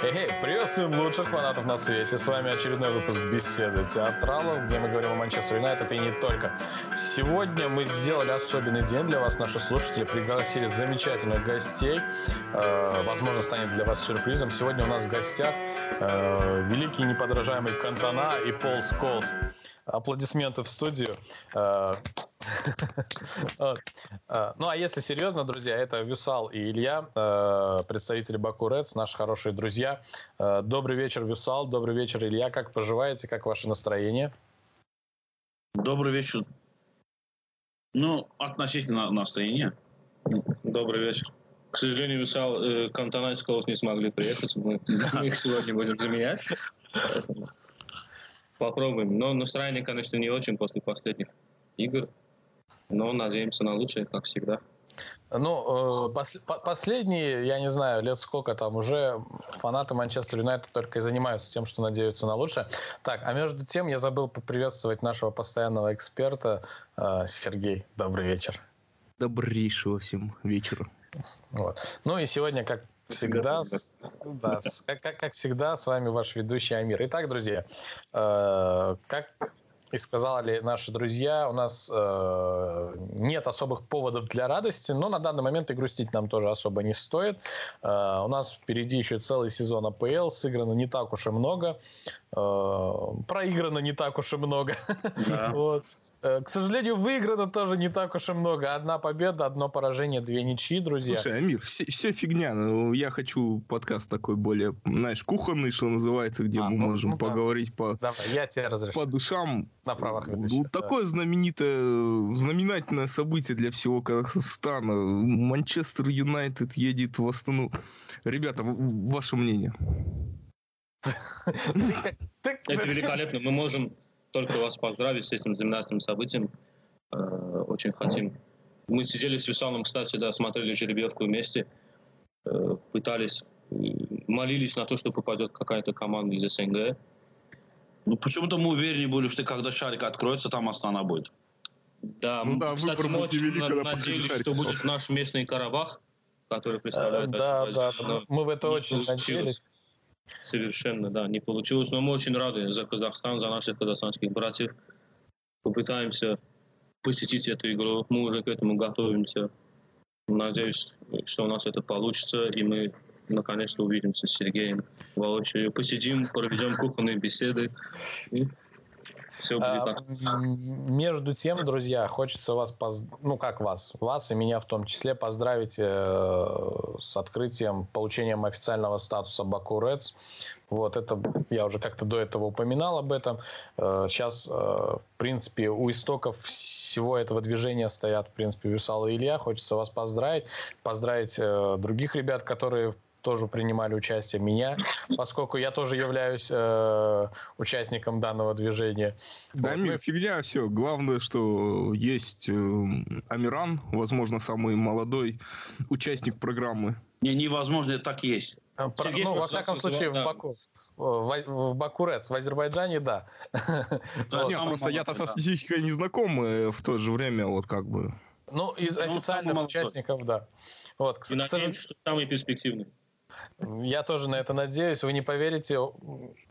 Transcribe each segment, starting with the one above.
Эй, приветствуем лучших фанатов на свете. С вами очередной выпуск беседы театралов, где мы говорим о Манчестер Юнайтед и не только. Сегодня мы сделали особенный день для вас, наши слушатели, пригласили замечательных гостей. Э, возможно, станет для вас сюрпризом. Сегодня у нас в гостях э, великий неподражаемый Кантона и Пол Сколс. Аплодисменты в студию. Э, ну, а если серьезно, друзья, это Вюсал и Илья, э, представители Баку Редс, наши хорошие друзья. Э, добрый вечер, Вюсал, добрый вечер, Илья. Как поживаете, как ваше настроение? Добрый вечер. Ну, относительно настроения. Добрый вечер. К сожалению, Вюсал, э, Кантона и Сколос не смогли приехать. Мы, мы их сегодня будем заменять. Попробуем. Но настроение, конечно, не очень после последних игр. Но надеемся на лучшее, как всегда. Ну, э, пос, последние, я не знаю, лет сколько там уже фанаты Манчестер Юнайтед только и занимаются тем, что надеются на лучшее. Так, а между тем я забыл поприветствовать нашего постоянного эксперта э, Сергей. Добрый вечер. Добрейшего всем вечера. Вот. Ну и сегодня, как всегда, да, как, как, как всегда, с вами ваш ведущий Амир. Итак, друзья, э, как и сказали наши друзья, у нас э, нет особых поводов для радости, но на данный момент и грустить нам тоже особо не стоит. Э, у нас впереди еще целый сезон АПЛ, сыграно не так уж и много, э, проиграно не так уж и много. Да. вот. Э, к сожалению, выиграно тоже не так уж и много. Одна победа, одно поражение, две ничьи, друзья. Слушай, Амир, все, все фигня. Ну, я хочу подкаст такой более, знаешь, кухонный, что называется, где а, мы ну, можем ну, поговорить да. по, Давай, я тебе по душам. На правах ведущих, Ну, да. такое знаменитое, знаменательное событие для всего Казахстана. Манчестер Юнайтед едет в Астану. Ребята, ваше мнение? Это великолепно. Мы можем только вас поздравить с этим знаменательным событием. Э, очень хотим. Мы сидели с Висаном, кстати, да, смотрели жеребьевку вместе, э, пытались, э, молились на то, что попадет какая-то команда из СНГ. Ну, почему-то мы уверены были, что когда шарик откроется, там Астана будет. Да, ну, да кстати, мы очень вели, надеялись, что будет наш местный Карабах, который представляет... Да, да, да, мы в это очень надеялись. Совершенно, да, не получилось. Но мы очень рады за Казахстан, за наших казахстанских братьев. Попытаемся посетить эту игру. Мы уже к этому готовимся. Надеюсь, что у нас это получится, и мы наконец-то увидимся с Сергеем воочию. Посидим, проведем кухонные беседы. И все будет а, Между тем, друзья, хочется вас, поз... ну как вас, вас и меня в том числе поздравить э, с открытием, получением официального статуса Баку Рeds. Вот это я уже как-то до этого упоминал об этом. Э, сейчас, э, в принципе, у истоков всего этого движения стоят, в принципе, Вюсал и Илья. Хочется вас поздравить, поздравить э, других ребят, которые тоже принимали участие меня, поскольку я тоже являюсь э, участником данного движения. Да, вот, мы... фигня все. Главное, что есть э, Амиран, возможно, самый молодой участник программы. Не, невозможно, это так есть. Про, Сергей ну, во всяком случае, да. в Баку. В, в Бакурец, в Азербайджане, да. да Нет, просто я-то со статистикой не знаком э, в то же время, вот как бы. Ну, из ну, официальных участников, да. Вот, И надеемся, что самый перспективный. Я тоже на это надеюсь. Вы не поверите,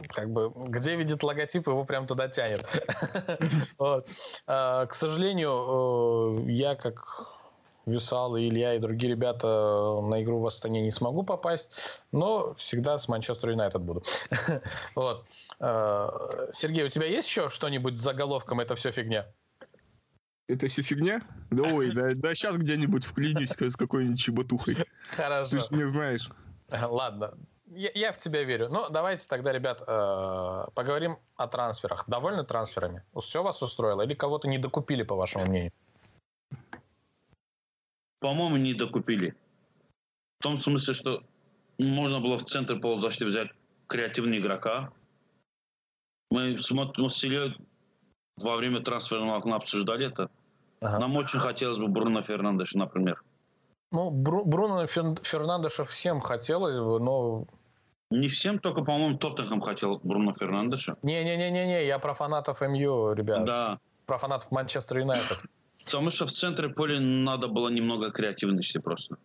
как бы, где видит логотип, его прям туда тянет. А, к сожалению, э, я как Вюсал, и Илья и другие ребята на игру в Астане не смогу попасть, но всегда с Манчестер Юнайтед буду. вот. А, Сергей, у тебя есть еще что-нибудь с заголовком «Это все фигня»? Это все фигня? Да ой, да, да сейчас где-нибудь вклинюсь с какой-нибудь чеботухой. Хорошо. Ты же не знаешь. Ладно, я, я в тебя верю. Ну, давайте тогда, ребят, э, поговорим о трансферах. Довольны трансферами? Все вас устроило? Или кого-то не докупили, по вашему мнению? По-моему, не докупили. В том смысле, что можно было в центр полузащиты взять креативного игрока. Мы с, мы с Ильей во время трансферного окна обсуждали это. Ага. Нам очень хотелось бы Бруно Фернандеша, например. Ну, Бру, Бруно Фернандеша всем хотелось бы, но... Не всем, только, по-моему, Тоттенхэм хотел Бруно Фернандеша. Не-не-не-не, я про фанатов МЮ, ребят. Да. Про фанатов Манчестер Юнайтед. Потому что в центре поля надо было немного креативности просто.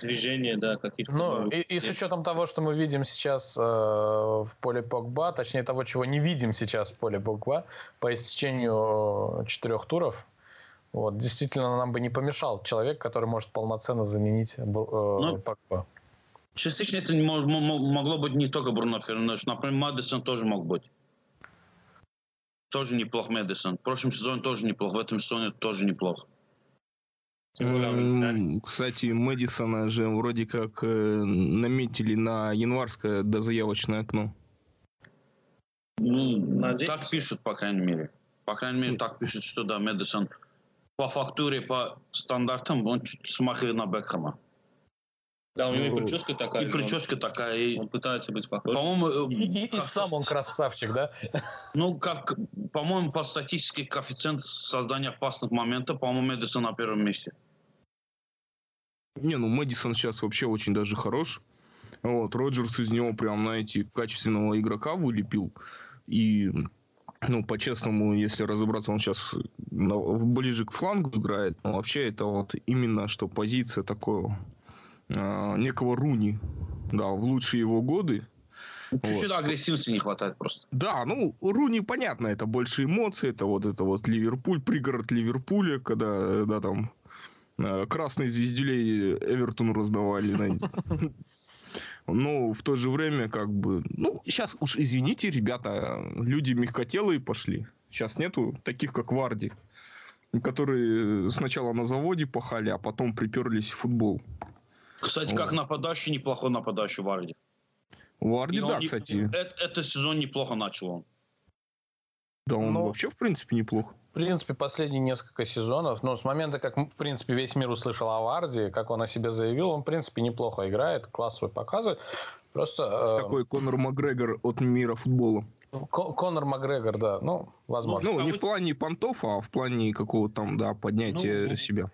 движения, да, какие-то... Ну, и, и с учетом того, что мы видим сейчас э, в поле Погба, точнее того, чего не видим сейчас в поле Погба, по истечению э, четырех туров, вот, действительно, нам бы не помешал человек, который может полноценно заменить э, ну, Погба. Частично это могло быть не только Бруно Фернандеш. Например, Мэдисон тоже мог быть. Тоже неплох Мэдисон. В прошлом сезоне тоже неплох. В этом сезоне тоже неплох. Кстати, Мэдисона же вроде как э, наметили на январское дозаявочное окно. Ну, так пишут, по крайней мере. По крайней мере, так пишут, что да, Мэдисон по фактуре, по стандартам, он чуть смахивает на Бекхэма. Да, у него ну, и прическа такая. И прическа такая. И... Он пытается быть похож. По-моему, и, и, и сам он красавчик, да? Ну, как, по-моему, по статистике коэффициент создания опасных моментов, по-моему, Мэдисон на первом месте. Не, ну Мэдисон сейчас вообще очень даже хорош. Вот, Роджерс из него прям, знаете, качественного игрока вылепил. И, ну, по-честному, если разобраться, он сейчас ближе к флангу играет. Но вообще это вот именно что позиция такого э, некого Руни. Да, в лучшие его годы. Чуть-чуть вот. агрессивности не хватает просто. Да, ну, Руни, понятно, это больше эмоций, это вот это вот Ливерпуль, пригород Ливерпуля, когда, да, там Э, красные звездюлей Эвертону раздавали. Но в то же время, как бы, ну, сейчас уж извините, ребята, люди мягкотелые пошли. Сейчас нету таких, как Варди, которые сначала на заводе пахали, а потом приперлись в футбол. Кстати, вот. как нападающий, неплохой нападающий Варди. Варди, да, не, кстати. Это, этот сезон неплохо начал он. Да, он ну, вообще, в принципе, неплохо принципе, последние несколько сезонов, ну, с момента, как, в принципе, весь мир услышал о Варди, как он о себе заявил, он, в принципе, неплохо играет, классовый показывает. Просто... Э, Такой Конор Макгрегор от мира футбола. Конор Макгрегор, да, ну, возможно. Ну, не в плане понтов, а в плане какого-то там, да, поднятия ну, себя.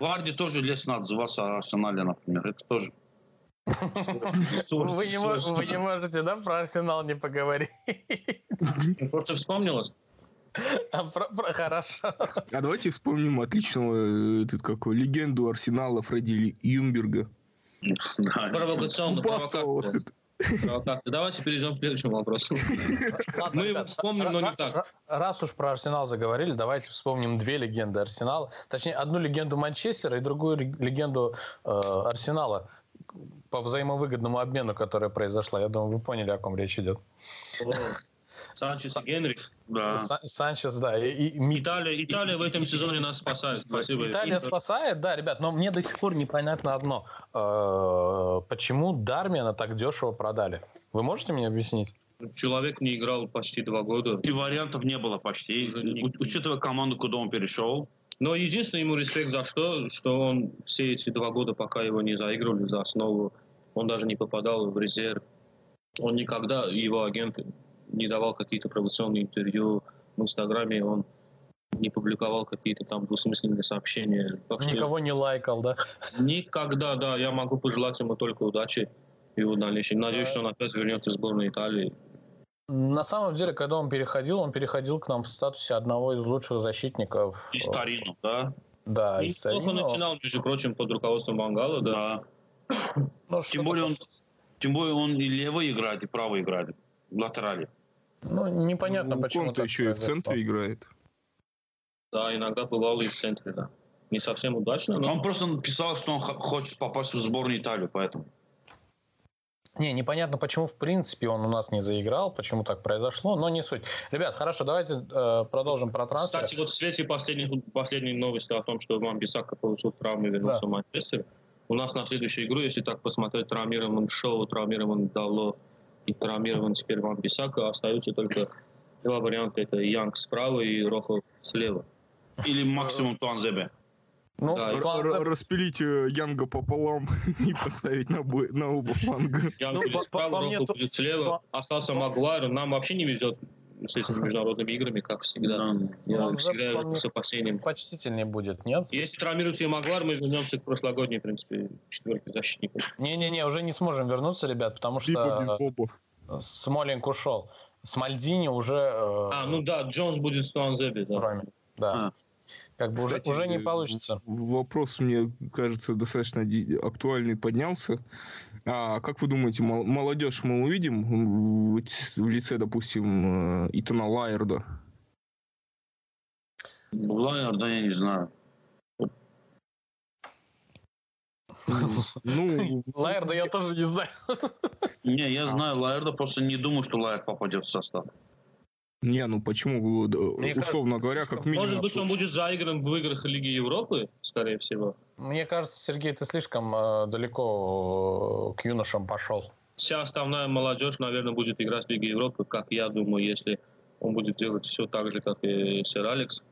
Варди тоже лестно отзывался о Арсенале, например, это тоже вы не, можете, да, про Арсенал не поговорить? Просто вспомнилось. А, про, про, хорошо. А давайте вспомним отличного этот какой легенду Арсенала Фредди Юмберга. Провокационно. Давайте перейдем к следующему вопросу. Мы вспомним, но не так. Раз уж про Арсенал заговорили, давайте вспомним две легенды Арсенала. Точнее, одну легенду Манчестера и другую легенду э, Арсенала по взаимовыгодному обмену, которая произошла. Я думаю, вы поняли, о ком речь идет. Санчес и Генри. Да. Санчес, да. И, и... Италия, Италия в этом сезоне нас спасает. Спасибо. Италия Интер. спасает, да, ребят. Но мне до сих пор непонятно одно. Э, почему Дармина так дешево продали? Вы можете мне объяснить? Человек не играл почти два года. И вариантов не было почти. Учитывая команду, куда он перешел. Но единственное ему респект за что, что он все эти два года, пока его не заигрывали за основу, он даже не попадал в резерв. Он никогда, его агент не давал какие-то провокационные интервью в Инстаграме, он не публиковал какие-то там двусмысленные сообщения. Так Никого что... не лайкал, да? Никогда, да. Я могу пожелать ему только удачи в его дальнейшем. Надеюсь, что он опять вернется в сборную Италии. На самом деле, когда он переходил, он переходил к нам в статусе одного из лучших защитников. И Старину, да? Да, и Старину. начинал, между прочим, под руководством Мангала, да. да. Ну, тем, более он, тем более он и левый играет, и правый играет, латерали. Ну, непонятно, ну, почему. Он-то еще и в центре играет. Да, иногда бывал и в центре, да. Не совсем удачно, но... Он просто написал, что он хочет попасть в сборную Италию, поэтому. Не, непонятно, почему в принципе он у нас не заиграл, почему так произошло, но не суть. Ребят, хорошо, давайте э, продолжим про трансфер. Кстати, вот в свете последних, последней новости о том, что Ван Бисака получил травму и вернулся да. в Манчестер, у нас на следующую игру, если так посмотреть, травмирован Шоу, травмирован Дало, и травмирован теперь Ван Бисака. Остаются только два варианта. Это Янг справа и Рохо слева. Или максимум Туанзебе. Ну, да, Туанзеб... распилить э, Янга пополам и поставить на, бой, на оба фланга. Янг ну, будет справа, по, Рохо будет слева. Остался Магуайр. Нам вообще не везет с этими международными играми, как всегда. Я ну, всегда с опасением. Почтительнее будет, нет? Если травмируется и Магуайр, мы вернемся к прошлогодней, в принципе, четверке защитников. Не-не-не, уже не сможем вернуться, ребят, потому что Смолинг ушел. С Мальдини уже... Э, а, ну да, Джонс будет с Туанзеби, да. Кроме, да. А. Как бы уже, Кстати, уже не э, получится. Вопрос, мне кажется, достаточно актуальный поднялся. А как вы думаете, мол- молодежь мы увидим в, лице, допустим, э, Итана Лайерда? Лайер, да я не знаю. Ну, Лайерда я тоже не знаю. Не, я знаю Лайерда, просто не думаю, что Лайер попадет в состав. Не, ну почему, да, Мне условно кажется, говоря, как минимум... Может быть, он будет заигран в играх Лиги Европы, скорее всего. Мне кажется, Сергей, ты слишком э, далеко э, к юношам пошел. Вся основная молодежь, наверное, будет играть в Лиге Европы, как я думаю, если он будет делать все так же, как и сэр Алекс.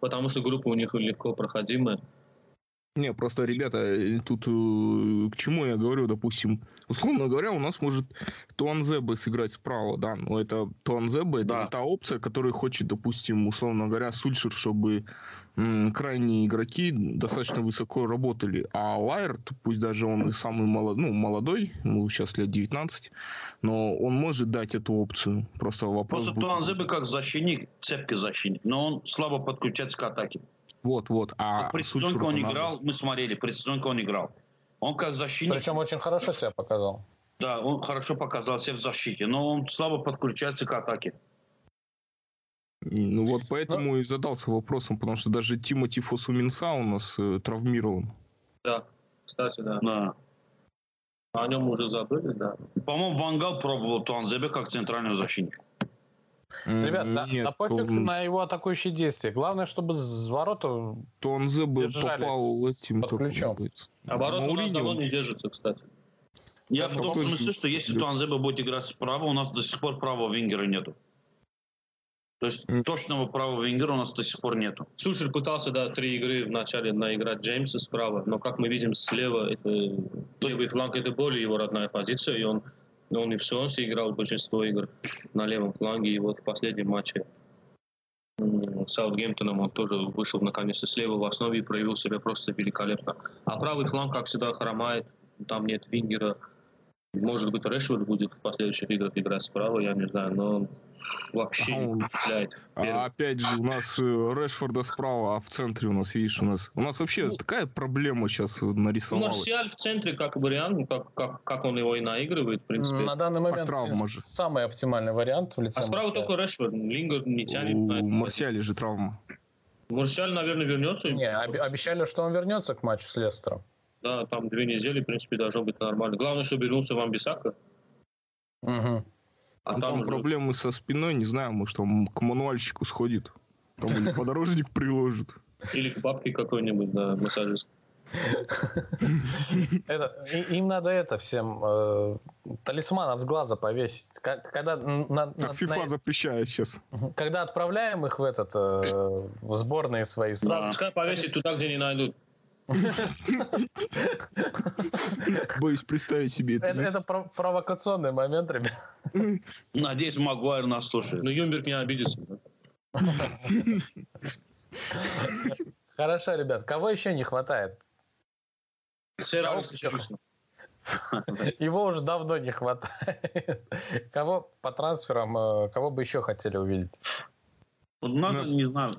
Потому что группа у них легко проходимая. Не, просто, ребята, э, тут э, к чему я говорю, допустим, условно говоря, у нас может Туанзебе сыграть справа, да, но это Туанзебе, это Да. не та опция, которую хочет, допустим, условно говоря, Сульшер, чтобы м, крайние игроки достаточно высоко работали, а Лайерт, пусть даже он и самый молод, ну, молодой, ему сейчас лет 19, но он может дать эту опцию, просто вопрос... Просто будет- Туанзебе как защитник, цепкий защитник, но он слабо подключается к атаке. Вот, вот, а Предсезонка Сульшеру он надо. играл, мы смотрели, предсезонка он играл. Он как защитник, Причем очень хорошо себя показал. да, он хорошо показал себя в защите, но он слабо подключается к атаке. Ну вот поэтому и задался вопросом, потому что даже Тимоти Фосуминса у нас э, травмирован. Да, кстати, да. Да. О нем уже забыли, да. По-моему, Вангал пробовал Туанзебе как центральный защитник. Ребят, Нет, да пофиг он- на его атакующие действия. Главное, чтобы с ворота... Туанзе бы держались попал этим под ключом. будет. Оборот у нас давно не держится, кстати. Я Да, в том смысле, что если идет. Туанзебе будет играть справа, у нас до сих пор правого вингера нету. То есть точного правого вингера у нас до сих пор нету. Сушер пытался, да, три игры в начале наиграть Джеймса справа, но, как мы видим, слева это левый фланг это более его родная позиция, и он, он и в Солнце играл большинство игр на левом фланге, и вот в последнем матче с Саутгемптоном он тоже вышел наконец-то слева в основе и проявил себя просто великолепно. А правый фланг, как всегда, хромает, там нет вингера. Может быть, Решфорд будет в последующих играх играть справа, я не знаю, но вообще А не он- впечатляет. А опять же, у нас э, Решфорда справа, а в центре у нас, видишь, у нас... У нас вообще такая проблема сейчас Ну, нарисовалась. Марсиаль в центре как вариант, ну, как, как, как он его и наигрывает, в принципе. На данный момент травма же. самый оптимальный вариант в лице А справа Марсиаля. только Решфорд, Лингер не тянет. У Марсиаля же травма. Марсиаль, наверное, вернется. Не, об- обещали, что он вернется к матчу с Лестером. Да, там две недели, в принципе, должно быть нормально. Главное, чтобы вернулся Ван Бисака. Мгм. А Ну, там, там проблемы со спиной, не знаю, может, он к мануальщику сходит. Там или подорожник приложит. Или к бабке какой-нибудь, да, массажист. Это, и- им надо это всем э, талисман от глаза повесить. Как- Когда, на- на- Как FIFA на- запрещает сейчас. когда отправляем их в этот э, в сборные свои сразу. Да. Пускай повесит туда, где не найдут. Боюсь представить себе это. Это, это про- провокационный момент, ребят. Надеюсь, Магуайр нас слушает. Но Юмберг не обидится. Хорошо, ребят. Кого еще не хватает? Его уже давно не хватает. Кого по трансферам, э, кого бы еще хотели увидеть? Вот надо, Ну. не знаю,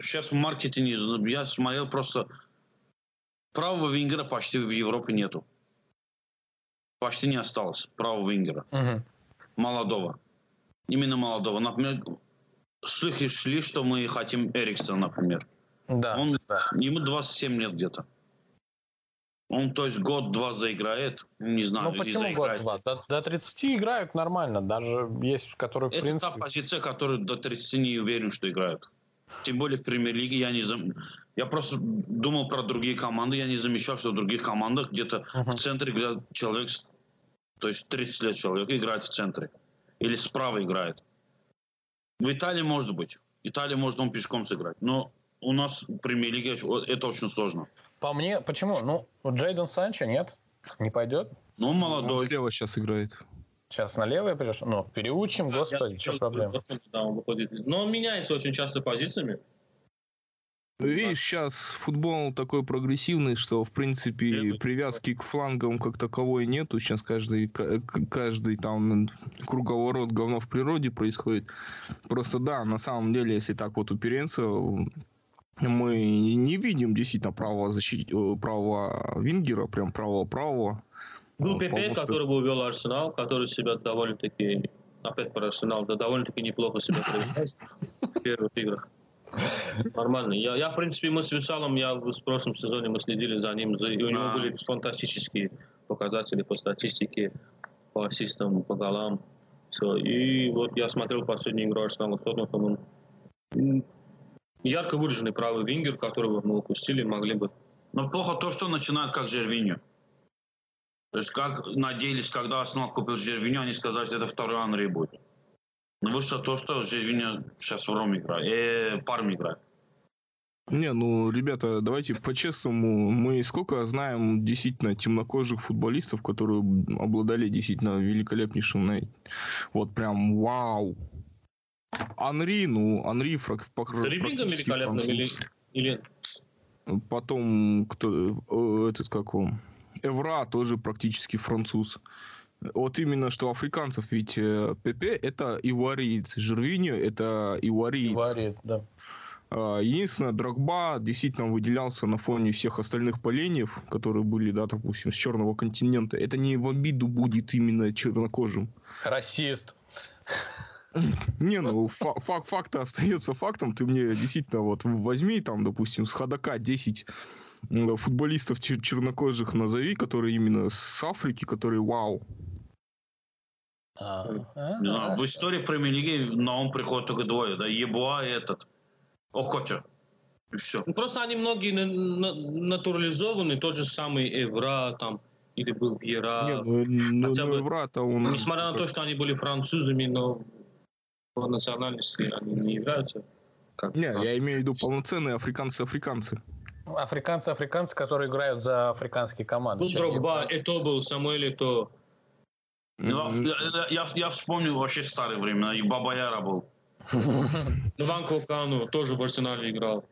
сейчас в маркетинге, я смотрел просто, правого вингера почти в Европе нету. Почти не осталось правого вингера. Мгм. Молодого. Именно молодого. Например, слухи шли, что мы хотим Эриксона, например. Да, Он, да. ему 27 лет где-то. Он, то есть, год-два заиграет, не знаю, Ну почему год-два? До, до 30 играют нормально. Даже есть, которые, в Это принципе... та позиция, которую до 30 не уверен, что играют. Тем более в премьер-лиге я не зам... Я просто думал про другие команды, я не замечал, что в других командах где-то Мгм. в центре играет человек, то есть 30 лет человек играет в центре. Или справа играет. В Италии может быть. В Италии может он пешком сыграть. Но у нас в премьер-лиге это очень сложно. По мне, почему? Ну, Джейден Санчо нет, не пойдет. Но он Он молодой. слева сейчас играет. Сейчас налево перешел. Ну, переучим, Да, господи, что проблема? Да, он выходит. Но он меняется очень часто позициями. Ну, Видишь, сейчас футбол такой прогрессивный, что, в принципе, привязки к флангам как таковой нету. Сейчас каждый, каждый там круговорот говно в природе происходит. Просто да, на самом деле, если так вот упереться, мы не видим действительно правого, защит... Э, правого вингера, прям правого-правого. Был Пепе, который бы увел Арсенал, который себя довольно-таки, опять про Арсенал, да довольно-таки неплохо себя проявляет в первых играх. Нормально. Я, я, в принципе, мы с Висалом, я в прошлом сезоне мы следили за ним, за, и у него были фантастические показатели по статистике, по ассистам, по голам. Все. И вот я смотрел последнюю игру Арсенала с Тоттенхэмом. Ярко выраженный правый вингер, которого мы упустили, могли бы... Но плохо то, что начинают как Жервиньо. То есть как надеялись, когда Арсенал купил Жервиньо, они сказали, что это второй Анри будет. Но вышло то, что Жервиньо сейчас в Роме играет, э, Парме играет. Не, ну, ребята, давайте по-честному, мы сколько знаем действительно темнокожих футболистов, которые обладали действительно великолепнейшим, вот прям вау. Анри, ну, Анри фрак, Ревиза великолепным или, или... Потом, кто, э, этот, как он, Эвра тоже практически француз. Вот именно что африканцев, ведь э, ПП это ивариец, Жервиньо это ивариец. Ивариец, да. А, единственное, Дрогба действительно выделялся на фоне всех остальных поленьев, которые были, да, допустим, с Черного континента. Это не в обиду будет именно чернокожим. Расист. Не, ну, факт, факт остается фактом. Ты мне действительно вот возьми там, допустим, с ходака 10 футболистов чернокожих назови, которые именно с Африки, которые вау. А, не знаю, в истории премьер-лиги на ум приходит только двое, да, Ебуа и этот. Окоча. И все. Ну, просто они многие на, на, натурализованы, тот же самый Эвра, там, или был Вьера. Нет, ну, ну, Хотя ну, Эвра-то он... Несмотря на то, что они были французами, но по национальности они не являются. Как, не, я имею в виду полноценные африканцы-африканцы. Африканцы-африканцы, которые играют за африканские команды. Был Дрогба, это был Самуэль, это... Я, я, я, я вспомнил вообще старые времена, и Баба Яра был. Иван Кулкану тоже в Арсенале играл.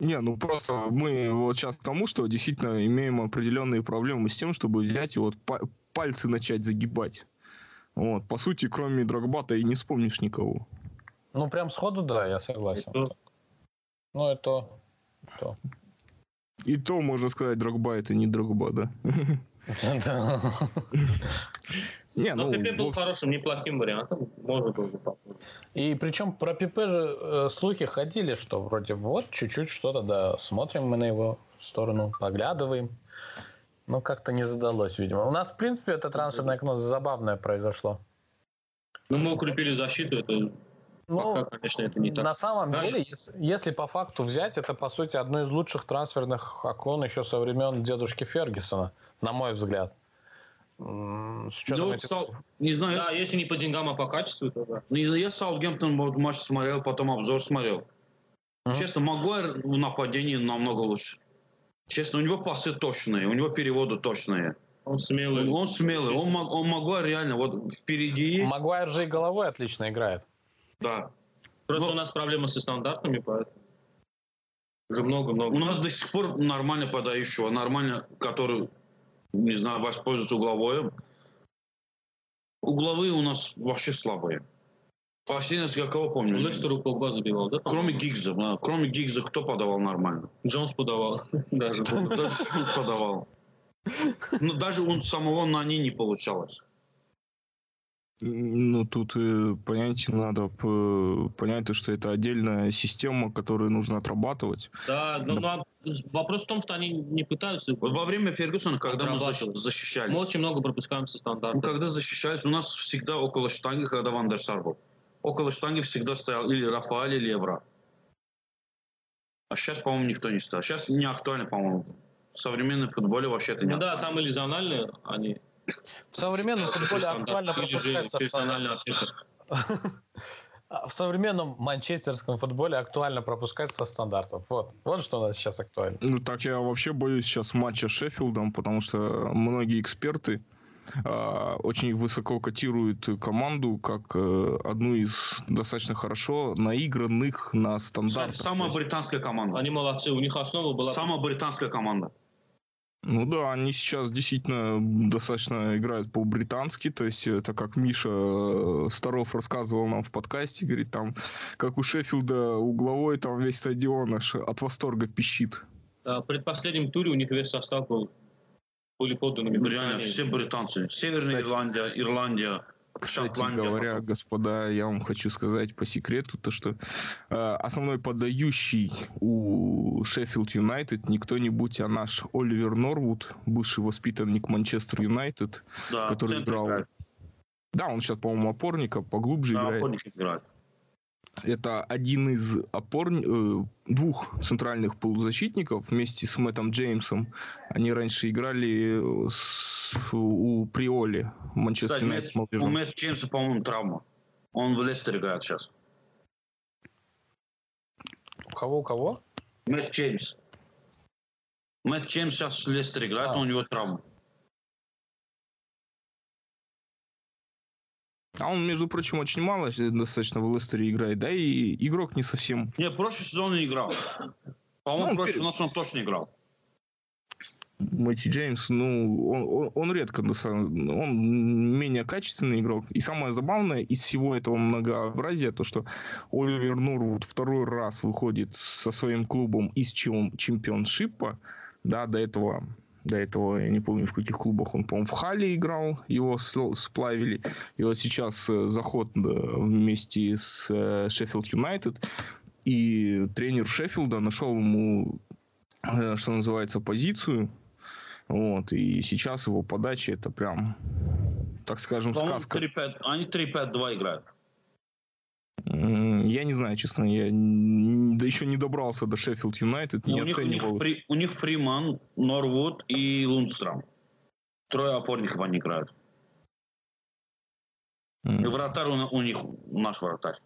Не, ну просто мы вот сейчас к тому, что действительно имеем определенные проблемы с тем, чтобы взять и вот пальцы начать загибать. Вот, по сути, кроме Драгбата и не вспомнишь никого. Ну, прям сходу, да, я согласен. Это... Ну, это... то. И то, можно сказать, Драгба это не Драгба, да? Не, ну, Пипе был хорошим, неплохим вариантом. Можно было бы И причем про Пипе же э, слухи ходили, что вроде вот чуть-чуть что-то, да, смотрим мы на его сторону, поглядываем. Ну, как-то не задалось, видимо. У нас, в принципе, это трансферное окно забавное произошло. Ну, мы укрепили защиту, это ну, Пока, конечно, это не так. На самом да? деле, если, если по факту взять, это, по сути, одно из лучших трансферных окон еще со времен дедушки Фергюсона, на мой взгляд. С ну, этих... Сау... не знаю. Да, если не по деньгам, а по качеству, то да. Не знаю, я Саутгемптон матч смотрел, потом обзор смотрел. Uh-huh. Честно, Магуайр в нападении намного лучше. Честно, у него пасы точные, у него переводы точные. Он смелый. Он, он смелый. Он, он Магуайр реально вот впереди. Магуайр же и головой отлично играет. Да. Просто Но... у нас проблема со стандартами, поэтому. Уже много-много. У нас до сих пор нормально подающего, нормально, который не знаю, воспользоваться угловое. Угловые у нас вообще слабые. Последний раз я кого помню? Лестеру полба забивал, да? Кроме Гигза. Да. Кроме Гигза кто подавал нормально? Джонс подавал. Даже Джонс подавал. Но даже у самого на ней не получалось. Ну, тут э, понять надо понять, что это отдельная система, которую нужно отрабатывать. Да, но, да. но вопрос в том, что они не пытаются... Вот во время Фергюсона, когда мы защищались... Мы очень много пропускаем со стандарта. Ну, когда защищались, у нас всегда около штанги, когда Ван дер Сар был. Около штанги всегда стоял или Рафаэль, или Евра. А сейчас, по-моему, никто не стоял. Сейчас не актуально, по-моему. В современном футболе вообще это не Ну да, там или зональные они в современном футболе актуально пропускается В современном манчестерском футболе актуально пропускать со стандартов. Вот. Вот что у нас сейчас актуально. Ну, так я вообще боюсь сейчас матча с Шеффилдом, потому что многие эксперты э, очень высоко котируют команду как э, одну из достаточно хорошо наигранных на стандартах. Самая британская команда. Они молодцы, у них основа была... Самая британская команда. Ну да, они сейчас действительно достаточно играют по-британски, то есть это как Миша э, Старов рассказывал нам в подкасте, говорит, там, как у Шеффилда угловой, там весь стадион аж от восторга пищит. Да, в предпоследнем туре у них весь состав был были подданными Реально, Британии. все британцы. Северная Кстати- Ирландия, Ирландия, Кстати говоря, господа, я вам хочу сказать по секрету, то что э, основной подающий у Шеффилд Юнайтед не кто-нибудь, а наш Оливер Норвуд, бывший воспитанник Манчестер Юнайтед, да, который играл- играет. Да, он сейчас, по-моему, опорника, поглубже Да, играет. опорник играет. Это один из опорни... э, двух центральных полузащитников вместе с Мэттом Джеймсом. Они раньше играли э, с- у Приоли Манчестер Юнайтед у. Мэтта Джеймса, по-моему, травма. Он в Лестер играет сейчас. У кого, у кого? Мэтт Джеймс. Мэтт Джеймс сейчас в Лестер играет, А. но у него травма. А он, между прочим, очень мало достаточно в Лестере играет, да, и игрок не совсем. Не, прошлый сезон не играл. По-моему, Ну, он прошлый перед- сезон он точно играл. Мэтти Джеймс, ну, он, он- он редко, он менее качественный игрок. И самое забавное из всего этого многообразия, то, что Оливер Норвуд второй раз выходит со своим клубом из чем- чемпионшипа, да, до этого до этого, я не помню, в каких клубах он, по-моему, в Хале играл, его сплавили. И вот сейчас э, заход э, вместе с э, Шеффилд Юнайтед. И тренер Шеффилда нашел ему, э, что называется, позицию. Вот, и сейчас его подача это прям, так скажем, сказка. 3-5 они 3-5-2 играют. Я не знаю, честно, я да еще не добрался до Шеффилд Юнайтед, не у, них, у, них оценивал. Фри- у них Фриман, Норвуд и Лундстрам. Трое опорников они играют. М. И вратарь у, у них наш вратарь.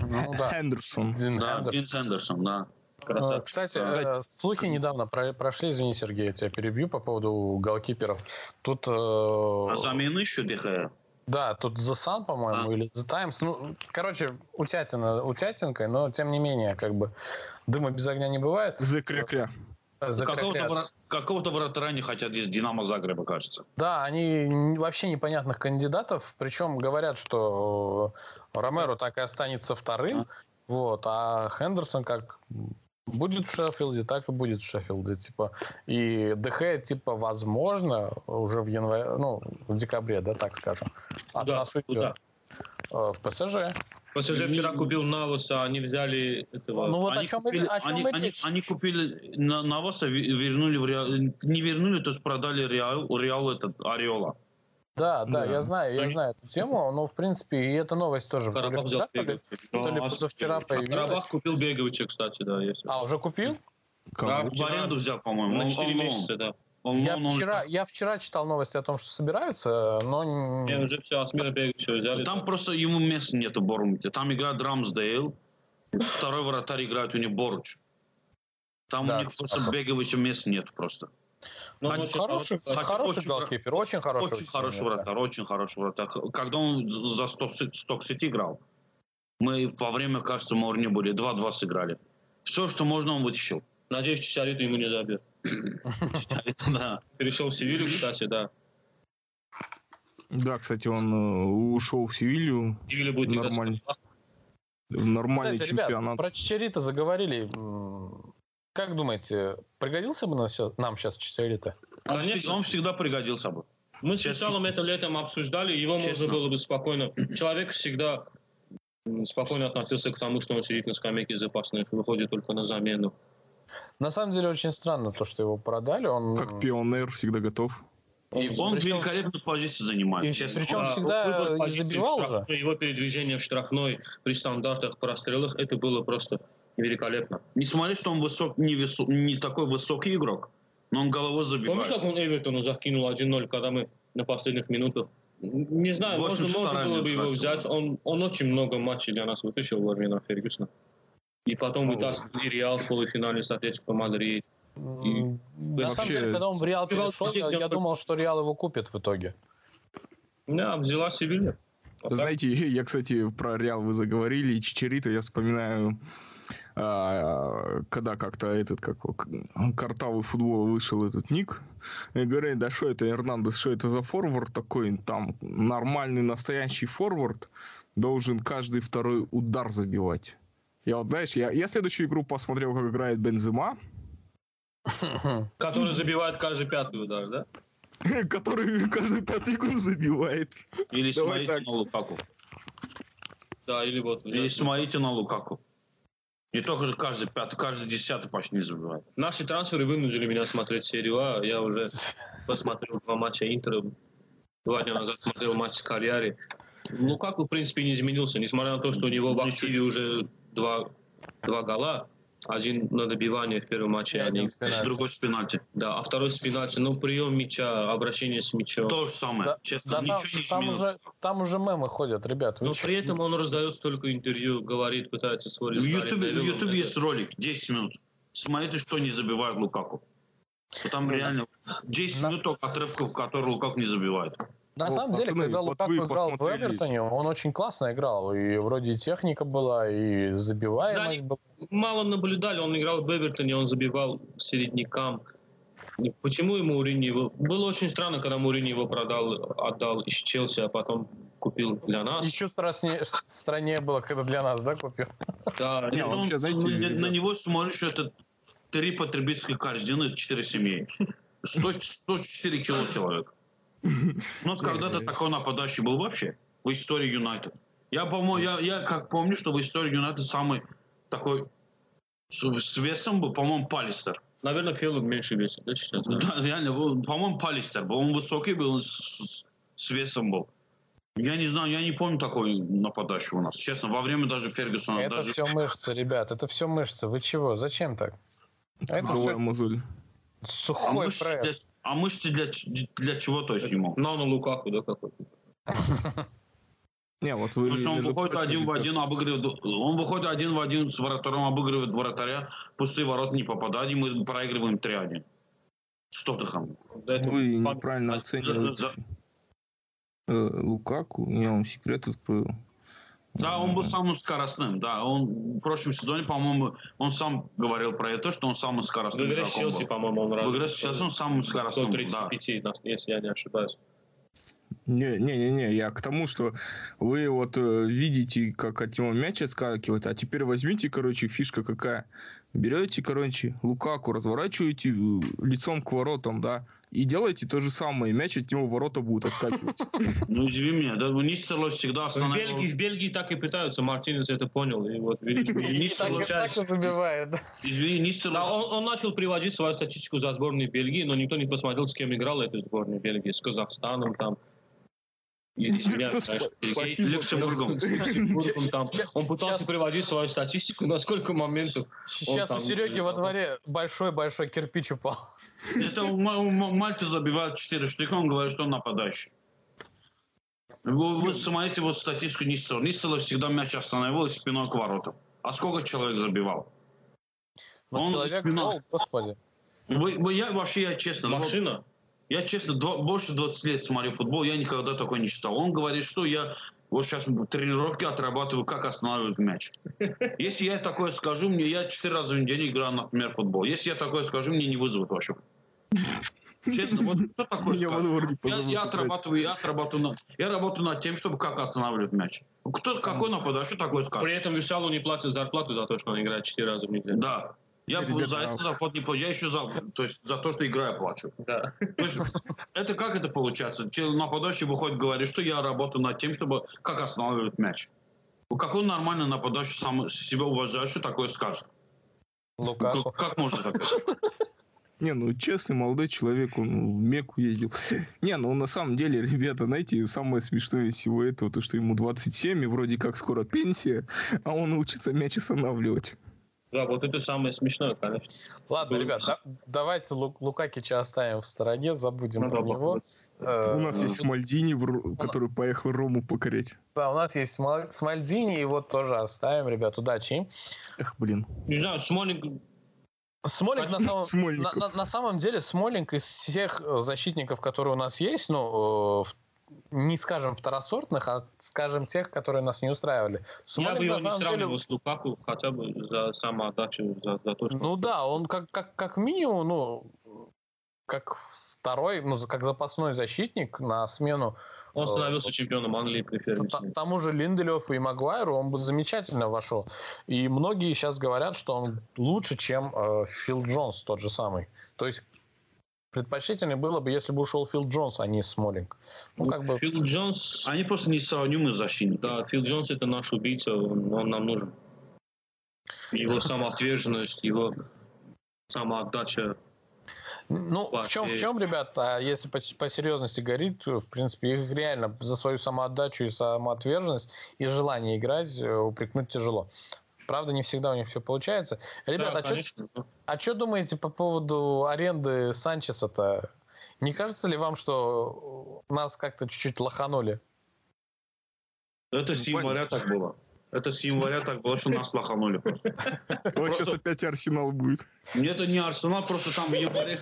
Ну да. Хендерсон. Дин Да, Хендерсон. Винс Эндерсон, да. Красавчик. Кстати, э, слухи недавно про- прошли, извини, Сергей, я тебя перебью по поводу голкиперов. Тут, э, А замены еще ДХ. Да, тут The Sun, по-моему, А. или The Times. Ну, короче, утятина утятинкой, но тем не менее, как бы дыма без огня не бывает. The Кря-Кря. Какого-то, какого-то вратаря не хотят из Динамо Загреба, кажется. Да, они вообще непонятных кандидатов, причем говорят, что Ромеро так и останется вторым, вот, а Хендерсон как будет в Шеффилде, так и будет в Шеффилде, типа, и ДХ, типа, возможно, уже в январе, ну, в декабре, да, так скажем, от Куда? нас уйдет. Куда? Э, в ПСЖ. ПСЖ вчера купил Навоса, они взяли этого... Ну вот о они, чем, купили, о чем они, они- речь. они купили на, Наваса, ви- вернули в Реал, не вернули, то есть продали Реал, Реал этот Ореола. Да, да, Да. я знаю, я знаю эту тему, но, в принципе, и эта новость тоже Карабах взял то ли, то ли Да, позавчера Беговича. появилась. Карабах купил Беговича, кстати, да. Есть. А, уже купил? Да, В аренду взял, по-моему. На Он- 4 он- месяца, да. он- Я он- он- вчера, я вчера читал новости о том, что собираются, но... н- Не, уже все, Асмира Беговича взяли. Там да. просто ему места нету в Борнмуте. Там играет Рамсдейл, второй вратарь играет у них Боруч. Там Да, у них просто. Беговича места нет просто. Хоть он очень Хороший, Хотя хороший очень голкипер, очень хороший. Очень хороший да. вратарь, очень хороший вратарь. Когда он за Сток-Сити играл, мы во время, кажется, Морни были 2-2 сыграли. Все, что можно, он вытащил. Надеюсь, Чичариту ему не забьет. Да. Перешел в Севилью, кстати, да. Да, кстати, он э, ушел в Севилью. Севилья будет Нормально. нормальный Кстати, ребят, чемпионат. про Чичарита заговорили. Как думаете, пригодился бы нам сейчас Чичарита? Он, Конечно. он всегда пригодился бы. Мы с. Виталом это летом обсуждали, его Честно. можно было бы спокойно... Человек всегда спокойно относился к тому, что он сидит на скамейке запасных, выходит только на замену. На самом деле очень странно то, что его продали. Он, Как пионер, всегда готов. И он причем- великолепную позицию занимает, И честно. причем Он- всегда в забивал штрафной, Его передвижение в штрафной при стандартах, прострелах, это было просто великолепно. Несмотря что он высок, не, высо- не такой высокий игрок, но он головой Помнишь, забивает. как он Эвертону закинул 1-0, когда мы на последних минутах? Не знаю, можно, 82 можно было бы его взять. Он, он очень много матчей для нас вытащил во времена Фергюсона. И потом Ну, вытаскивал и Реал в полуфинале с Атлетико Мадрид. М, На самом вообще- деле, когда он в Реал перешел, я, я думал, что Реал его купит в итоге. Да, взяла Севилья. Вот. Знаете, я, кстати, про Реал вы заговорили, и Чичарито, я вспоминаю а, когда как-то этот, как картавый футбол вышел этот ник, и говорят, да что это Эрнандес, что это за форвард такой, там нормальный настоящий форвард должен каждый второй удар забивать. Я вот, знаешь, я, я следующую игру посмотрел, как играет Бензема. Который забивает каждый пятый удар, да? Который каждый пятый игру забивает. Или смотрите на Лукаку. Да, или вот. Или смотрите на Лукаку. Не только же каждый пятый, каждый десятый почти не забивает. Наши трансферы вынудили меня смотреть серию А. Я уже посмотрел два матча Интера. Два дня назад смотрел матч с Карьяри. Лукаку, в принципе, не изменился, несмотря на то, что у него в активе уже два, два гола. Один на добивание в первом матче, один один. Другой с пенальти. да, а второй с пенальти. Ну, прием мяча, обращение с мячом. То же самое. Да, Честно, да там, ничего не там изменилось. уже, там уже мемы ходят, ребят. Но при этом он раздает столько интервью, говорит, пытается спорить В Ютубе, в. Ютубе есть ролик, 10 минут. Смотрите, что не забивает Лукаку. Вот Там реально 10 На- минут только отрывков, которые Лукаку не забивает. На Вот, самом деле, пацаны, когда вот Лукаку вы играл в посмотрели. Эвертоне, он очень классно играл. И вроде и техника была, и забиваемость Сзади- была. Мало наблюдали, он играл в Эвертоне, он забивал середнякам. Почему ему Мурини его... Было очень странно, когда Мурини его продал, отдал из Челси, а потом купил для нас. Еще страшнее, страннее было, когда для нас, да, купил? Да, Не, Он- вообще, знаете, на, на него смотришь, что это три потребительских корзины, четыре семьи. 100, 104 кило человек. У нас когда-то такой нападающий был вообще в истории Юнайтед. Я, по-моему, я, я как помню, что в истории Юнайтед самый такой с, с весом был, по-моему, Палистер. Наверное, Феллон меньше весит, да, сейчас? да? Да, реально, по-моему, Палистер был. Он высокий был, с, с- с весом был. Я не знаю, я не помню такой нападающий у нас. Честно, во время даже Фергюсона. Это даже... все мышцы, ребят, это все мышцы. Вы чего? Зачем так? Это Другая всё мозоль. А сухой мышцы, для, а мышцы для, для чего, то есть, ему? Нано Лукаку, да, какой-то. Не, вот вы... Потому что он выходит прочим, один в один, обыгрывает, он выходит один в один с вратарем, обыгрывает вратаря, пустые ворот не попадает, и мы проигрываем 3-1. С Тоттенхэмом. Вы пам- неправильно а, оцениваете за- э, Лукаку. Я вам секрет открою. Да, он был самым скоростным, да. Он в прошлом сезоне, по-моему, он сам говорил про это, что он самый В скоростным игре с Челси, по-моему, он раз. В игре с Челси он самым скоростным, да. 135, да, если я не ошибаюсь. Не, не, не, не, я к тому, что вы вот э, видите, как от него мяч отскакивает, а теперь возьмите, короче, фишка какая. Берете, короче, Лукаку, разворачиваете э, лицом к воротам, да, и делаете то же самое, и мяч от него ворота будет отскакивать. Ну, извини меня, да, Нистерлой всегда В останавливал. Бельгии, в Бельгии так и пытаются, Мартинес это понял, и вот Так получается. забивает. Извини, он, он начал приводить свою статистику за сборную Бельгии, но никто не посмотрел, с кем играл эта сборная Бельгии. С Казахстаном там. И, извиняюсь. Люксембургом. Там. Он пытался приводить свою статистику, на сколько моментов. Сейчас у Сереги во забыл. дворе большой-большой кирпич упал. Это у у Ма- Мальты забивает 4 штыка, он говорит, что он нападающий. Вы, вы смотрите вот статистику Нистела. Нистела всегда мяч останавливал спиной к воротам. А сколько человек забивал? Но Он человек спина- гол, господи. Вы, вы- я вообще, я честно, вот- Машина. Я честно, два- больше 20 лет смотрю футбол, я никогда такой не читал. Он говорит, что я вот сейчас тренировки отрабатываю, как останавливать мяч. Если я такое скажу, мне я 4 раза в неделю играю, например, в футбол. Если я такое скажу, мне не вызовут вообще. Честно, вот двор не Я, я отрабатываю, я отрабатываю, над- я работаю над тем, чтобы как останавливать мяч. Кто, какой нападающий такой скажет? При этом Вишалу не платят зарплату за то, что он играет 4 раза в неделю. Да. Я Ребята, за это зарплату не плачу, я еще за, то есть за то, что играю, плачу. Да. То есть, это как это получается? Нападающий выходит, говорит, что я работаю над тем, чтобы как останавливать мяч. Ну, Какой нормальный нападающий сам себя уважающий такое скажет? Лукаку. Как, как можно такое? Не, ну честный молодой человек, он в Мекку ездил. Не, ну на самом деле, ребята, знаете, самое смешное из всего этого, то, что ему 27, и вроде как скоро пенсия, а он учится мяч останавливать. Да, вот это самое смешное, конечно. Ладно, ребят, да- давайте Лу- Лукакича оставим в стороне, забудем Ну про да, него. Э, У нас есть Мальдини, в Ро- который поехал Рому покорять. Да, у нас есть Смал- Смальдини, его тоже оставим, ребят, удачи им. Эх, блин. Не знаю, Смолинг Смолинг на самом, на, на- на самом деле Смолинг из всех э, защитников, которые у нас есть, ну, э, в- не скажем второсортных, а скажем тех, которые нас не устраивали. Смолик, Я бы его не сравнивал деле... с Лукаку хотя бы за самоотдачу, за, за то, что... Ну да, он как, как, как минимум, ну, как второй, ну, как запасной защитник на смену он становился чемпионом Англии при Фермине. Тому же Линделеву и Магуайру он бы замечательно вошел. И многие сейчас говорят, что он лучше, чем э, Фил Джонс тот же самый. То есть предпочтительнее было бы, если бы ушел Фил Джонс, а не Смолинг. Ну, как бы... Фил Джонс... Они просто не сравнимы защитники. Да, Фил Джонс это наш убийца, он, он нам нужен. Его самоотверженность, его самоотдача ну, в чем, в чем, ребята, если по, по серьезности говорить, в принципе, их реально за свою самоотдачу и самоотверженность и желание играть э, упрекнуть тяжело. Правда, не всегда у них все получается. Ребята, да, а что а думаете по поводу аренды Санчеса-то? Не кажется ли вам, что нас как-то чуть-чуть лоханули? Это с января так было. Это с января так было, что нас лоханули просто. Вот сейчас опять Арсенал будет. Нет, это не Арсенал, просто там в январе...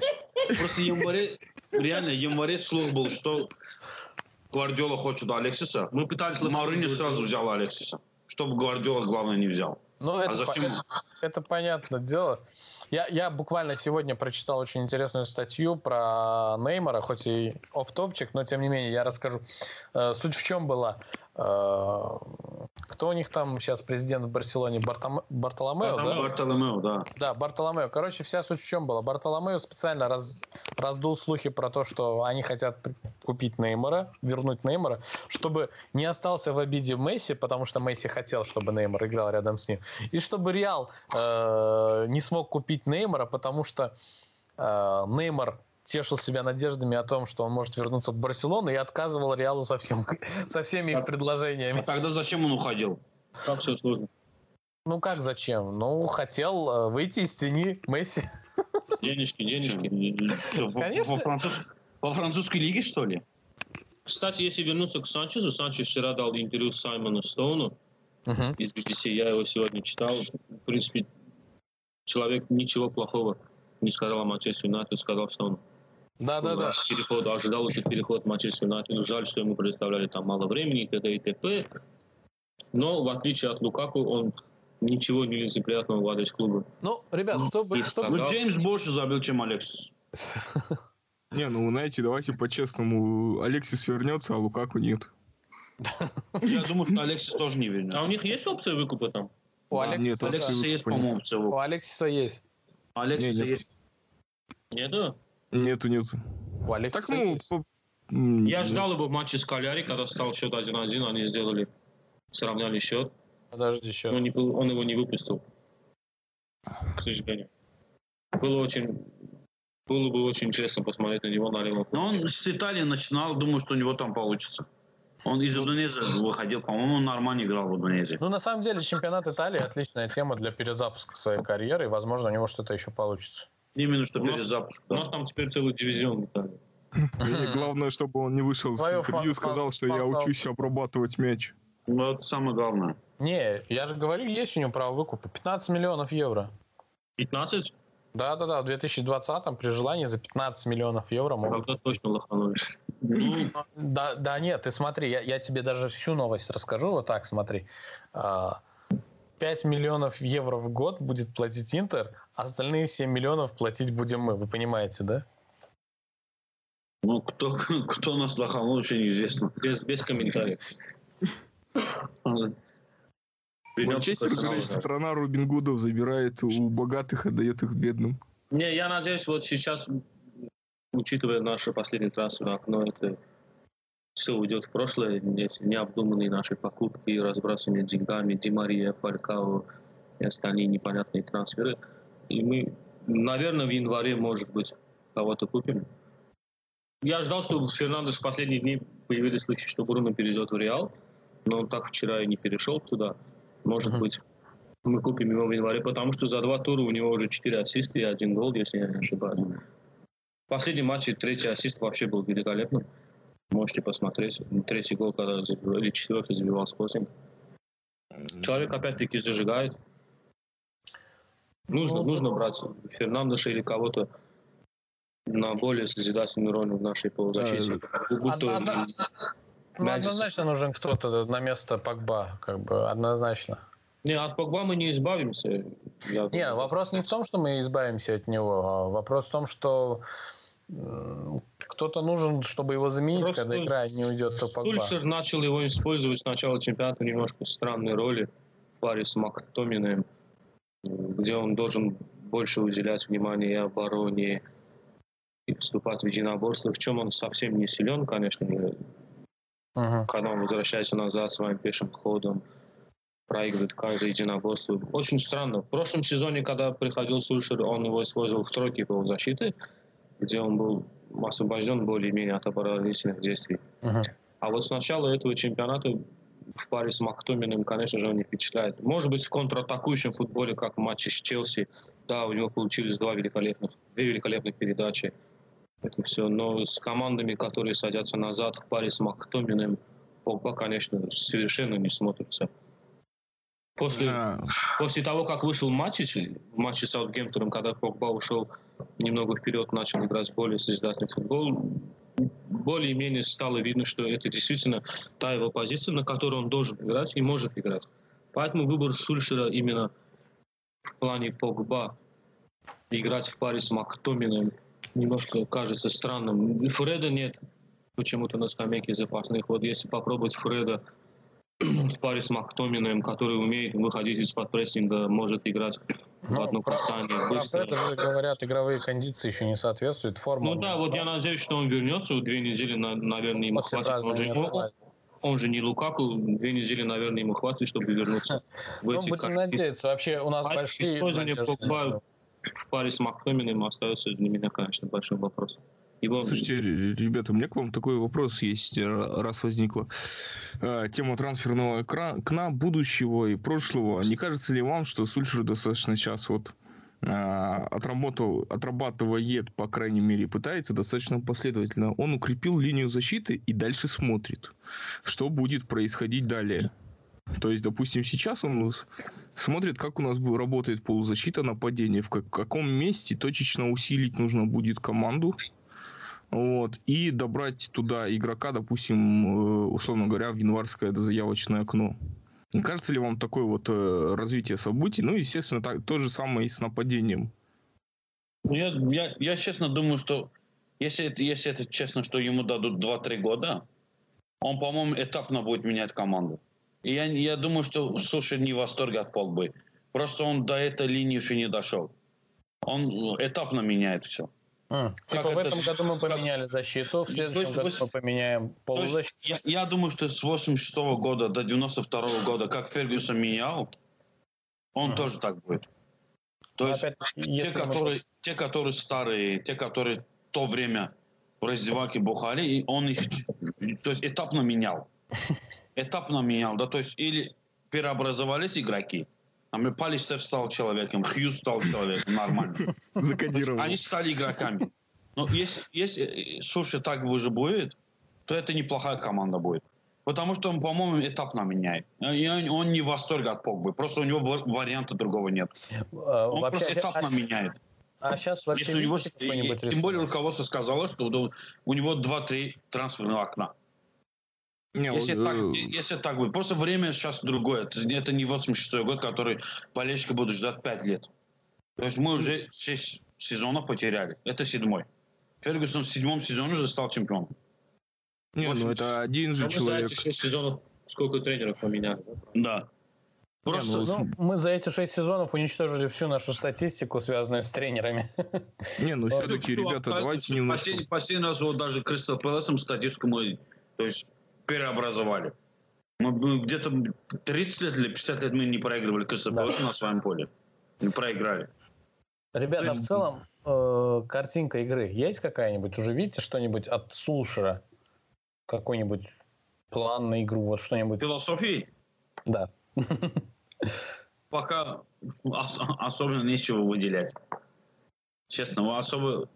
Просто в январе... Реально, в январе слух был, что Гвардиола хочет Алексиса. Мы пытались... Маурини сразу взял Алексиса. Чтобы Гвардиола, главное, не взял. Ну, это, а зачем? По- это понятное дело. Я, я буквально сегодня прочитал очень интересную статью про Неймара, хоть и оф-топчик, но тем не менее я расскажу. Э, суть в чем была? Э, кто у них там сейчас президент в Барселоне? Бартом... Бартоломео, да? Бартоломео, да. Да, Бартоломео. Короче, вся суть в чем была? Бартоломео специально раз... раздул слухи про то, что они хотят купить Неймара, вернуть Неймара, чтобы не остался в обиде Месси, потому что Месси хотел, чтобы Неймар играл рядом с ним, и чтобы Реал э, не смог купить Неймара, потому что э, Неймар тешил себя надеждами о том, что он может вернуться в Барселону и отказывал Реалу со, всем, со всеми их предложениями. А тогда зачем он уходил? Как все сложно? Ну как зачем? Ну, хотел э, выйти из тени Месси. Денежки, денежки. Что, Конечно. Во, француз... во французской лиге, что ли? Кстати, если вернуться к Санчезу, Санчес вчера дал интервью Саймону Стоуну uh-huh. из BBC, я его сегодня читал. В принципе, человек ничего плохого не сказал о Манчестер Юнайтед, сказал, что он да, да, да. Переход, ожидал этот переход Манчестер Юнайтед. Жаль, что ему предоставляли там мало времени, и т.д. и т.п. Но, в отличие от Лукаку, он ничего не лицеприятного в адрес клуба. Ну, ребят, чтобы... чтобы... Ну, Джеймс больше забил, чем Алексис. Не, ну, знаете, давайте по-честному. Алексис вернется, а Лукаку нет. Я думаю, что Алексис тоже не вернется. А у них есть опция выкупа там? У Алексиса, нет, Алексиса есть, по-моему, опция выкупа. У Алексиса есть. У Алексиса есть. Нету? Нету, нету. У Алекса так, ну, есть. По... Я ждал его в матче с Каляри, когда стал счет 1-1, они сделали, сравняли счет. Подожди, счет. Он, не, он его не выпустил. К сожалению. Было очень было бы очень интересно посмотреть на него на левом. Но он с Италии начинал, думаю, что у него там получится. Он из Индонезии выходил, по-моему, он нормально играл в Индонезии. Ну, на самом деле, чемпионат Италии отличная тема для перезапуска своей карьеры, и, возможно, у него что-то еще получится. Именно что перезапуск. У нас там теперь целый дивизион в главное, чтобы он не вышел с интервью и сказал, что я учусь обрабатывать мяч. Ну, это самое главное. Не, я же говорю, есть у него право выкупа. 15 миллионов евро. 15? Да, да, да, в 2020-м при желании за 15 миллионов евро могут... Тогда точно лоханули. Ну, да, да, нет, ты смотри, я, я тебе даже всю новость расскажу, вот так смотри. 5 а, миллионов евро в год будет платить Интер, Остальные 7 миллионов платить будем мы, вы понимаете, да? Ну, кто, кто нас лоханул, вообще неизвестно. Без, без комментариев. Манчестер, страна Рубин Гудов забирает у богатых, отдает их бедным. Не, я надеюсь, вот сейчас, учитывая наше последнее трансферное окно, это все уйдет в прошлое, необдуманные наши покупки, разбрасывание деньгами, Димария, Фалькао и остальные непонятные трансферы – и мы, наверное, в январе, может быть, кого-то купим. Я ждал, что Фернандеш в последние дни появились слухи, что Бруно перейдет в Реал, но он так вчера и не перешел туда. Может быть, мы купим его в январе, потому что за два тура у него уже четыре ассиста и один гол, если я не ошибаюсь. В последнем матче третий ассист вообще был великолепным. Можете посмотреть. Третий гол, когда или четвертый забивал Спортинг. Человек опять-таки зажигает. Нужно, ну, нужно брать Фернандеша или кого-то на более созидательную роль в нашей полузащите. Одна, одна, ну, однозначно нужен кто-то на место Погба, как бы однозначно. Не, от Погба мы не избавимся. Я не, думаю. вопрос не в том, что мы избавимся от него, а вопрос в том, что кто-то нужен, чтобы его заменить, Просто когда игра не уйдет, то Погба. Сульшер начал его использовать с начала чемпионата немножко в странной роли в паре с Мактоминым, где он должен больше уделять внимание и обороне, и вступать в единоборство, в чем он совсем не силен, конечно, uh-huh. когда он возвращается назад своим пешим ходом, проигрывает каждое единоборство. Очень странно. В прошлом сезоне, когда приходил Сульшер, он его использовал в тройке полузащиты, где он был освобожден более-менее от оборонительных действий. Uh-huh. А вот с начала этого чемпионата в паре с Мактоминым, конечно же, он не впечатляет. Может быть, в контратакующем футболе, как в матче с Челси, да, у него получились два великолепных, две великолепных передачи. Это все. Но с командами, которые садятся назад в паре с Мактоминым, Погба, конечно, совершенно не смотрится. После, yeah. после того, как вышел Матич, в матче с Саутгемптоном, когда Погба ушел немного вперед, начал играть более созидательный футбол, более-менее стало видно, что это действительно та его позиция, на которой он должен играть и может играть. Поэтому выбор Сульшера именно в плане Погба играть в паре с Мактоминым немножко кажется странным. Фреда нет почему-то на скамейке запасных. Вот если попробовать Фреда в паре с Мактоминым, который умеет выходить из-под прессинга, может играть ну, в одно касание. Быстро. это же говорят, игровые кондиции еще не соответствуют форме. Ну да, вот я надеюсь, что он вернется. Две недели, наверное, ему хватит. Он же, он, он же не Лукаку, две недели, наверное, ему хватит, чтобы вернуться в Ну, будем надеяться. Вообще у нас большие... Использование Погба в паре с Мактоминым остается для меня, конечно, большим вопросом. Его... Слушайте, ребята, у меня к вам такой вопрос есть, раз возникла тема трансферного окна будущего и прошлого. Не кажется ли вам, что Сульшер достаточно сейчас вот э, отработал, отрабатывает, по крайней мере, пытается достаточно последовательно. Он укрепил линию защиты и дальше смотрит, что будет происходить далее. То есть, допустим, сейчас он смотрит, как у нас работает полузащита нападения, в каком месте точечно усилить нужно будет команду, вот, и добрать туда игрока, допустим, э, условно говоря, в январское заявочное окно. Не кажется ли вам такое вот э, развитие событий? Ну, естественно, так, то же самое и с нападением. Ну, я, я, я честно думаю, что если если это честно, что ему дадут 2-3 года, он, по-моему, этапно будет менять команду. И я, я думаю, что Суши не в восторге от Погбы. Просто он до этой линии еще не дошел. Он этапно меняет все. А, типа в этом году мы поменяли как... защиту, в следующем году мы поменяем полузащиту. Я, я думаю, что с 86 -го года до 92 -го года, как Фергюсон менял, он а. тоже так будет. То Но есть опять, те, которые, мы... те, которые старые, те, которые в то время в раздевалке бухали, и он их то есть этапно менял. Этапно менял, да, то есть или преобразовались игроки, Палистер стал человеком, Хьюз стал человеком, нормально. Закодировал. Они стали игроками. Но если, если Суши так уже будет, то это неплохая команда будет. Потому что он, по-моему, этапно меняет. И он, он не в восторге от Погбы. Просто у него варианта другого нет. А, он вообще, просто этапно а, а, А сейчас вообще Если у него, Тем более руководство сказало, что у него 2-3 трансферных окна. Не, если, вот, так, э... если так будет. Просто время сейчас другое. Это, это не 86 год, который болельщики будут ждать 5 лет. То есть мы уже 6 сезонов потеряли. Это седьмой. Фергюсон в седьмом сезоне уже стал чемпионом. Не, ну это один же человек. За 6 сезонов сколько тренеров поменяли. Да. Просто, не, ну, ну, мы за эти шесть сезонов уничтожили всю нашу статистику, связанную с тренерами. Не, ну все-таки, ребята, давайте немножко... Последний, последний раз вот даже Кристал Пэласом статистику мы то есть, переобразовали. Мы где-то 30 лет или 50 лет мы не проигрывали Кристал да. на своем поле. Не проиграли. Ребята, есть... в целом, э, картинка игры есть какая-нибудь? Уже видите что-нибудь от Сулшера? Какой-нибудь план на игру? Вот что-нибудь? Философии? Да. Пока ос- особенно нечего выделять. Честно, особо...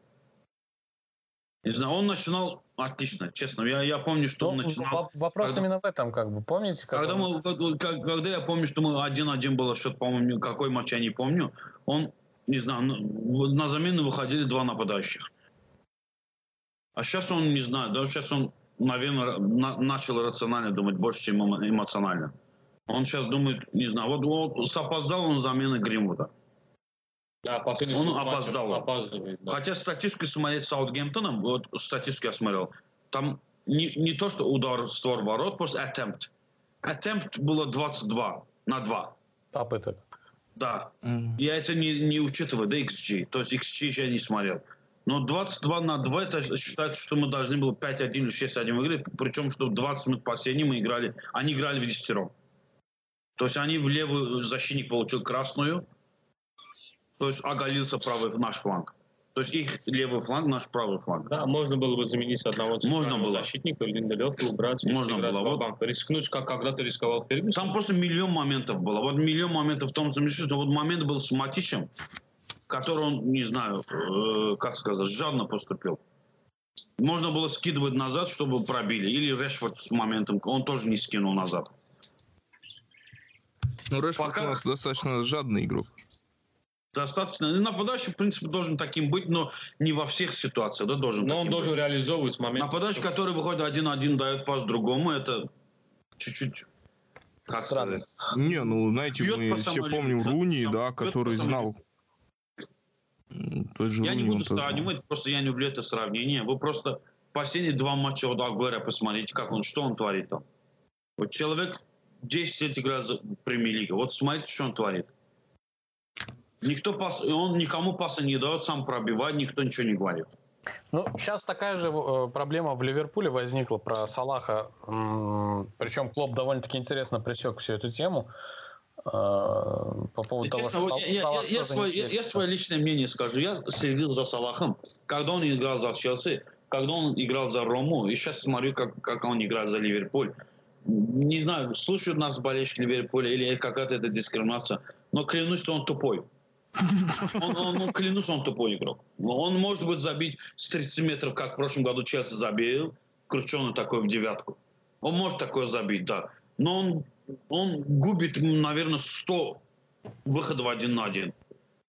Не знаю, он начинал Отлично, честно. Я, я помню, что ну, начинал... Вопрос когда, именно в этом, как бы, помните? Когда, мы, как, когда я помню, что мы один-один было счет, по-моему, какой матч я не помню, он, не знаю, на замену выходили два нападающих. А сейчас он не знает, да, сейчас он, наверное, на, начал рационально думать больше, чем эмоционально. Он сейчас думает, не знаю, вот, вот опоздал он замены Гримвуда. Да, он опоздал. Опаздывает, да. Хотя статистику смотреть с Саутгемптоном, вот статистику я смотрел, там не, не то, что удар в створ ворот, просто attempt. Attempt было 22 на 2. Попыток. Да. Mm. Я это не, не учитываю, да, XG. То есть XG я не смотрел. Но 22 на 2, это считается, что мы должны были 5-1 или 6-1 выиграть. Причем, что 20 минут последние мы играли, они играли в десятером. То есть они в левый защитник получил красную, то есть оголился правый наш фланг. То есть их левый фланг, наш правый фланг. Да, можно было бы заменить одного можно было. защитника, Линделев, убрать. Можно было. Вот. Банк. Рискнуть, как когда-то рисковал Фергюсон. Там просто миллион моментов было. Вот миллион моментов в том смысле, что вот момент был с Матичем, который он, не знаю, э, как сказать, жадно поступил. Можно было скидывать назад, чтобы пробили. Или Решфорд с моментом, он тоже не скинул назад. Ну, Решфорд Пока... у нас достаточно жадный игрок достаточно. Нападающий, в принципе, должен таким быть, но не во всех ситуациях, да, должен. Но он должен быть. реализовывать момент. Нападающий, который выходит один-один, дает пас другому, это чуть-чуть как Странно. сказать? Не, ну, знаете, Бьет мы все помним Руни, да, который знал. Тот же я Руни, не буду сравнивать, просто я не люблю это сравнение. Вы просто последние два матча от Агуэра посмотрите, как он, что он творит там. Вот человек 10 лет играет за премьер-лига. Вот смотрите, что он творит. Никто пас, он никому паса не дает, сам пробивает, никто ничего не говорит. Ну, сейчас такая же э, проблема в Ливерпуле возникла про Салаха. Причем Клоп довольно-таки интересно пресек всю эту тему. Э, по поводу того, Честно, что я, я, я, я, свой, я, я свое личное мнение скажу. Я следил за Салахом, когда он играл за Челси, когда он играл за Рому, и сейчас смотрю, как, как он играет за Ливерпуль. Не знаю, слушают нас болельщики Ливерпуля или какая-то это дискриминация, но клянусь, что он тупой. Он, он, ну, клянусь, он тупой игрок. Он может быть забить с 30 метров, как в прошлом году Челси забил, крученый такой в девятку. Он может такое забить, да. Но он, он губит, наверное, 100 выходов один на один.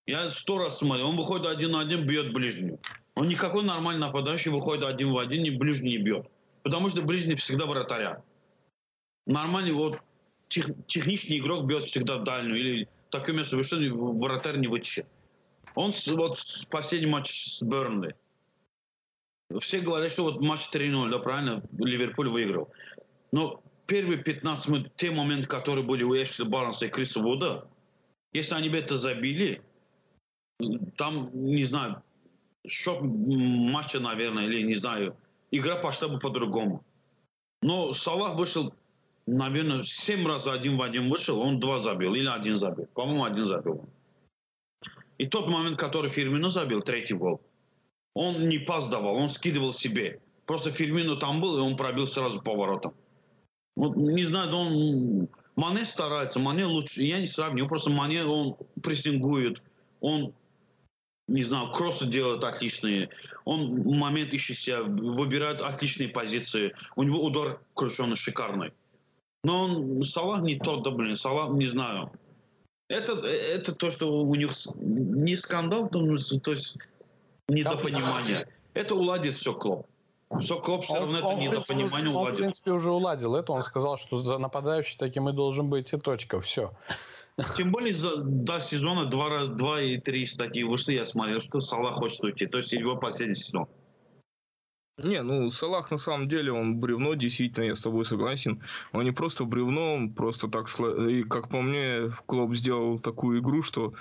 Я сто раз смотрел. Он выходит один на один, бьет ближнюю. Он никакой нормальный нападающий выходит один в один, и ближний бьет. Потому что ближний всегда вратаря. Нормальный вот тех, техничный игрок бьет всегда дальнюю или такое вы что, вратарь не вытащит. Он вот последний матч с Бернли. Все говорят, что вот матч 3-0, да, правильно, Ливерпуль выиграл. Но первые 15 минут, те моменты, которые были у Эшли Барнса и Криса Вуда, если они бы это забили, там, не знаю, счет матча, наверное, или не знаю, игра пошла бы по-другому. Но Салах вышел наверное, семь раз один в один вышел, он два забил или один забил. По-моему, один забил. И тот момент, который Фирмино забил, третий гол, он не пас давал, он скидывал себе. Просто Фирмино там был, и он пробил сразу поворотом. Вот, не знаю, он... Мане старается, Мане лучше. Я не сравниваю, просто Мане, он прессингует, он, не знаю, кроссы делает отличные. Он момент ищет себя, выбирает отличные позиции. У него удар крученый шикарный. Но он, Салах не тот, да, блин, Салах, не знаю. Это, это то, что у них не скандал, то есть недопонимание. Это уладит все Клоп. Все Клоп все равно это недопонимание уладит. Он, в принципе, уже уладил это. Он сказал, что за нападающий таким и должен быть, и точка. Все. Тем более за, до сезона 2, 2 и 3 статьи вышли, я смотрел, что Салах хочет уйти. То есть его последний сезон. Не, ну Салах на самом деле он бревно, действительно, я с тобой согласен. Он не просто бревно, он просто так, и как по мне, Клоп сделал такую игру, что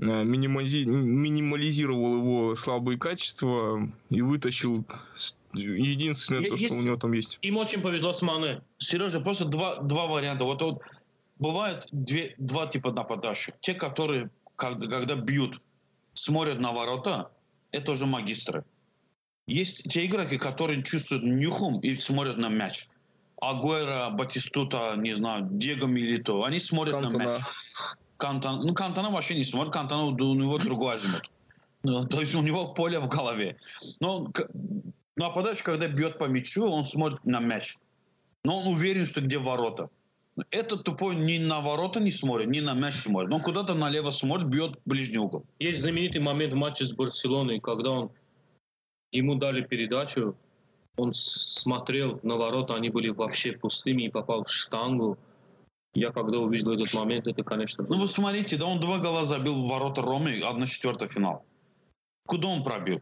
э, минимализировал его слабые качества и вытащил единственное то, что у него там есть. Им очень повезло с Мане. Сережа, просто два, два варианта. Вот, вот бывает две, два типа нападающих. Те, которые, когда, когда бьют, смотрят на ворота, это уже магистры. Есть те игроки, которые чувствуют нюхом и смотрят на мяч. Агуэра, Батистута, не знаю, Диего Милито, они смотрят Кантона. на мяч. Кантон, ну, Кантона вообще не смотрит, Кантона у него другой азимут. Ну, то есть у него поле в голове. Но нападающий, когда бьет по мячу, он смотрит на мяч. Но он уверен, что где ворота. Этот тупой ни на ворота не смотрит, ни на мяч смотрит. Он куда-то налево смотрит, бьет ближний угол. Есть знаменитый момент в матче с Барселоной, когда он ему дали передачу, он смотрел на ворота, они были вообще пустыми и попал в штангу. Я когда увидел этот момент, это, конечно... Ну, вы смотрите, да он два гола забил в ворота Ромы, 1-4 финал. Куда он пробил?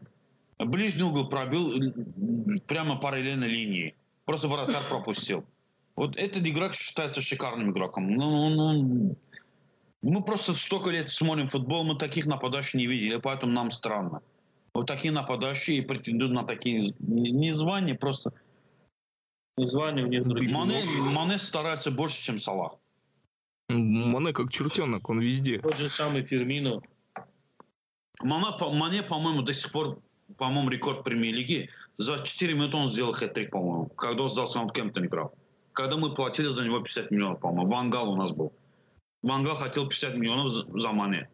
Ближний угол пробил прямо параллельно линии. Просто вратарь пропустил. Вот этот игрок считается шикарным игроком. Ну, ну, мы просто столько лет смотрим футбол, мы таких нападающих не видели, поэтому нам странно. Вот такие нападающие претендуют на такие не звания, просто... Не звания другие. Мане, Мане старается больше, чем Салах. Мане как чертенок, он везде. Тот же самый Фермино. Мане, Мане по-моему, до сих пор, по-моему, рекорд премьер-лиги. За 4 минуты он сделал хэт-трик, по-моему, когда он за Саутгемптон играл. Когда мы платили за него 50 миллионов, по-моему. Вангал у нас был. Вангал хотел 50 миллионов за, за Мане.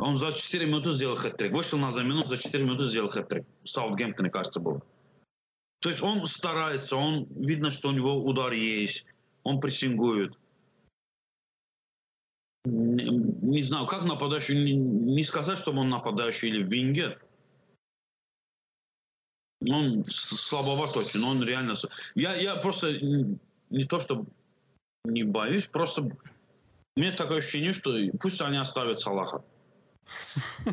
Он за 4 минуты сделал хэт-трик. Вышел на замену, за 4 минуты сделал хэт-трик. В Саутгемптоне, кажется, был. То есть он старается, он видно, что у него удар есть, он прессингует не, не знаю, как нападающий, не, не сказать, что он нападающий или вингер. Он слабоват очень, он реально... Я, я просто не то, что не боюсь, просто меня такое ощущение, что пусть они оставят Салаха.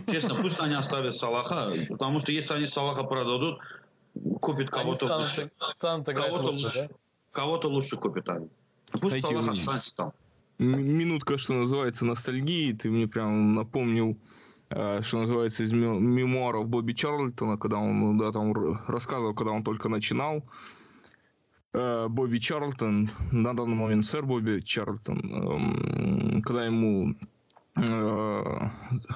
Честно, пусть они оставят Салаха, потому что если они Салаха продадут, купят кого-то лучше. Кого-то лучше, да? кого-то лучше купят они. Пусть Знаете, Салах останется там минутка, что называется, ностальгии. Ты мне прям напомнил, э, что называется, из мемуаров Бобби Чарльтона, когда он да, там рассказывал, когда он только начинал. Э, Бобби Чарльтон, на данный момент сэр Бобби Чарльтон, когда ему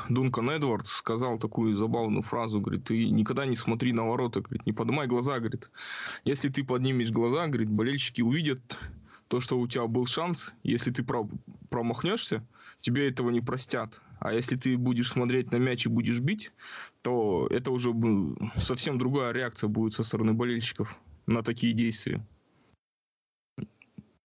Дункан Эдвардс сказал такую забавную фразу, говорит, ты никогда не смотри на ворота, говорит, не поднимай глаза, говорит, если ты поднимешь глаза, говорит, болельщики увидят то, что у тебя был шанс, если ты промахнешься, тебе этого не простят. А если ты будешь смотреть на мяч и будешь бить, то это уже совсем другая реакция будет со стороны болельщиков на такие действия.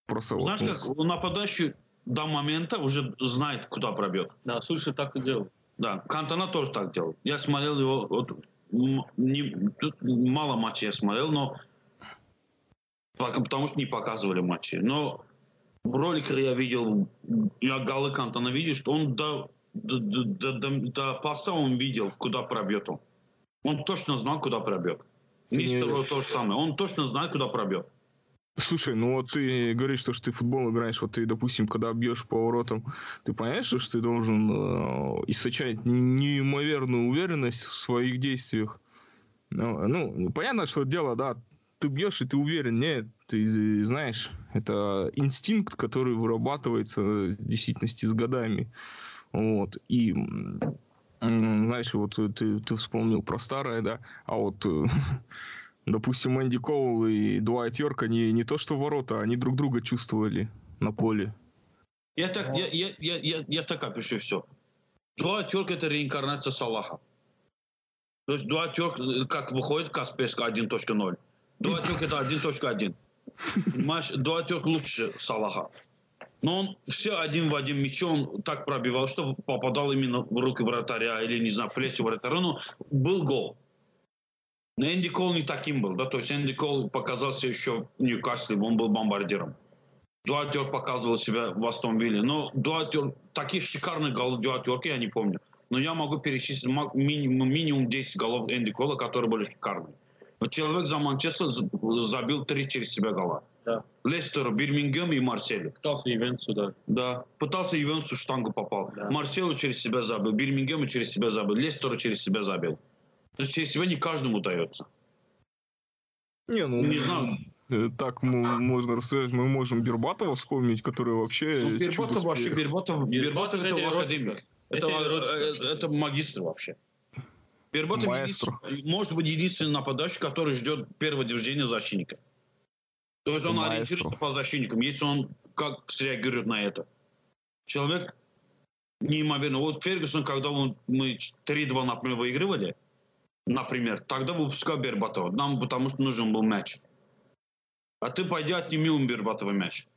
Просто Знаешь, вот, как нападающий до момента уже знает, куда пробьет. Да, слушай, так и делал. Да, Кантона тоже так делал. Я смотрел его, вот, не, мало матчей я смотрел, но потому что не показывали матчи. Но в роликах я видел, я голы Кантона видел, что он до, до, до, до, до паса он видел, куда пробьет он. Он точно знал, куда пробьет. Мистер не... то же самое. Он точно знает, куда пробьет. Слушай, ну вот ты говоришь, что, что ты футбол играешь, вот ты, допустим, когда бьешь по воротам, ты понимаешь, что ты должен э, источать неимоверную уверенность в своих действиях? Ну, ну, понятно, что дело, да, ты бьешь, и ты уверен. Нет, ты знаешь, это инстинкт, который вырабатывается в действительности с годами. Вот. И знаешь, вот ты, ты вспомнил про старое, да, а вот допустим, Энди Коул и Дуайт Йорк, они не то что ворота, они друг друга чувствовали на поле. Я так, я, я, я, я, я так опишу все. Дуайт Йорк это реинкарнация Салаха. То есть Дуайт Йорк, э, как выходит Касперск 1.0. Дуатюк это 1.1. Понимаешь, Дуатюк лучше Салаха. Но он все один в один мячи, он так пробивал, что попадал именно в руки вратаря или, не знаю, плечи вратаря. Ну, был гол. Но Энди Кол не таким был, да, то есть Энди Кол показался еще в Ньюкасле, он был бомбардиром. Дуатер показывал себя в Астон Вилле. Но Дуатер, таких шикарных голов Дуатерки я не помню. Но я могу перечислить минимум, минимум 10 голов Энди Кола, которые были шикарные. Человек за Манчестер забил три через себя гола. Да. Лестеру, Бирмингем и Марселю. Пытался Ивенцу, да. Да, пытался Ивенцу штангу попал. Да. Марселю через себя забил, Бирмингему через себя забил, Лестеру через себя забил. То есть не каждому удается. Не, ну, не знаю. Э, так мы, можно рассказать, мы можем Бербатова вспомнить, который вообще... Ну, Бербатов вообще, Бербатов, Бербатов, Бербатов это, академик. Это, это, это, это магистр вообще. Перебота может быть единственный нападающий, который ждет первого движения защитника. То есть он Маэстро. ориентируется по защитникам, если он как среагирует на это. Человек неимоверно. Вот Фергюсон, когда он, мы 3-2, например, выигрывали, например, тогда выпускал Бербатова. Нам потому что нужен был мяч. А ты пойди отними у Бербатова мяч.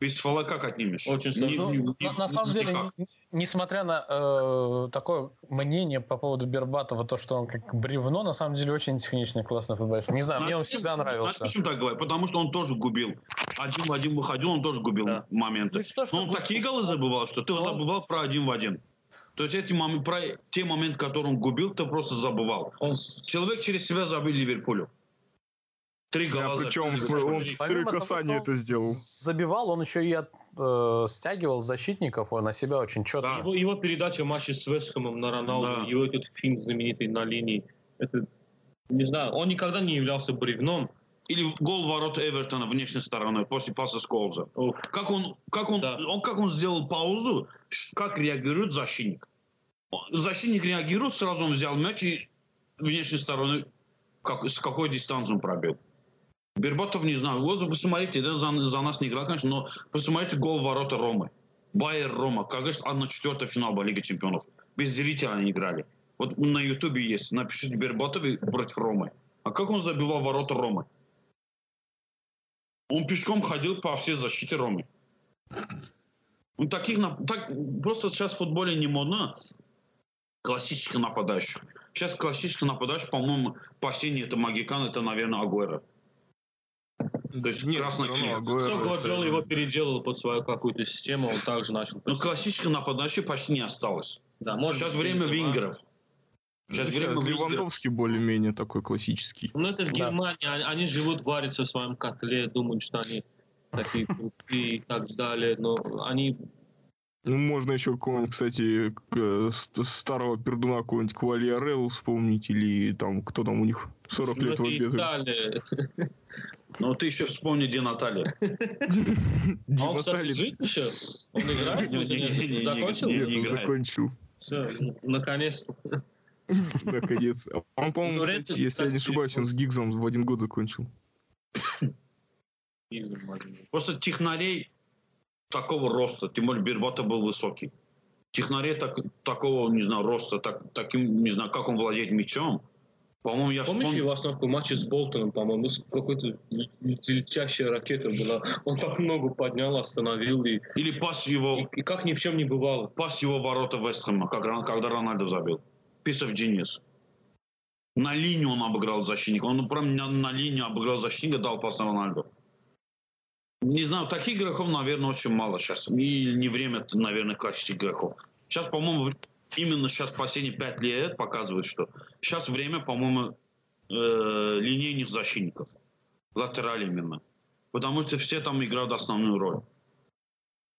Без ствола как отнимешь? Очень сложно. не- Ну, не- на, на самом деле, никак. не- несмотря на э, такое мнение по поводу Бербатова, то, что он как бревно, на самом деле очень техничный, классный футболист. Не знаю, мне он Знаешь, всегда Знаешь, нравился. почему так говорю? Потому что он тоже губил. Один в один выходил, он тоже губил Да. моменты. Ну что ж Но он ты- такие голы забывал, что ты Ну. забывал про один в один. То есть эти мом- про те моменты, которые он губил, ты просто забывал. Он Человек через себя забил Ливерпулю. Три Да, гола причем забил он в три касания это сделал. Забивал, он еще и от, э, стягивал защитников он на себя очень четко. Да. Его, его передача в матче с Вестхэмом на Роналду, Да. его этот фильм знаменитый на линии, это, не знаю, он никогда не являлся бревном. Или гол ворот Эвертона внешней стороной после паса Сколза. Как он, как он, Да. он, как он сделал паузу, как реагирует защитник. Защитник реагирует, сразу он взял мяч и внешней стороны как, с какой дистанции он пробил. Бербатов не знаю. Вот посмотрите, да, за, за нас не играл, конечно, но посмотрите гол ворота Ромы. Байер Рома. Конечно, одна четвертая финал была Лиги Чемпионов. Без зрителей они играли. Вот на Ютубе есть. Напишите Бербатов против Ромы. А как он забивал ворота Ромы? Он пешком ходил по всей защите Ромы. Ну, таких, так, просто сейчас в футболе не модно классических нападающих. Сейчас классических нападающих, по-моему, последний это Магикан, это, наверное, Агуэро. То есть Нет. Агуэро Кто это- Гвардиола его переделал под свою какую-то систему, он также начал. Но классических нападающих почти не осталось. Да, может Сейчас быть, время Бензема. вингеров. Сейчас время. Левандовский более-менее такой классический. Ну, это в Да. Германии, они, они живут, варятся в своем котле, думают, что они такие крутые и так далее, но они Ну, можно еще какого-нибудь, кстати, э, старого пердуна какого-нибудь Квалиареллу вспомнить, или там, кто там у них 40 ну, лет в обед. Но ты еще вспомни, где Наталья. А он, кстати, жив еще? Он играет? Закончил? не, Нет, не он закончил. Все, наконец-то. Наконец. Он, по-моему, Ну, если я не ошибаюсь, он с Гиггсом в один год закончил. Просто технарей такого роста, тем более Бербата был высокий. Технарей так, такого, не знаю, роста, так, таким, не знаю, как он владеет мячом. По-моему, я Помнишь вспомнил- его основку матче с Болтоном, по-моему, какой-то летящая ракета была. Он так ногу поднял, остановил, и, Или пас его, и, и как ни в чем не бывало. пас его ворота Вестхэма, как, когда Рональдо забил. Писов Денис. На линию он обыграл защитника. Он прям на, на линию обыграл защитника, дал пас Рональду. Не знаю, таких игроков, наверное, очень мало сейчас. И не время, наверное, качество игроков. Сейчас, по-моему, именно сейчас последние пять лет показывают, что сейчас время, по-моему, э, линейных защитников. Латерали именно. Потому что все там играют основную роль.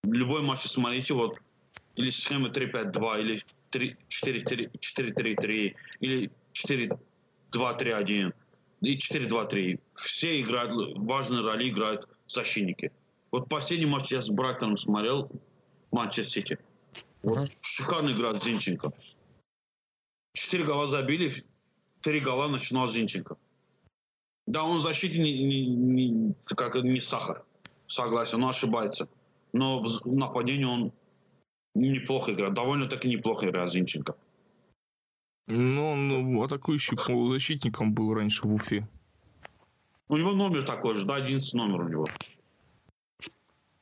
Любой матч смотрите, вот, или схема 3-5-2, или 3 4-3 4-3-3, или 4-2-3-1, и 4-2-3. Все играют, важные роли играют защитники. Вот последний матч я с Брайтоном смотрел, Манчестер Сити. Вот Мгм. шикарно играет Зинченко. Четыре гола забили, три гола начинал Зинченко. Да, он в защите не, не- не- как не сахар. Согласен, он ошибается. Но в нападении он неплохо играет. Довольно-таки неплохо играет Зинченко. Но он ну, атакующий полузащитником был раньше в Уфе. У него номер такой же, да, 11 номер у него.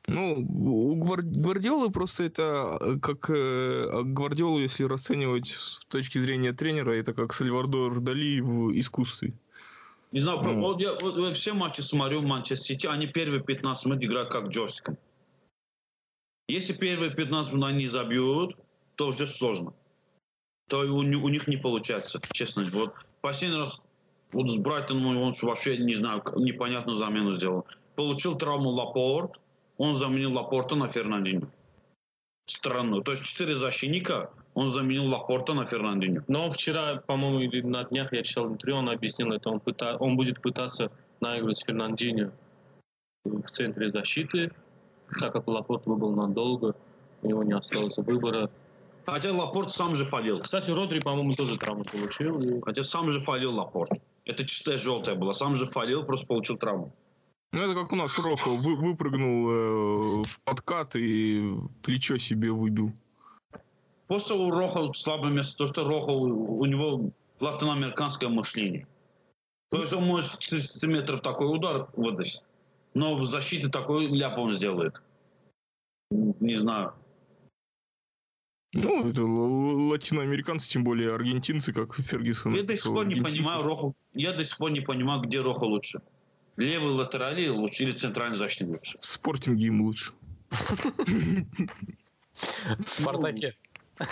Ну, у Гвар- Гвардиолы просто это э, как э, Гвардиолу, если расценивать с точки зрения тренера, это как Сальвадор Дали в искусстве. Не знаю, Ну. вот я вот я все матчи смотрю Манчестер Сити, они первые 15 минут играют как джойстиком. Если первые 15 минут они забьют, то уже сложно. То у, у них не получается, честно. Вот последний раз вот с Брайтоном он вообще, не знаю, непонятную замену сделал. Получил травму Лапорт, он заменил Лапорта на Фернандинho. Странно. То есть четыре защитника, он заменил Лапорта на Фернандинho. Но вчера, по-моему, или на днях я читал интервью, он объяснил это. Он, пыта... он будет пытаться наигрывать Фернандинho в центре защиты, так как Лапорт выбыл надолго, у него не осталось выбора. Хотя Лапорт сам же фалил. Кстати, Родри, по-моему, тоже травму получил. и- Хотя сам же фалил Лапорт. Это чистая желтая была. Сам же фалил, просто получил травму. Ну, это как у нас Рохо вы, выпрыгнул э, в подкат и плечо себе выбил. Просто у Роха слабое место, то, что Роха, у, у него латиноамериканское мышление. То есть он может с 30 метров такой удар выдать, но в защите такой ляп он сделает. Не знаю. Ну, это латиноамериканцы, тем более аргентинцы, как Фергюсон. Я до сих пор не понимаю Роху. Я до сих пор не понимаю, где Роха лучше. Левый латерали лучше или центральный защитник лучше? В спортинге им лучше. В Спартаке.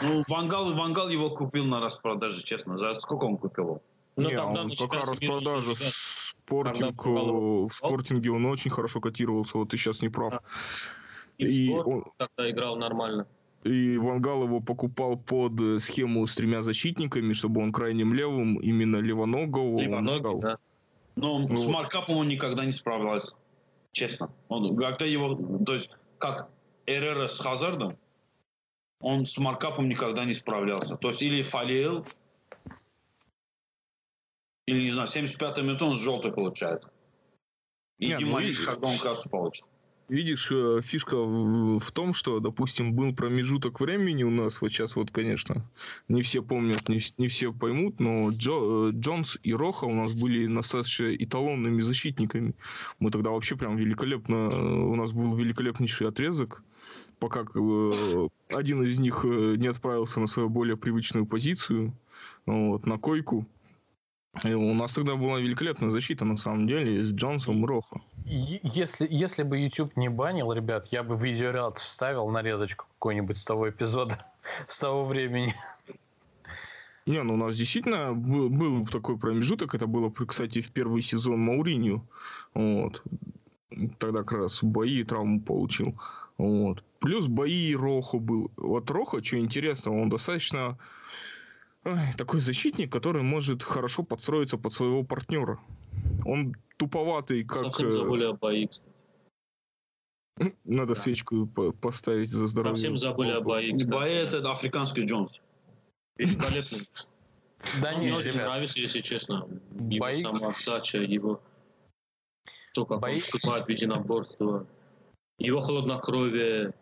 Ну, Вангал, Вангал его купил на распродаже, честно. За сколько он купил? Ну, не, он пока распродажа спортинг, в спортинге он очень хорошо котировался, вот ты сейчас не прав. И, и он тогда играл нормально. И Вангал его покупал под э, схему с тремя защитниками, чтобы он крайним левым, именно левоногого он стал. Да. Но вот. с маркапом он никогда не справлялся. Честно. Он, когда его, то есть, как Эрера с Хазардом, он с маркапом никогда не справлялся. То есть, или фалил, или, не знаю, 75-й минут он с желтой получает. И не, ну, когда он кассу получит видишь, э, фишка в том, что, допустим, был промежуток времени у нас, вот сейчас вот, конечно, не все помнят, не, не все поймут, но Джо, э, Джонс и Роха у нас были достаточно эталонными защитниками. Мы тогда вообще прям великолепно, э, у нас был великолепнейший отрезок, пока один из них не отправился на свою более привычную позицию, вот, на койку. У нас тогда была великолепная защита, на самом деле, с Джонсом и Рохо. Если, если бы YouTube не банил, ребят, я бы видеоряд вставил нарезочку какой-нибудь с того эпизода, с того времени. Не, ну у нас действительно был, был такой промежуток. Это было, кстати, в первый сезон Мауринью. Вот. Тогда как раз бои и травму получил. Вот. Плюс бои Рохо был. Вот Рохо, что интересно, он достаточно такой защитник, который может хорошо подстроиться под своего партнера. Он туповатый, как... Совсем забыли о бои, кстати. Надо да. свечку поставить за здоровье. Совсем забыли о бои. Не бои это африканский Джонс. Великолепный. Да Мне очень нравится, если честно. Его самоотдача, его то, как он вступает в единоборство, его хладнокровие,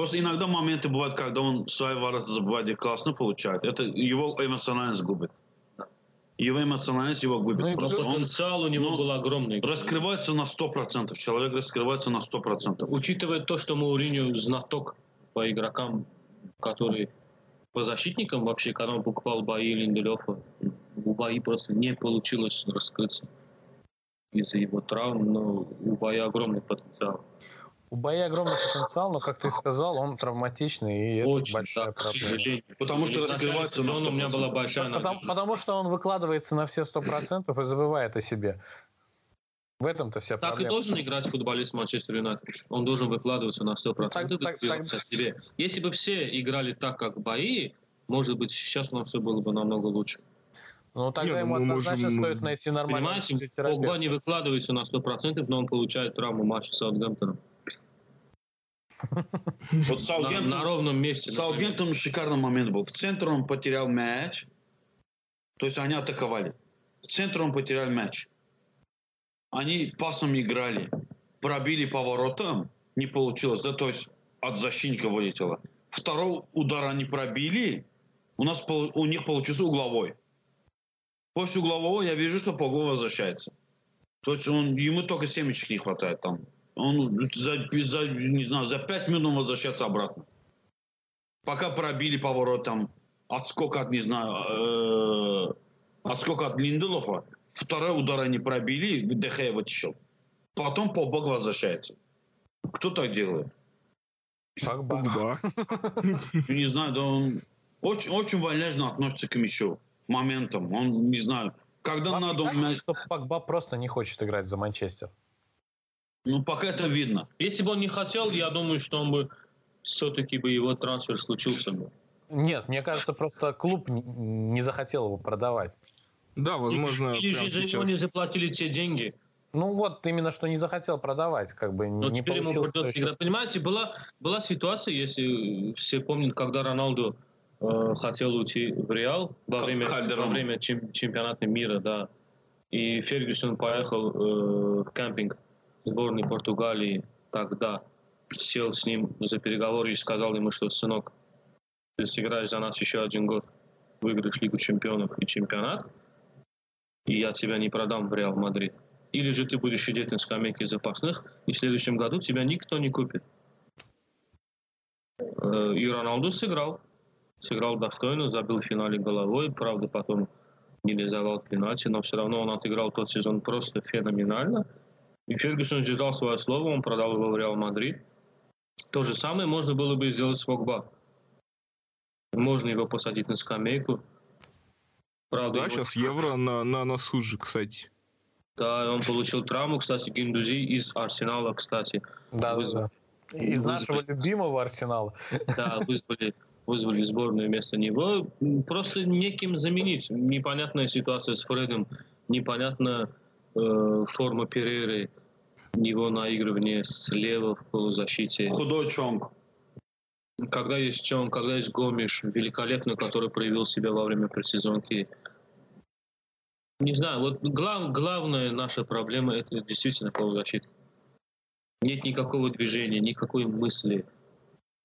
Просто иногда моменты бывают, когда он свои ворота забывает и классно получает. Это его эмоциональность губит. Его эмоциональность его губит. Ну, Просто потенциал он, у него ну, был огромный. Раскрывается на 100%. Человек раскрывается на 100%. Учитывая то, что Мауриню знаток по игрокам, который по защитникам вообще, когда он покупал бои Линделёфа, у бои просто не получилось раскрыться из-за его травм, но у боя огромный потенциал. У боя огромный потенциал, но, как ты сказал, он травматичный, и Очень, это большая да, проблема. Потому что раскрывается на у меня была большая потому, потому что он выкладывается на все сто процентов и забывает о себе. В этом-то вся так проблема. Так и должен играть футболист Манчестер Юнайтед. Он должен выкладываться на 100% так, и так, так, о себе. Если бы все играли так, как бои, может быть, сейчас у нас все было бы намного лучше. Ну, тогда Нет, ему однозначно можем... стоит найти нормального Понимаете, Погба не выкладывается на 100%, но он получает травму матча с Саутгемптоном. Вот Саутгемптон, на, на ровном месте. Саутгемптон шикарный момент был. В центре он потерял мяч. То есть они атаковали. В центре он потерял мяч. Они пасом играли. Пробили поворотом. Не получилось. Да, то есть от защитника вылетело. Второй удар они пробили. У нас у них получился угловой. После углового я вижу, что Погба возвращается. То есть он, ему только семечек не хватает там он за, за, не знаю, за пять минут возвращаться обратно. Пока пробили поворот там, отскок от, не знаю, э, отскок от Линделофа, второй удар они пробили, ДХ вытащил. Потом по бок возвращается. Кто так делает? Погба. Не знаю, да он очень, очень вальяжно относится к мячу, моментам. Он, не знаю, когда Вам надо... Кажется, что Погба просто не хочет играть за Манчестер. Ну, пока это видно. Если бы он не хотел, я думаю, что он бы все-таки бы его трансфер случился бы. Нет, мне кажется, просто клуб не захотел его продавать. Да, возможно. Или же за него не заплатили те деньги. Ну вот именно что не захотел продавать, как бы Но не теперь ему придется. Еще... Понимаете, была, была ситуация, если все помнят, когда Роналду э, хотел уйти в Реал во время, во время чемпионата мира, да. И Фергюсон поехал э, в кемпинг сборной Португалии тогда сел с ним за переговоры и сказал ему, что, сынок, ты сыграешь за нас еще один год, выиграешь Лигу чемпионов и чемпионат, и я тебя не продам в Реал Мадрид. Или же ты будешь сидеть на скамейке запасных, и в следующем году тебя никто не купит. Э, и Роналду сыграл. Сыграл достойно, забил в финале головой. Правда, потом не реализовал пенальти, но все равно он отыграл тот сезон просто феноменально. И Фергюсон сдержал свое слово, он продал его в Реал Мадрид. То же самое можно было бы сделать с Погба. Можно его посадить на скамейку. Правда, да, его... сейчас Евро на, на носу же, кстати. Да, он получил травму, кстати, Гиндузи из Арсенала, кстати. Да, вызвали. да. Из вызвали. нашего любимого Арсенала. Да, вызвали, вызвали сборную вместо него. Просто неким заменить. Непонятная ситуация с Фредом, непонятная э, форма Переры, его наигрывание слева в полузащите. Худой Чонг. Когда есть Чонг, когда есть Гомиш, великолепно, который проявил себя во время предсезонки. Не знаю, вот глав, главная наша проблема это действительно полузащита. Нет никакого движения, никакой мысли.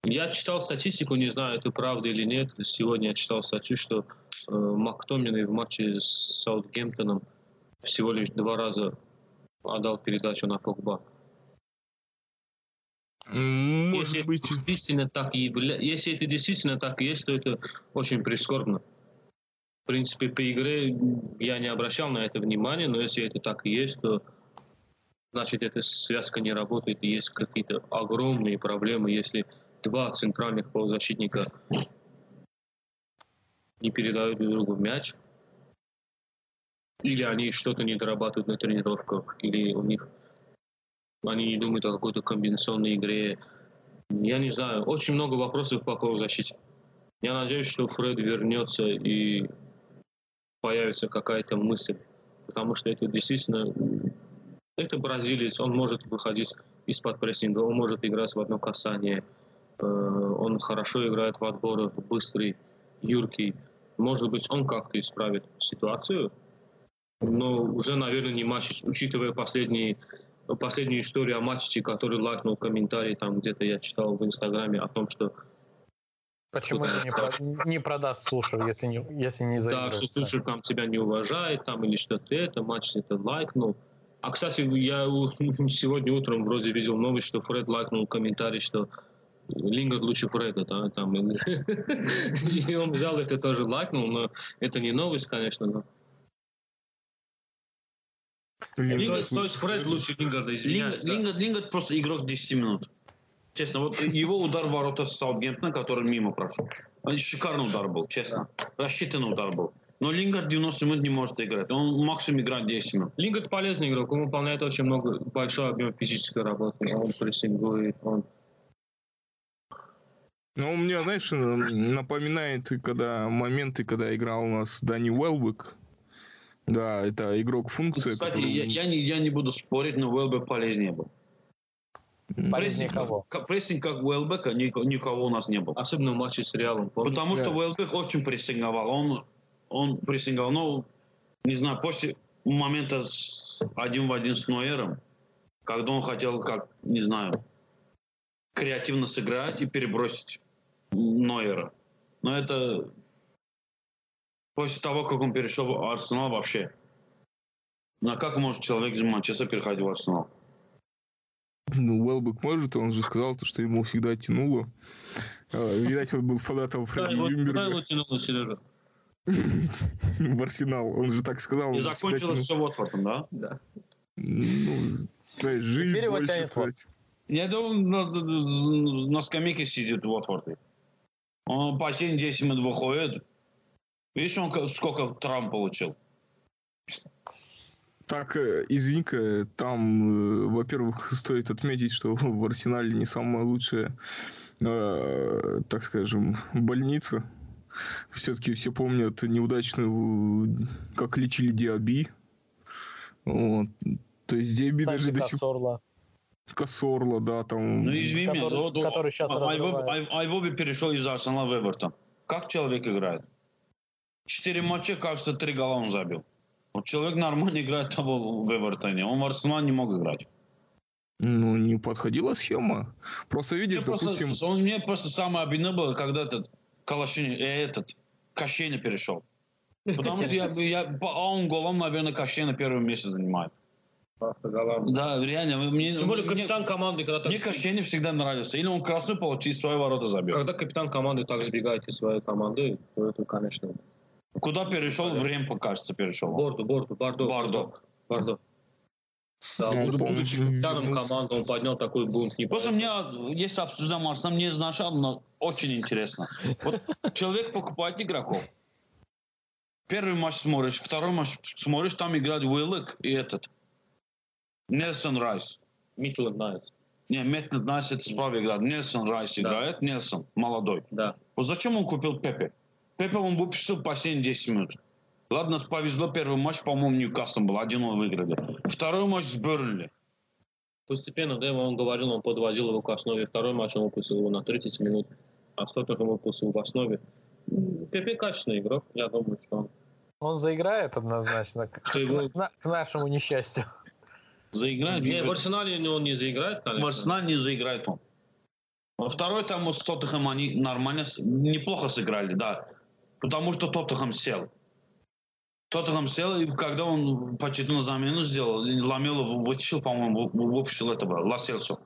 Я читал статистику, не знаю, это правда или нет. Сегодня я читал статью, что э, Мактоминой в матче с Саутгемптоном всего лишь два раза отдал передачу на Погба. Может если быть. действительно так и если это действительно так и есть, то это очень прискорбно. В принципе, по игре я не обращал на это внимания, но если это так и есть, то значит эта связка не работает и есть какие-то огромные проблемы, если два центральных полузащитника не передают друг другу мяч, или они что-то не дорабатывают на тренировках, или у них они не думают о какой-то комбинационной игре. Я не знаю. Очень много вопросов по полузащите. Я надеюсь, что Фред вернется и появится какая-то мысль. Потому что это действительно... Это бразилец, он может выходить из-под прессинга, он может играть в одно касание. Э, он хорошо играет в отборах, быстрый, юркий. Может быть, он как-то исправит ситуацию, но уже, наверное, не матч, учитывая последние последнюю историю о матче, который лайкнул комментарий, там где-то я читал в Инстаграме о том, что Почему не, про, не продаст Слушер, если не, если не Да, что Слушер там тебя не уважает, там или что-то это, матч это лайкнул. А, кстати, я сегодня утром вроде видел новость, что Фред лайкнул комментарий, что Лингard лучше Фреда, да, там. И он взял это тоже лайкнул, но это не новость, конечно, но Лингард, то есть Фред лучше Лингарда, извиняюсь. Лингард, Лингард просто игрок 10 минут. Честно, вот его удар в ворота с Саутгемптона, который мимо прошел. Шикарный удар был, честно. Рассчитанный удар был. Но Лингард 90 минут не может играть. Он максимум играет 10 минут. Лингард полезный игрок. Он выполняет очень много, большой объем физической работы. Он прессингует, он ну, у меня, знаешь, напоминает, когда моменты, когда играл у нас Дани Уэлбек, да, это игрок функции. Кстати, который... я, я, не, я не буду спорить, но Уэлбек полезнее был. Прессинг, кого? прессинг как Уэлбека никого у нас не было. Особенно в матче с Реалом. Помните? Потому что Уэлбек очень прессинговал. Он, он прессинговал. Ну, не знаю, после момента с один в один с Нойером, когда он хотел, как, не знаю, креативно сыграть и перебросить Нойера. Но это после того, как он перешел в Арсенал вообще. Ну а как может человек из Манчестера переходить в Арсенал? Ну, Уэлбек может, он же сказал, что ему всегда тянуло. А, видать, он был фанатом Фредди Юмберга. Куда его тянуло, Сережа? В Арсенал, он же так сказал. И закончилось все Уотфордом, да? Да. Ну, жизнь больше сказать. Я думаю, на, на скамейке сидит в Уотфорде. Он последние 10 минут выходит, Видишь, он сколько травм получил? Так, э, извини там, э, во-первых, стоит отметить, что в Арсенале не самая лучшая, э, так скажем, больница. Все-таки все помнят неудачную, как лечили Диаби. Вот. То есть Диаби даже до сих пор... Косорла, да, там... Ну, извини который, меня, который, который сейчас Айвоби перешел из Арсенала в Эвертон. Как человек играет? Четыре матча, кажется, три гола он забил. Вот человек нормально играет того в Эвертоне. Он в Арсенале не мог играть. Ну, не подходила схема. Просто видишь, мне допустим... Просто, он, мне просто самое обидно было, когда этот Калашин, э, этот Кощейна перешел. Потому что я, я, по он голом, наверное, Кощейна первое место занимает. Да, реально. Мне, Тем более мне- капитан команды, когда так... Мне Кощенин всегда нравился. Или он красную получил, свои ворота забил. Когда капитан команды так сбегает из своей команды, то это, конечно... Куда перешел? В Ремпо, кажется, перешел. Бордо, Бордо, Бордо. Бордо. Бордо. Да, Ну, буду- будучи капитаном команды, он поднял такой бунт. Не Просто мне, если обсуждаем Арсенал, мне одно очень интересно. Вот человек покупает игроков. Первый матч смотришь, второй матч смотришь, там играет Уиллок и этот. Нельсон Райс. Мейтланд-Найлз. Не, Мейтланд-Найлз это справа играет. Нельсон Райс Да. играет. Нельсон, молодой. Да. Вот зачем он купил Пепе? Пепе он выпустил последние 10 минут. Ладно, повезло, первый матч, по-моему, Ньюкасл был, 1-0 выиграли. Второй матч с Бернли. Постепенно, да, он говорил, он подводил его к основе. Второй матч он выпустил его на 30 минут, а что он выпустил в основе. Пепе качественный игрок, я думаю, что он... Он заиграет однозначно. К, его- к на- к нашему несчастью. Заиграет. Не, в Арсенале он не заиграет, конечно. В Арсенале не заиграет он. Во второй там с Тоттенхэм они нормально, неплохо сыграли, да. Потому что Тоттенхэм сел. Тоттенхэм сел, и когда он почти на замену сделал, Ламело вытащил, по-моему, вы- выпустил этого, Ласелсу.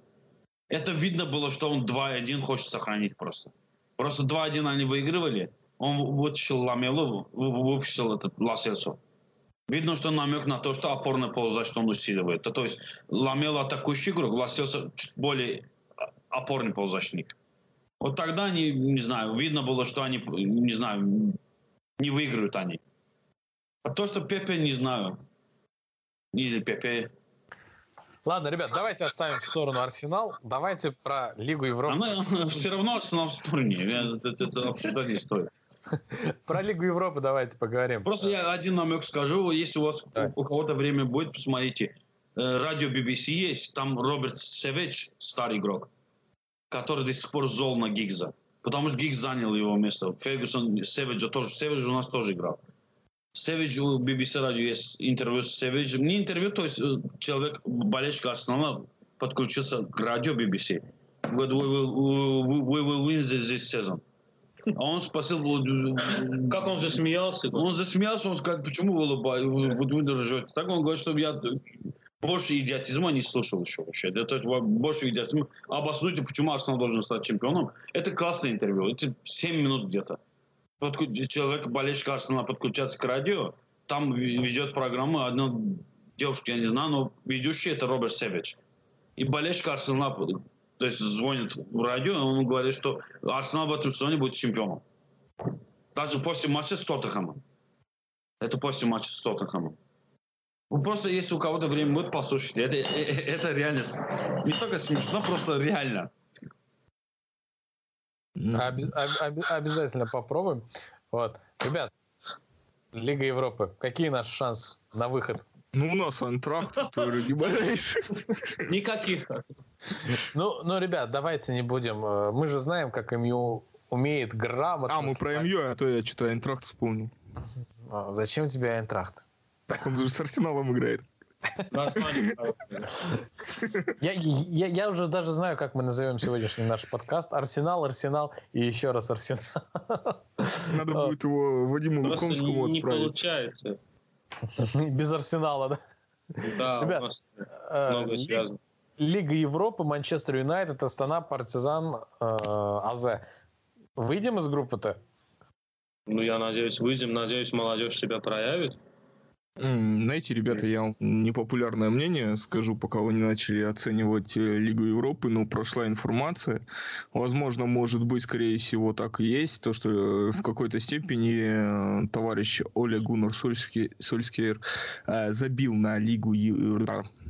Это видно было, что он 2-1 хочет сохранить просто. Просто 2-1 они выигрывали, он вытащил Ламело, вы- выпустил этот Ласелсу. Видно, что намек на то, что опорная полузащита он усиливает. То есть Ламело атакующий игрок, чуть более опорный полузащитник. Вот тогда они, не знаю, видно было, что они, не знаю, не выиграют они. А то, что Пепе, не знаю. Или Пепе. Ладно, ребят, давайте оставим в сторону Арсенал. Давайте про Лигу Европы. Она все равно Арсенал в стороне. Я- Это, это обсуждать не стоит. Про Лигу Европы давайте поговорим. Просто я один намек скажу. Если у вас у кого-то время будет, посмотрите. Э, Радио BBC есть. Там Роберт Севич, старый игрок, который до сих пор зол на Гигза. Потому что Гигз занял его место. Фергюсон, Севиджа тоже. Севидж у нас тоже играл. Севидж у BBC радио есть интервью с Севиджем. Не интервью, то есть э, человек, болельщик Арсенала, подключился к радио BBC. Говорит, we will, we, will win this, this season. А он спросил, э, Как он засмеялся. он засмеялся, он сказал, почему вы улыбаетесь, вы, вы, вы ржете? Так он говорит, что я больше идиотизма не слушал еще вообще. Да, то есть больше идиотизма. Обоснуйте, почему Арсенал должен стать чемпионом. Это классное интервью. Это 7 минут где-то. Подку- Человек, болельщик Арсенала, подключается к радио, там ведет программу одна девушка, я не знаю, но ведущий это Роберт Севич. И болельщик Арсенала, то есть звонит в радио, и он говорит, что Арсенал в этом сезоне будет чемпионом. Даже после матча с Тоттенхэмом. Это после матча с Тоттенхэмом. Ну, просто если у кого-то время будет, послушайте. Это, э- э- это реально не только смешно, просто реально. Оби- об- об- обязательно попробуем. Вот. Ребят, Лига Европы. Какие наши шансы на выход? Ну, у нас антракт, который не болеешь. Никаких. Ну, ну, ребят, давайте не будем. э, Мы же знаем, как МЮ умеет грамотно... А, мы про МЮ, а то я что-то Айнтрахт вспомнил. А, Зачем тебе Айнтрахт? Так он же с Арсеналом играет. Я, я, я уже даже знаю, как мы назовем сегодняшний наш подкаст. Арсенал, Арсенал и еще раз Арсенал. Надо будет его Вадиму Просто Лукомскому не, не отправить. получается. Без Арсенала, да? Да, Ребят, у нас Э, многое Ли- связано. Лига Европы, Манчестер Юнайтед, Астана, Партизан, э, АЗ. Выйдем из группы-то? Ну, я надеюсь, выйдем, надеюсь, молодежь себя проявит. Знаете, ребята, я непопулярное мнение скажу, пока вы не начали оценивать э, Лигу Европы, но прошла информация. Возможно, может быть, скорее всего, так и есть, то, что э, в какой-то степени э, товарищ Оля Гуннар Сольски- Сольскер забил на Лигу Е-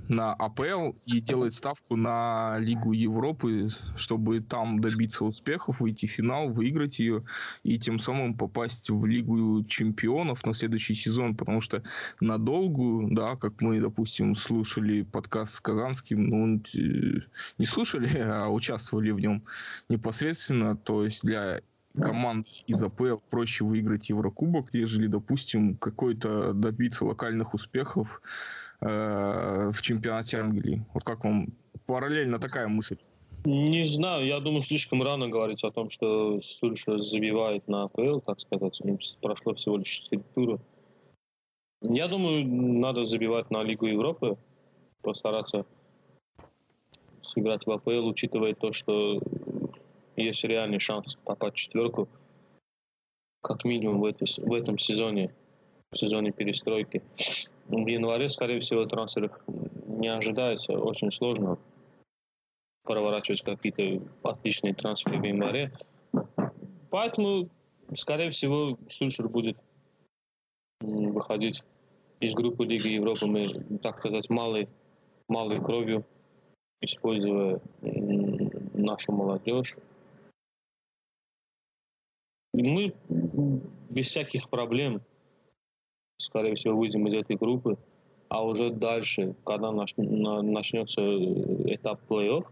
на АПЛ и делает ставку на Лигу Европы, чтобы там добиться успехов, выйти в финал, выиграть ее и тем самым попасть в Лигу чемпионов на следующий сезон, потому что на долгую, да, как мы, допустим, слушали подкаст с Казанским, ну, э, не слушали, а участвовали в нем непосредственно, то есть для команд из АПЛ проще выиграть Еврокубок, нежели, допустим, какой-то добиться локальных успехов э, в чемпионате Англии. Вот как вам параллельно такая мысль? Не знаю, я думаю, слишком рано говорить о том, что Сульша забивает на АПЛ, так сказать. Прошло всего лишь 4 тура. Я думаю, надо забивать на Лигу Европы. постараться сыграть в АПЛ, учитывая то, что есть реальный шанс попасть в четверку, как минимум в, этой, в этом сезоне, в сезоне перестройки. В январе, скорее всего, трансферов не ожидается, очень сложно проворачивать какие-то отличные трансферы в январе. Поэтому, скорее всего, Сульшер будет выходить из группы Лиги Европы, мы, так сказать, малой, малой кровью, используя нашу молодежь. И мы без всяких проблем, скорее всего, выйдем из этой группы, а уже дальше, когда начнется этап плей-офф,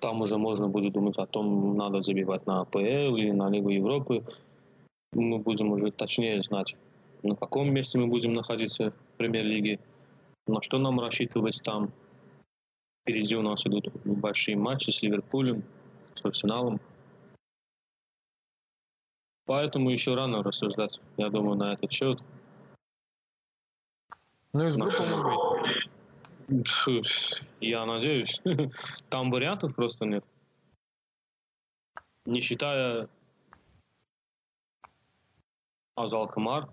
там уже можно будет думать о том, надо забивать на АПЛ или на Лигу Европы. Мы будем уже точнее знать, на каком месте мы будем находиться в премьер-лиге, на что нам рассчитывать там. Впереди у нас идут большие матчи с Ливерпулем, с Арсеналом. Поэтому еще рано рассуждать, я думаю, на этот счет. Ну, из группы мы выйдем. Я надеюсь. Там вариантов просто нет. Не считая Азал Камар,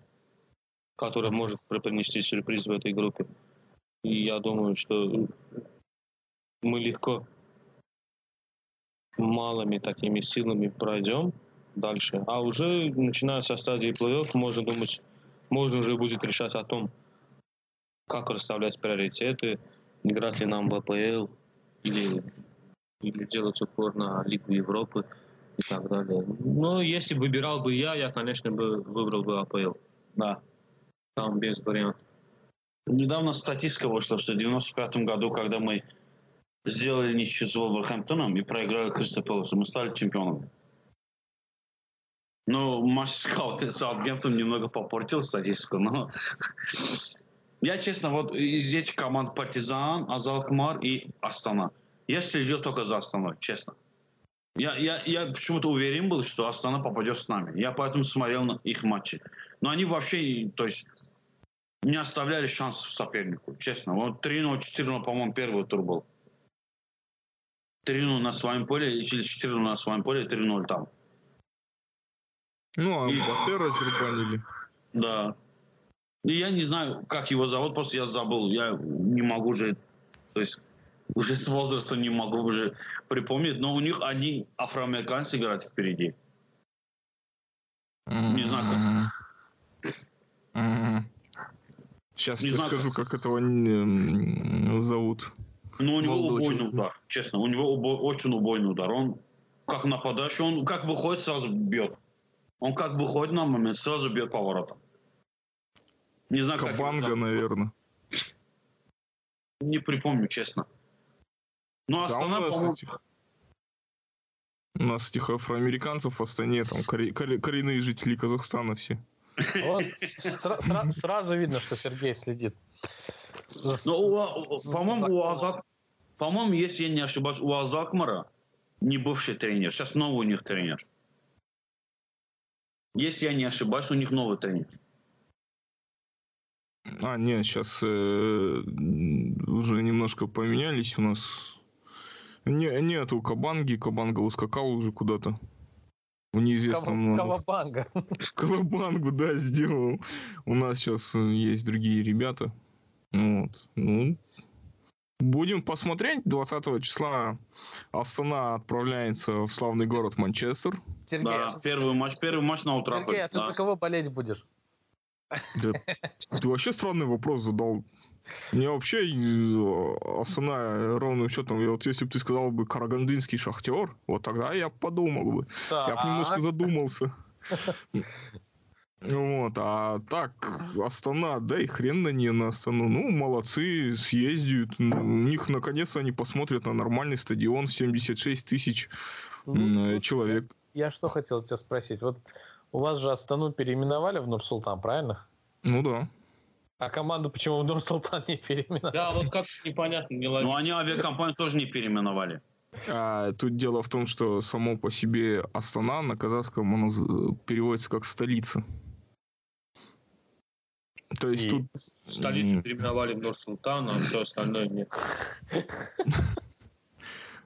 который может принести сюрприз в этой группе. И я думаю, что мы легко малыми такими силами пройдем дальше. А уже начиная со стадии плей-офф, можно думать, можно уже будет решать о том, как расставлять приоритеты, играть ли нам в АПЛ или, или делать упор на Лигу Европы и так далее. Но если выбирал бы я, я, конечно, бы выбрал бы АПЛ. Да, там без вариантов. Недавно статистика вышла, что в 95 году, когда мы сделали ничью с Волверхэмптоном и проиграли Кристо мы стали чемпионами. Ну, матч с Саутгемптон немного попортил статистику, но я, честно, вот из этих команд Партизан, Азалкмар и Астана. Я следил только за Астаной, честно. Я, я, я почему-то уверен был, что Астана попадет с нами. Я поэтому смотрел на их матчи. Но они вообще, то есть, не оставляли шансов сопернику, честно. Вот 3-0, 4-0, по-моему, первый тур был. 3-0 на своем поле, или 4-0 на своем поле, 3-0 там. Ну, а. Батэ раздербанили. Да. И я не знаю, как его зовут, просто я забыл. Я не могу же, то есть уже с возраста не могу уже припомнить, но у них один афроамериканец играет впереди. Не знаю, как. Сейчас не знаю, скажу, как этого зовут. Ну, у него Молодой убойный удар, честно. У него убой, очень убойный удар. Он как нападающий, он как выходит, сразу бьет. Он как выходит на момент, сразу бьет поворотом. Не знаю, Кабанга, как наверное. Не припомню, честно. Ну, Астана, да, по-моему... Этих... У нас этих афроамериканцев в Астане, там, кори- кори- коренные жители Казахстана все. Вот, сра- сра- сразу видно, что Сергей следит. Ну, по-моему, у Азат... По-моему, если я не ошибаюсь, у Азакмара не бывший тренер. Сейчас новый у них тренер. Если я не ошибаюсь, у них новый тренер. А, нет, сейчас э, уже немножко поменялись у нас. Не, нету Кабанги, Кабанга ускакал уже куда-то. В неизвестном... Кавабанга. Кавабангу, да, сделал. У нас сейчас э, есть другие ребята. Вот. Ну, будем посмотреть. 20 числа Астана отправляется в славный город Манчестер. Сергей, да, а первый матч, первый матч на утро. Сергей, а ты да. за кого болеть будешь? Да, ты вообще странный вопрос задал. Мне вообще э, основная ровным счетом, вот если бы ты сказал бы карагандинский шахтер, вот тогда я подумал бы. Так. Я бы немножко задумался. Вот, а так, Астана, да и хрен на нее на Астану. Ну, молодцы, съездят. У них, наконец, они посмотрят на нормальный стадион, 76 тысяч ну, человек. Я что хотел тебя спросить. Вот у вас же Астану переименовали в Нур-Султан, правильно? Ну да. А команду почему в Нур-Султан не переименовали? Да, вот как непонятно. Не Ну, они авиакомпанию тоже не переименовали. А, тут дело в том, что само по себе Астана на казахском оно переводится как столица. То есть И- тут Столицу переименовали в Нур-Султан, а все остальное нет.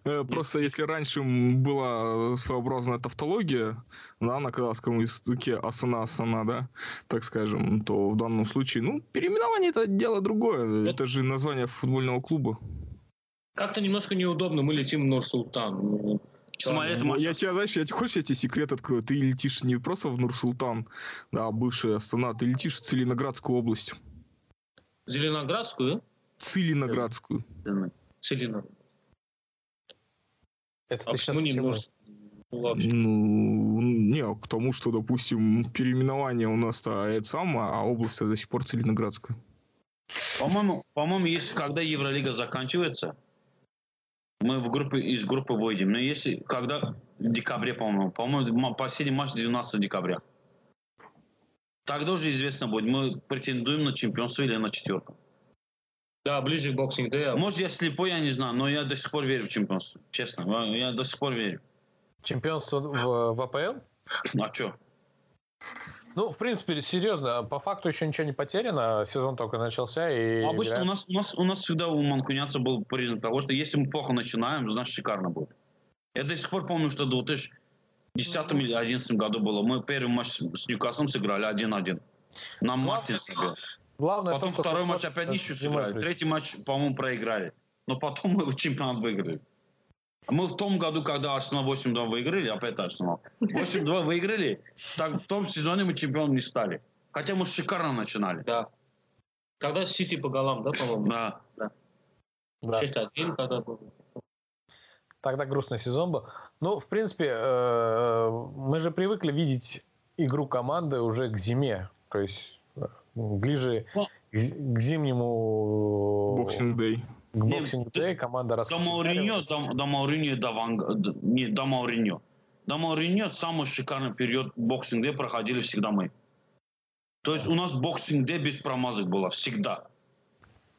Э, Просто если раньше была своеобразная тавтология, да, на казахском языке асана-асана, да, так скажем, то в данном случае, ну, переименование это дело другое. Это же название футбольного клуба. Как-то немножко неудобно, мы летим в Нур-Султан. Самолет Ну, Маша. Я тебя, знаешь, я тебе хочешь, я тебе секрет открою? Ты летишь не просто в Нур-Султан, да, бывшая Астана, ты летишь в Целиноградскую область. Зеленоградскую? Целиноградскую. Целина. Это А ты сейчас почему не почему? Нур? Ну, вообще. Ну, не, к тому, что, допустим, переименование у нас-то это самое, а область до сих пор Целиноградская. По-моему, по-моему, если когда Евролига заканчивается, мы в группе, из группы выйдем. Но если когда в декабре, по-моему, по-моему, последний матч 12 декабря. Тогда уже известно будет, мы претендуем на чемпионство или на четверку. Да, ближе к боксинг дэй. Может, я слепой, я не знаю, но я до сих пор верю в чемпионство. Честно, я до сих пор верю. Чемпионство в, в АПЛ? А что? Ну, в принципе, серьезно, по факту еще ничего не потеряно, сезон только начался, и... Обычно игра- у нас, у, нас, у нас всегда у манкунианца был признак того, что если мы плохо начинаем, значит шикарно будет. Я до сих пор помню, что в 2010 или 2011 году было. Мы первый матч с Ньюкаслом сыграли 1-1. На Мартинсе. был. Главное Потом второй матч опять ничью сыграли. Третий матч, по-моему, проиграли. Но потом мы чемпионат выиграли. Мы в том году, когда Арсенал 8-2 выиграли, опять Арсенал, 8-2 выиграли, так в том сезоне мы чемпионом не стали. Хотя мы шикарно начинали. Да. Когда Сити по голам, да, по-моему? Да. Да. 6-1 когда был. Тогда грустный сезон был. Ну, в принципе, э, мы же привыкли видеть игру команды уже к зиме. То есть э, ближе Ну. к зи- к зимнему... Boxing Day. К Не, boxing ты- Day команда До Мауриньо, до, до Мауриньо, до ван Гала, д- не, до Мауриньо. До Мауриньо самый шикарный период Boxing Day проходили всегда мы. То есть у нас боксинг дэй без промазок было всегда.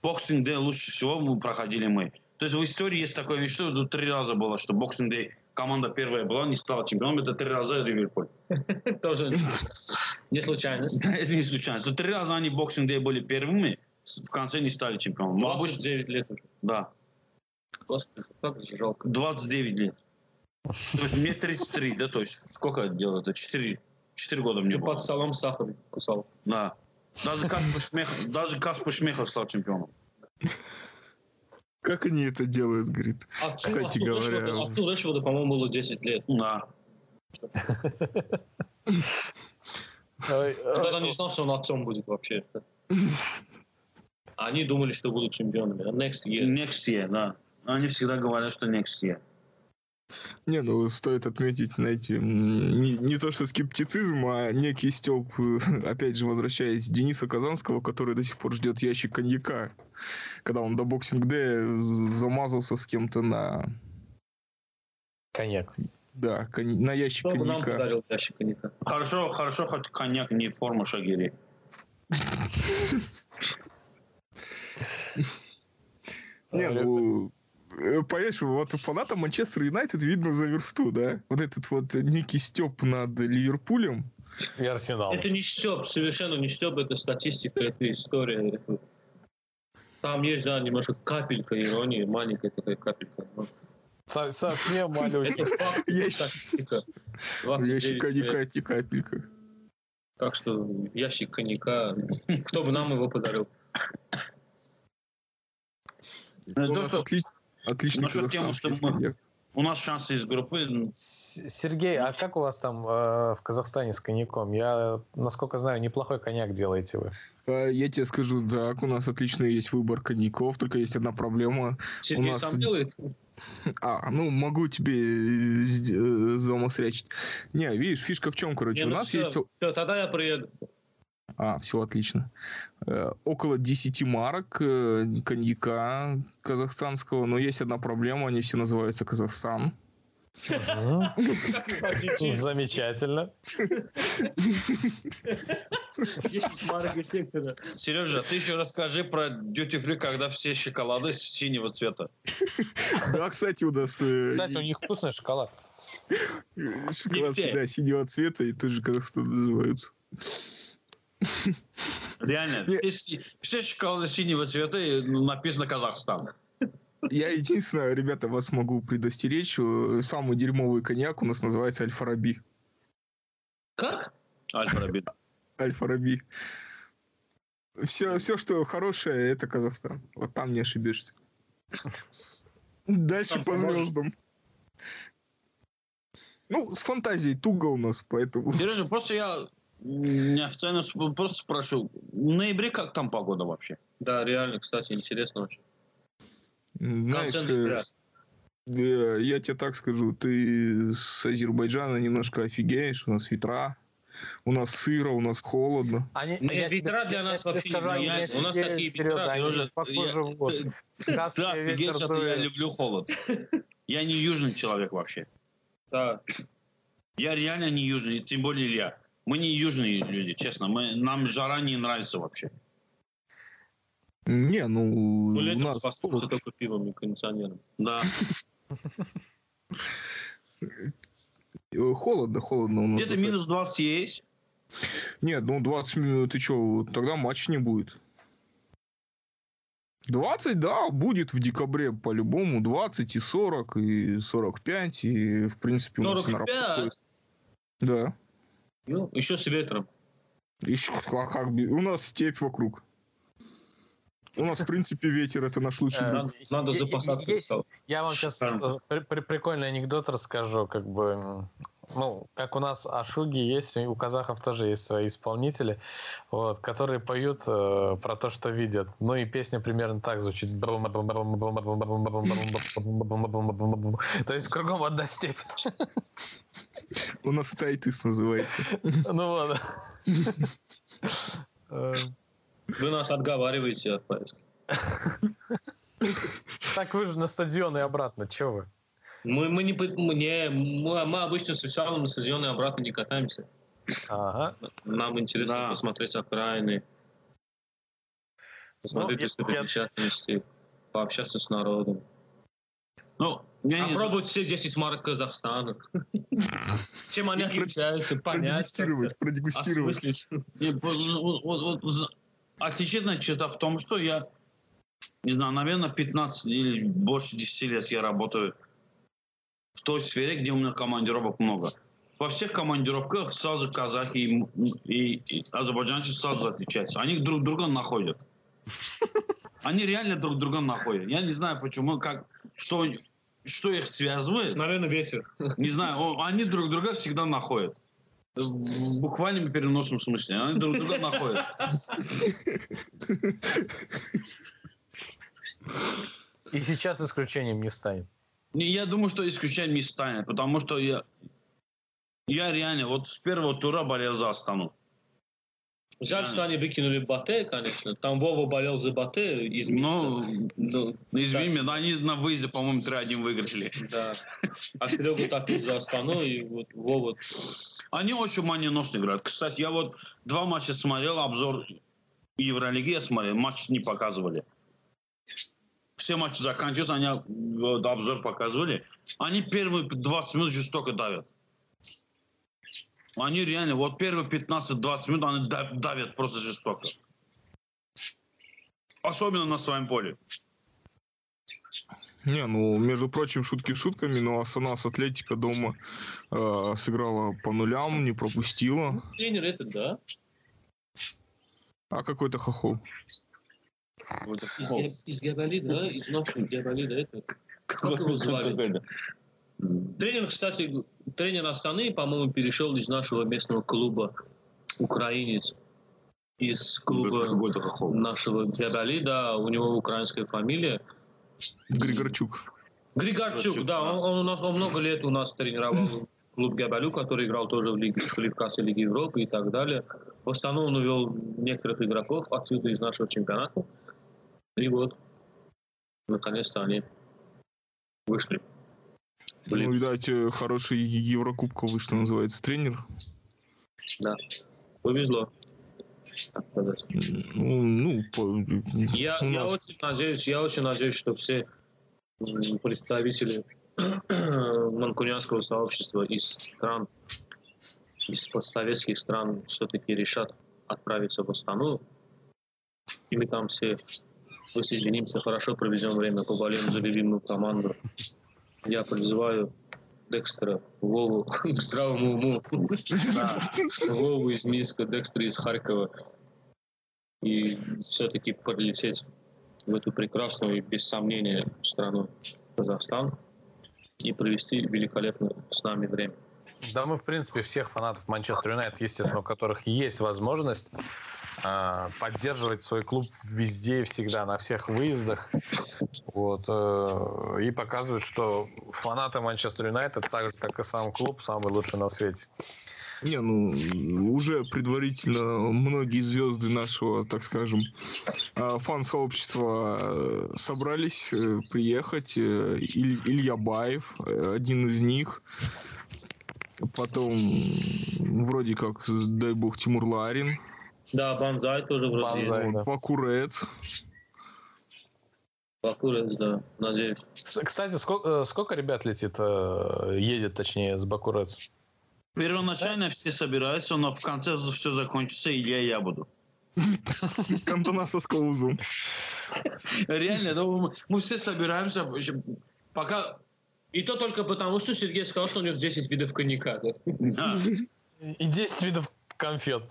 Boxing Day лучше всего мы проходили мы. То есть в истории есть такое вещь, что тут три раза было, что Boxing Day команда первая была, не стала чемпионом, это три раза Ливерпуль. Тоже не случайность. Это не случайно. Что три раза они боксинг дэй были первыми, в конце не стали чемпионом. Ну, обычно, 29 лет да. Господи, как же жалко. 29 лет. То есть мне 33, да, то есть сколько это дело? Это 4, 4 года мне Ты было. под столом сахар кусал. Да. Даже Каспар Шмехов, даже Каспар Шмехов стал чемпионом. Как они это делают, говорит. А Кстати говоря, Артур Эшвода, по-моему, было 10 лет. Да. Я тогда не знал, что он отцом будет вообще. Они думали, что будут чемпионами. А next year. Next year, да. Они всегда говорят, что next year. Не, ну стоит отметить, знаете, не, не то что скептицизм, а некий степ, опять же, возвращаясь, Дениса Казанского, который до сих пор ждет ящик коньяка, когда он до боксинг Дэя замазался с кем-то на, Коньяк. да, кони- на ящик Кто нам коньяка. подарил ящик коньяка? Хорошо, хорошо, хоть коньяк не форма Шагири. Не, ну, э, понимаешь, вот фанатам Манчестер Юнайтед видно за версту, да? Вот этот вот некий степ над Ливерпулем. И Арсенал. Это не Степ, совершенно не Степ, это статистика, это история. Там есть, да, немножко капелька иронии, маленькая такая капелька. Совсем маленький. Это факт, Ящик. статистика. Ящик 29 коньяка и капелька. Так что ящик коньяка, кто бы нам его подарил? Ну, У то, что отли- Отличный Насчет темы, казахстанский что мы- у нас шансы из группы, Сергей, а как у вас там э, в Казахстане с коньяком? Я, насколько знаю, неплохой коньяк делаете вы. А, Я тебе скажу, так, у нас отличный есть выбор коньяков, только есть одна проблема. Сергей нас- сам делает? А, ну, могу тебе э, сд- э, замосрячить. Не, видишь, фишка в чем, короче, Не, у ну нас всё, есть... всё, тогда я приеду. А, все отлично. Э, Около 10 марок э, коньяка казахстанского, но есть одна проблема, они все называются Казахстан. Замечательно. Сережа, ты еще расскажи про duty free, когда все шоколады синего цвета. Да, кстати, у нас э, Кстати, у них вкусный шоколад. шоколадки, все. да, синего цвета и тоже Казахстан называются. Реально, все, шоколады синего цвета и написано Казахстан. Я единственное, ребята, вас могу предостеречь. э, Самый дерьмовый коньяк у нас называется Альфа-Раби. Как? Альфа-Раби. Альфа-Раби. Все, все, что хорошее, это Казахстан. Вот там не ошибешься. Дальше Там по звездам. Ну, с фантазией туго у нас, поэтому... Сережа, просто я неофициально просто спрошу. В ноябре как там погода вообще? Да, реально, кстати, интересно очень. Знаешь, ноября. э, э, я тебе так скажу, ты с Азербайджана немножко офигеешь, у нас ветра, у нас сыро, у нас холодно. Они, Не, я ветра тебе- для я нас вообще не скажу, не У нас такие ветра, Сережа, похожи я- в год. Ты офигеешь, что я люблю холод. Я не южный человек вообще. Да. Я реально не южный, тем более Илья. Мы не южные люди, честно. Мы, нам жара не нравится вообще. Не, ну, Ну, у летом нас спасался только пивом и кондиционером. Да. холодно, холодно у нас. Где-то минус 20 есть. Нет, ну 20 минут, ты что, тогда матч не будет. 20, да, будет в декабре по-любому. 20 и 40, и 45, и в принципе у нас на 45? работу. Да. Ну, еще с ветром. Еще, а как у нас степь вокруг. У нас, в принципе, ветер это наш лучший Э, друг. Надо, запасаться. есть- Я вам сейчас Шикарно. прикольный анекдот расскажу, как бы, ну, как у нас ашуги есть, у казахов тоже есть свои исполнители, вот, которые поют э, про то, что видят. Ну и песня примерно так звучит. То есть кругом одна степь. У нас это айтыс называется. Ну вот. Э, Вы нас отговариваете от поездки. Так вы же на стадион и обратно, че вы? Мы, мы, не, мы, не, мы, мы обычно с Висалом на стадионе обратно не катаемся. Ага. Нам интересно Да. посмотреть окраины, посмотреть Ну, я- достопримечательности, пообщаться с народом. Ну, я. Попробовать все 10 марок Казахстана. Чем они отличаются, понять. Продегустировать, продегустировать. за- Отличительная черта в том, что я, не знаю, наверное, 15 или больше 10 лет я работаю в той сфере, где у меня командировок много. Во всех командировках сразу казахи и, и- и азербайджанцы сразу отличаются. Они друг друга находят. Они реально друг друга находят. Я не знаю, почему, как, что, что их связывает. Наверное, ветер. Не знаю, они друг друга всегда находят. В буквальном переносном смысле. Они друг друга находят. И сейчас исключением не станет. Не, Я думаю, что исключением не станет, потому что я, я реально вот с первого тура болел за Астану. Жаль, что они выкинули Батэ, конечно. Там Вова болел за Батэ из Ну. Ну, извини меня, но они на выезде, по-моему, 3-1 выиграли. да. А Серега топил за Астану, и вот Вова... Они очень молниеносно играют. Кстати, я вот два матча смотрел, обзор Евролиги я смотрел, матч не показывали. Все матчи заканчиваются, они обзор показывали. Они первые 20 минут жестоко давят. Они реально, вот первые 15-20 минут они да- давят просто жестоко. Особенно на своем поле. Не, ну, между прочим, шутки шутками, но Астана с Атлетика дома э, сыграла по нулям, не пропустила. Тренер этот, да? А какой-то хохол. Из, Ге- из Габали, да? Из нашего Габали, да? Это... Как его звали? Тренер, кстати, тренер Астаны, по-моему, перешел из нашего местного клуба украинец. Из клуба нашего Габали, да, у него украинская фамилия. Григорчук. Григорчук, да, он, он у нас он много лет у нас тренировал клуб Габалю, который играл тоже в лиге, квалификации Лиги Европы и так далее. В основном он увел некоторых игроков отсюда из нашего чемпионата. И вот, наконец-то они вышли. Блин. Ну, видать, э, хороший Еврокубковый, что называется, тренер. Да, повезло. Ну, ну, по- Я, у я нас- очень надеюсь, я очень надеюсь, что все представители манкунианского сообщества из стран, из постсоветских стран все-таки решат отправиться в Астану И мы там все высоединимся, хорошо проведем время, поболеем за любимую команду. Я призываю Декстера, Вову к здравому уму. Вову из Минска, Декстера из Харькова. И все-таки пролететь в эту прекрасную и без сомнения страну Казахстан и провести великолепное с нами время. Да, мы, в принципе, всех фанатов Манчестер Юнайтед, естественно, у которых есть возможность э, поддерживать свой клуб везде и всегда, на всех выездах. Вот, э, и показывать, что фанаты Манчестер Юнайтед, так же, как и сам клуб, самый лучший на свете. Не, ну, уже предварительно многие звезды нашего, так скажем, а, фан-сообщества э, собрались э, приехать. Э, Илья Баев, один из них. Потом вроде как, дай бог, Тимур Ларин. Да, Банзай тоже вроде. Банзай, да. Бакурец. Бакурец, да, надеюсь. Кстати, сколько, сколько ребят летит, едет, точнее, с Бакурец? Первоначально да? все собираются, но в конце все закончится, или я, я буду. Кантона со скоузом. Реально, мы все собираемся, пока и то только потому, что Сергей сказал, что у него 10 видов коньяка. Да? И 10 видов конфет,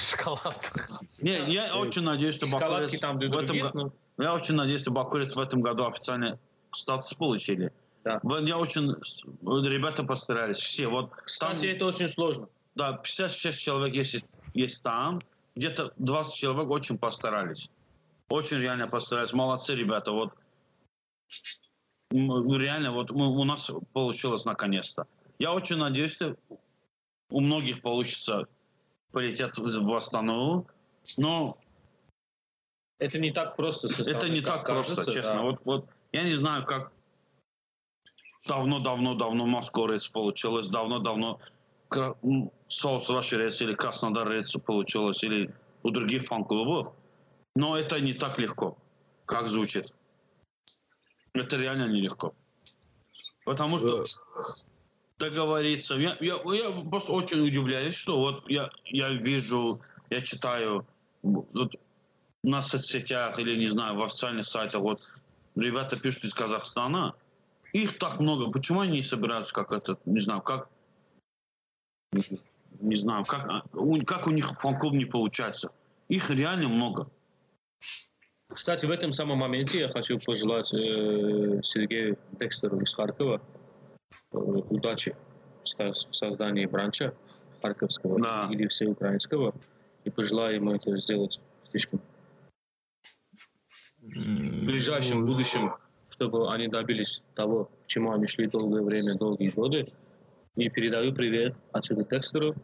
шоколад. Не, я очень надеюсь, что Бакурец там в этом году... Я очень надеюсь, что Бакурец в этом году официально статус получили. Да. Я очень... Ребята постарались. Все. Вот Кстати, там, это очень сложно. Да, 56 человек есть, есть там. Где-то 20 человек очень постарались. Очень реально постарались. Молодцы ребята. Вот реально, вот у нас получилось наконец-то. Я очень надеюсь, что у многих получится полететь в Астану, но это не так просто. Это не так кажется, просто, честно. Да. Вот, вот я не знаю, как давно-давно-давно Москорец получилось, давно-давно Соус Рашерец или Краснодарец получилось, или у других фан-клубов. Но это не так легко, как звучит. Это реально нелегко. Потому что договориться. Я, я, я просто очень удивляюсь, что вот я, я вижу, я читаю вот, на соцсетях или, не знаю, в официальных сайтах, вот ребята пишут из Казахстана, их так много. Почему они не собираются как этот, не знаю, как, не знаю, как, как у них фан-клуб не получается. Их реально много. Кстати, в этом самом моменте я хочу пожелать э, Сергею Декстеру из Харькова э, удачи в создании бранча харьковского да. или всеукраинского и пожелаю ему это сделать слишком в ближайшем будущем, чтобы они добились того, к чему они шли долгое время, долгие годы. И передаю привет отсюда Декстеру,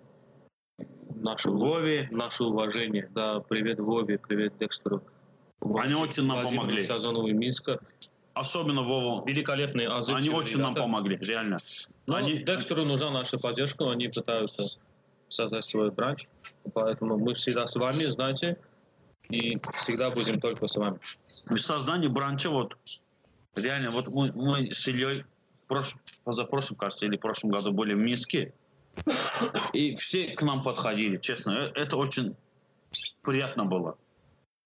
наше Вове, наше уважение. Да, привет Вове, привет Декстеру. Они очень нам помогли. Сазонову и Минска. Особенно Вову. Великолепные азы. Они очень ребята. нам помогли, реально. Но они... Декстеру нужна наша поддержка, они пытаются создать свой бранч. Поэтому мы всегда с вами, знаете, и всегда будем только с вами. В создании бранча вот реально, вот мы, мы с Ильей прош... позапрошлом, кажется, или в прошлом году были в Минске, и все к нам подходили, честно. Э, это очень приятно было.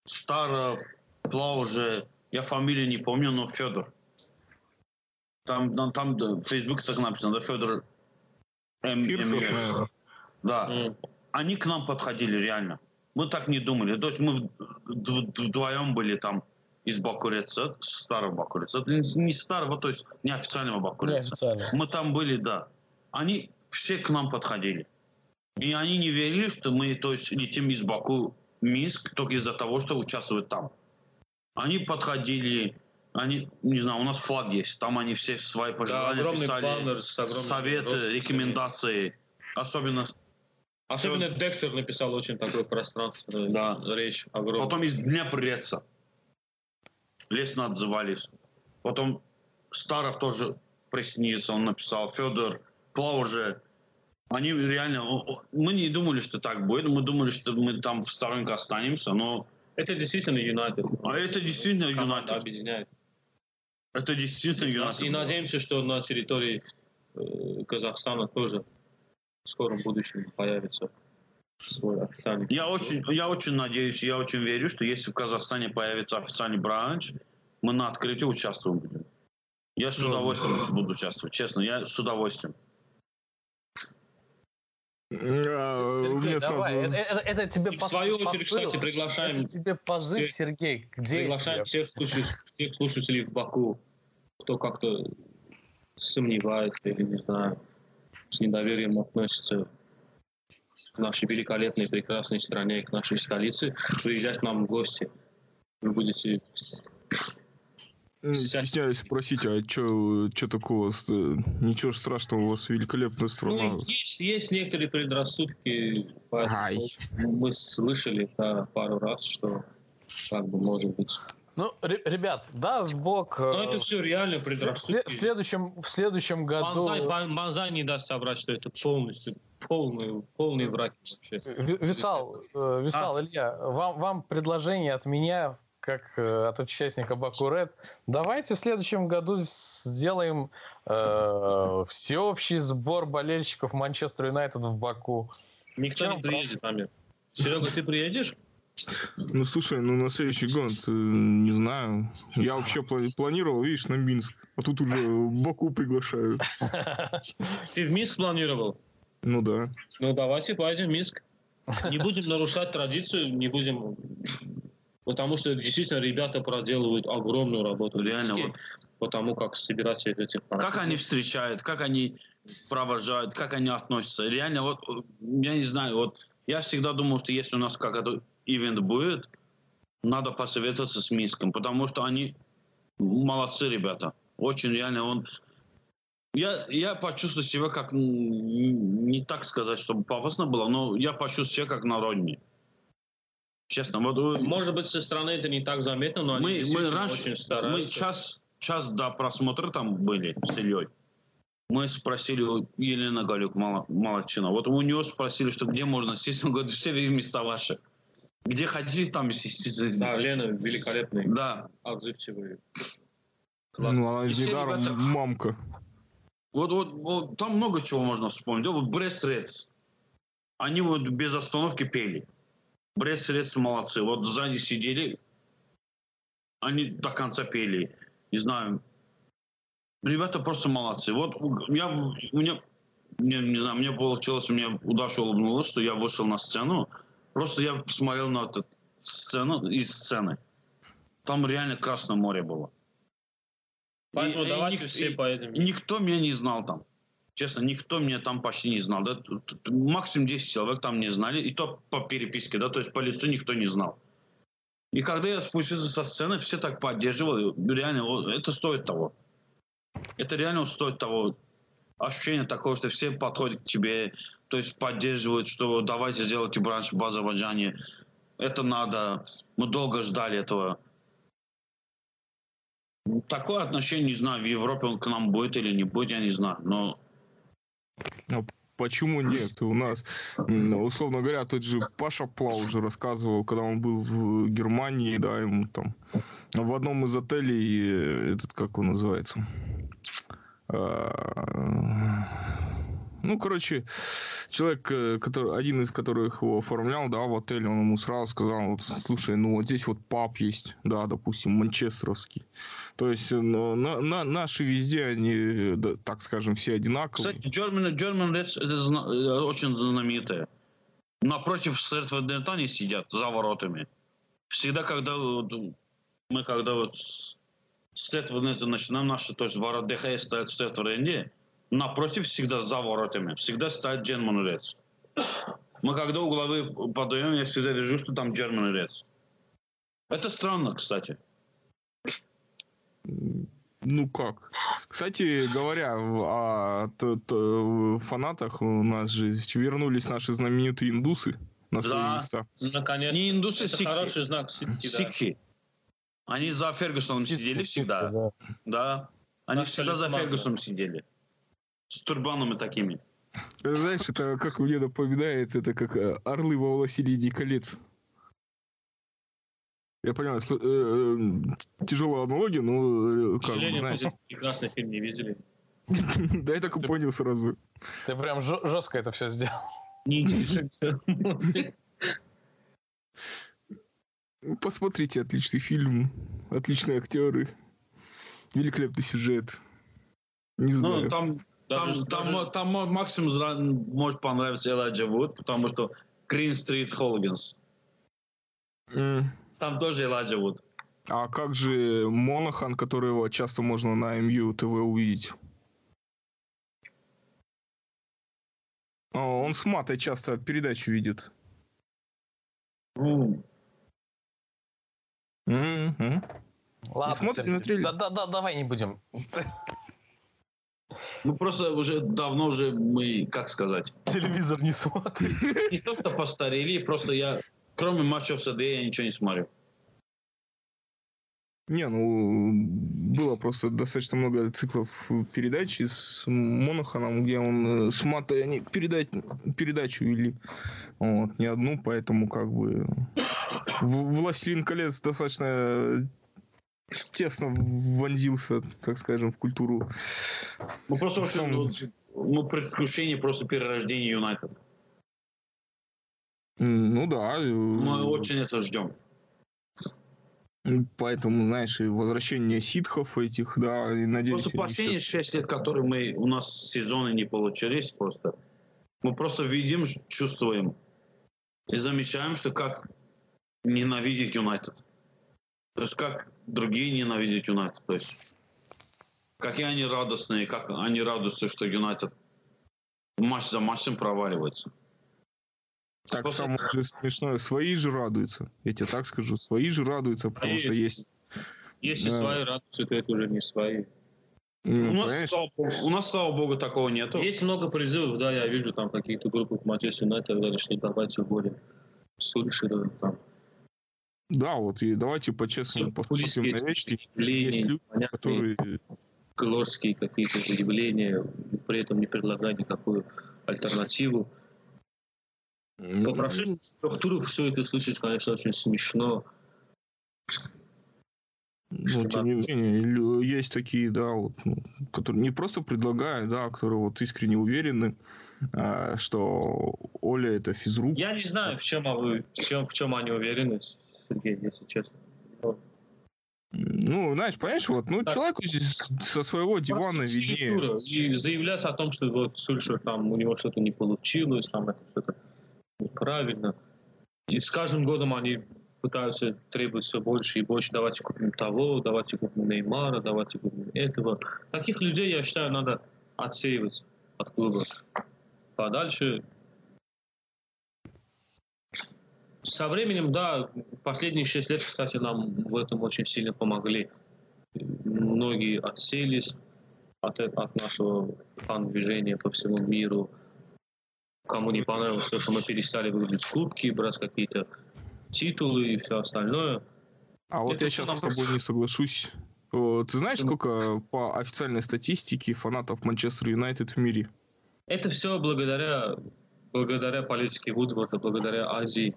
Старов, Плауже, я фамилию не помню, но Федор. Там, там в Фейсбуке так написано, да, Федор М. М. Да. Mm. Они к нам подходили реально. Мы так не думали. То есть мы вдвоем были там из Бакуреца, старого Бакуреца. Не старого, то есть неофициального Бакуреца. Неофициально. Мы там были, да. Они все к нам подходили. И они не верили, что мы, то есть, летим из Баку Минск только из-за того, что участвуют там. Они подходили, они, не знаю, у нас флаг есть, там они все свои пожелания да, писали, планер советы, рекомендации, особенно... Особенно все... Декстер написал очень такой пространственную да. речь огромную. Потом из Днепра Реца. Лестно отзывались. Потом Старов тоже присоединился, он написал, Федор, Плауже, они реально... Мы не думали, что так будет. Мы думали, что мы там в сторонке останемся, но... Это действительно Юнайтед. А это действительно Юнайтед. объединяет. Это действительно Юнайтед. И надеемся, что на территории э, Казахстана тоже в скором будущем появится свой официальный. Я очень, я очень надеюсь, я очень верю, что если в Казахстане появится официальный бранч, мы на открытии участвуем будем. Я с удовольствием буду участвовать, честно, я с удовольствием. Сергей, давай, сразу- это, это- это тебе И в свою очередь, посыл. кстати, приглашаем, Это тебе позыв, всех- Сергей, к приглашаем всех, слушателей, всех слушателей в Баку, кто как-то сомневается или, не знаю, с недоверием относится к нашей великолепной, прекрасной стране, к нашей столице, приезжать к нам в гости. Вы будете Стесняюсь спросить, а что такого? э, Ничего ж страшного, у вас великолепная страна. Ну, есть, есть некоторые предрассудки, Ай. мы слышали да, пару раз, что как бы может быть. Ну, ре- ребят, даст Бог... Э, это все реально предрассудки. в следующем, в следующем году... Банзай, Бан- Банзай не даст соврать, что это полностью полный, полный враг вообще. Ви- Висал, э, Висал, А. Илья, вам, вам предложение от меня, как э, от участника Баку Ред. Давайте в следующем году сделаем э, всеобщий сбор болельщиков Манчестер Юнайтед в Баку. Никто Чем не приедет, Амир. Серега, ты приедешь? Ну, слушай, ну на следующий год, э, не знаю. Я вообще пла- планировал, видишь, на Минск. А тут уже Баку приглашают. Ты в Минск планировал? Ну да. Ну, давайте поедем в Минск. Не будем нарушать традицию, не будем... Потому что действительно ребята проделывают огромную работу. Реально, вот. Потому как собирать всех этих Как они встречают, как они провожают, как они относятся. Реально, вот, я не знаю, вот я всегда думал, что если у нас какой-то ивент будет, надо посоветоваться с Минском, потому что они молодцы ребята. Очень реально он... Я, я почувствовал себя как, не так сказать, чтобы пафосно было, но я почувствовал себя как на родине. Честно, вот Может быть, со стороны это не так заметно, но они мы, мы действительно раньше, очень мы стараются. час, час до просмотра там были с Ильей. Мы спросили у Елены Галюк, молодчина. Вот у него спросили, что где можно сесть. Он говорит, все места ваши. Где хотите, там сесть. Да, Лена великолепный, Да. отзывчивый. Ну, она И все недаром ребята- мамка. Вот, вот, вот там много чего можно вспомнить. Да, Вот Брест Редс. Они вот без остановки пели. Брест Редс молодцы. Вот сзади сидели, они до конца пели. Не знаю. Ребята просто молодцы. Вот я, меня, не, не знаю, мне получилось, мне удача улыбнулась, что я вышел на сцену. Просто я посмотрел на эту сцену из сцены. Там реально Красное море было. Поэтому И- и давайте ник- все и- поедем. Никто меня не знал там. Честно, никто меня там почти не знал. Да? Максимум 10 человек там не знали. И то по переписке, да, то есть по лицу никто не знал. И когда я спустился со сцены, все так поддерживали. Реально, это стоит того. Это реально стоит того. Ощущение такое, что все подходят к тебе, то есть поддерживают, что давайте сделайте бранч в Азербайджане. Это надо. Мы долго ждали этого. Такое отношение, не знаю, в Европе он к нам будет или не будет, я не знаю. Но Почему нет? У нас, условно говоря, тот же Паша Пла уже рассказывал, когда он был в Германии, да, ему там в одном из отелей, э, этот, как он называется? Ну, короче, человек, э, который, один из которых его оформлял, да, в отеле, он ему сразу сказал, вот, слушай, ну вот здесь вот паб есть, да, допустим, манчестеровский. То есть э, на, на- наши везде, они, да, так скажем, все одинаковые. Кстати, German, German Reds это зна- э, очень знаменитое. Напротив Сертвендентани сидят за воротами. Всегда, когда вот, мы когда вот с Сертвендента начинаем, наши, то есть ворот ДХС стоят в Сертвенде, напротив всегда за воротами, всегда стоят German Reds. Мы когда угловые подаем, я всегда вижу, что там German Reds. Это странно, кстати. Ну как? Кстати говоря, о т- т- фанатах у нас же вернулись наши знаменитые индусы на свои Да. места. Наконец, Не индусы, это сикхи. хороший знак да. Сикхи. Они за Фергюсоном сидели всегда. да. Да. Они Наш всегда за Фергюсом сидели. С турбанами такими. Э, Знаешь, это как мне напоминает, это как э, орлы во властелине колец. Я понимаю, сло- э, э, тяжелая аналогия, но э, К как бы, знаешь, прекрасный фильм не видели. да я так и понял сразу. Ты прям жестко это все сделал. не интересуемся. Посмотрите, отличный фильм, отличные актеры, великолепный сюжет. Не Ну, знаю. там, там, Даже- там, даже- там, максимум может понравиться Элайджа Вуд, потому что Green Street Hooligans. М. Там тоже Элайджа Вуд. А как же Монахан, которого часто можно на МЮ ТВ увидеть? О, он с матой часто передачу видит. Ну, Мгм. Ладно, смотрим Сергей? Да, да, да, давай не будем. Ну, просто уже давно уже мы, как сказать, Телевизор не смотрим. не то что постарели, просто я, кроме матчев СД, я ничего не смотрю. Не, ну, было просто достаточно много циклов передач с Монаханом, где он э, с матой они передать, передачу вели. Вот, не одну, поэтому как бы в- Властелин колец достаточно тесно вонзился, так скажем, в культуру. Ну, просто В вот, ну, предвкушение просто перерождения Юнайтед. Ну да. Мы очень это ждем. Поэтому, знаешь, и возвращение ситхов этих, да, и надеюсь... Просто последние шесть лет, которые мы, у нас сезоны не получились просто, мы просто видим, чувствуем и замечаем, что как ненавидеть Юнайтед. То есть как другие ненавидят Юнайтед. То есть какие они радостные, как они радуются, что Юнайтед матч за матчем проваливается. Так Просто- самое смешное, свои же радуются. Я тебе так скажу, свои же радуются, потому Свои. что есть... Если Да. свои радуются, то это уже не свои. м, У нас, понимаешь? слава богу, у нас, слава богу, такого нету. Есть много призывов, да, я вижу там какие-то группы в Манчестер Юнайтед говорят, что давайте более Сульшера, там, Да, вот и давайте по-честному посмотрим на вещи. Есть люди, понятные, которые... клорские какие-то заявления, при этом не предлагая никакую альтернативу. ну, По прошествии трех туров все это слышать, конечно, очень смешно. Ну, тем не менее, есть такие, да, вот, ну, которые не просто предлагают, да, которые вот искренне уверены, а, что Оля это физрук. Я не знаю, в чем, а в чем, в чем они уверены, Сергей, если честно. Ну, знаешь, понимаешь, вот, ну, Так. человеку здесь со своего дивана виднее. И заявлять о том, что вот Сульшер там у него что-то не получилось, там это что-то неправильно. И с каждым годом они пытаются требовать все больше и больше. Давайте купим того, давайте купим Неймара, давайте купим этого. Таких людей, я считаю, надо отсеивать от клуба. Подальше. Со временем, да, последние шесть лет, кстати, нам в этом очень сильно помогли. Многие отселись от, от нашего фан-движения по всему миру. Кому не понравилось то, что мы перестали выиграть кубки, брать какие-то титулы и все остальное. А вот Это я сейчас с тобой не соглашусь. Ты знаешь, сколько по официальной статистике фанатов Манчестер Юнайтед в мире? Это все благодаря, благодаря политике Вудворда, благодаря Азии.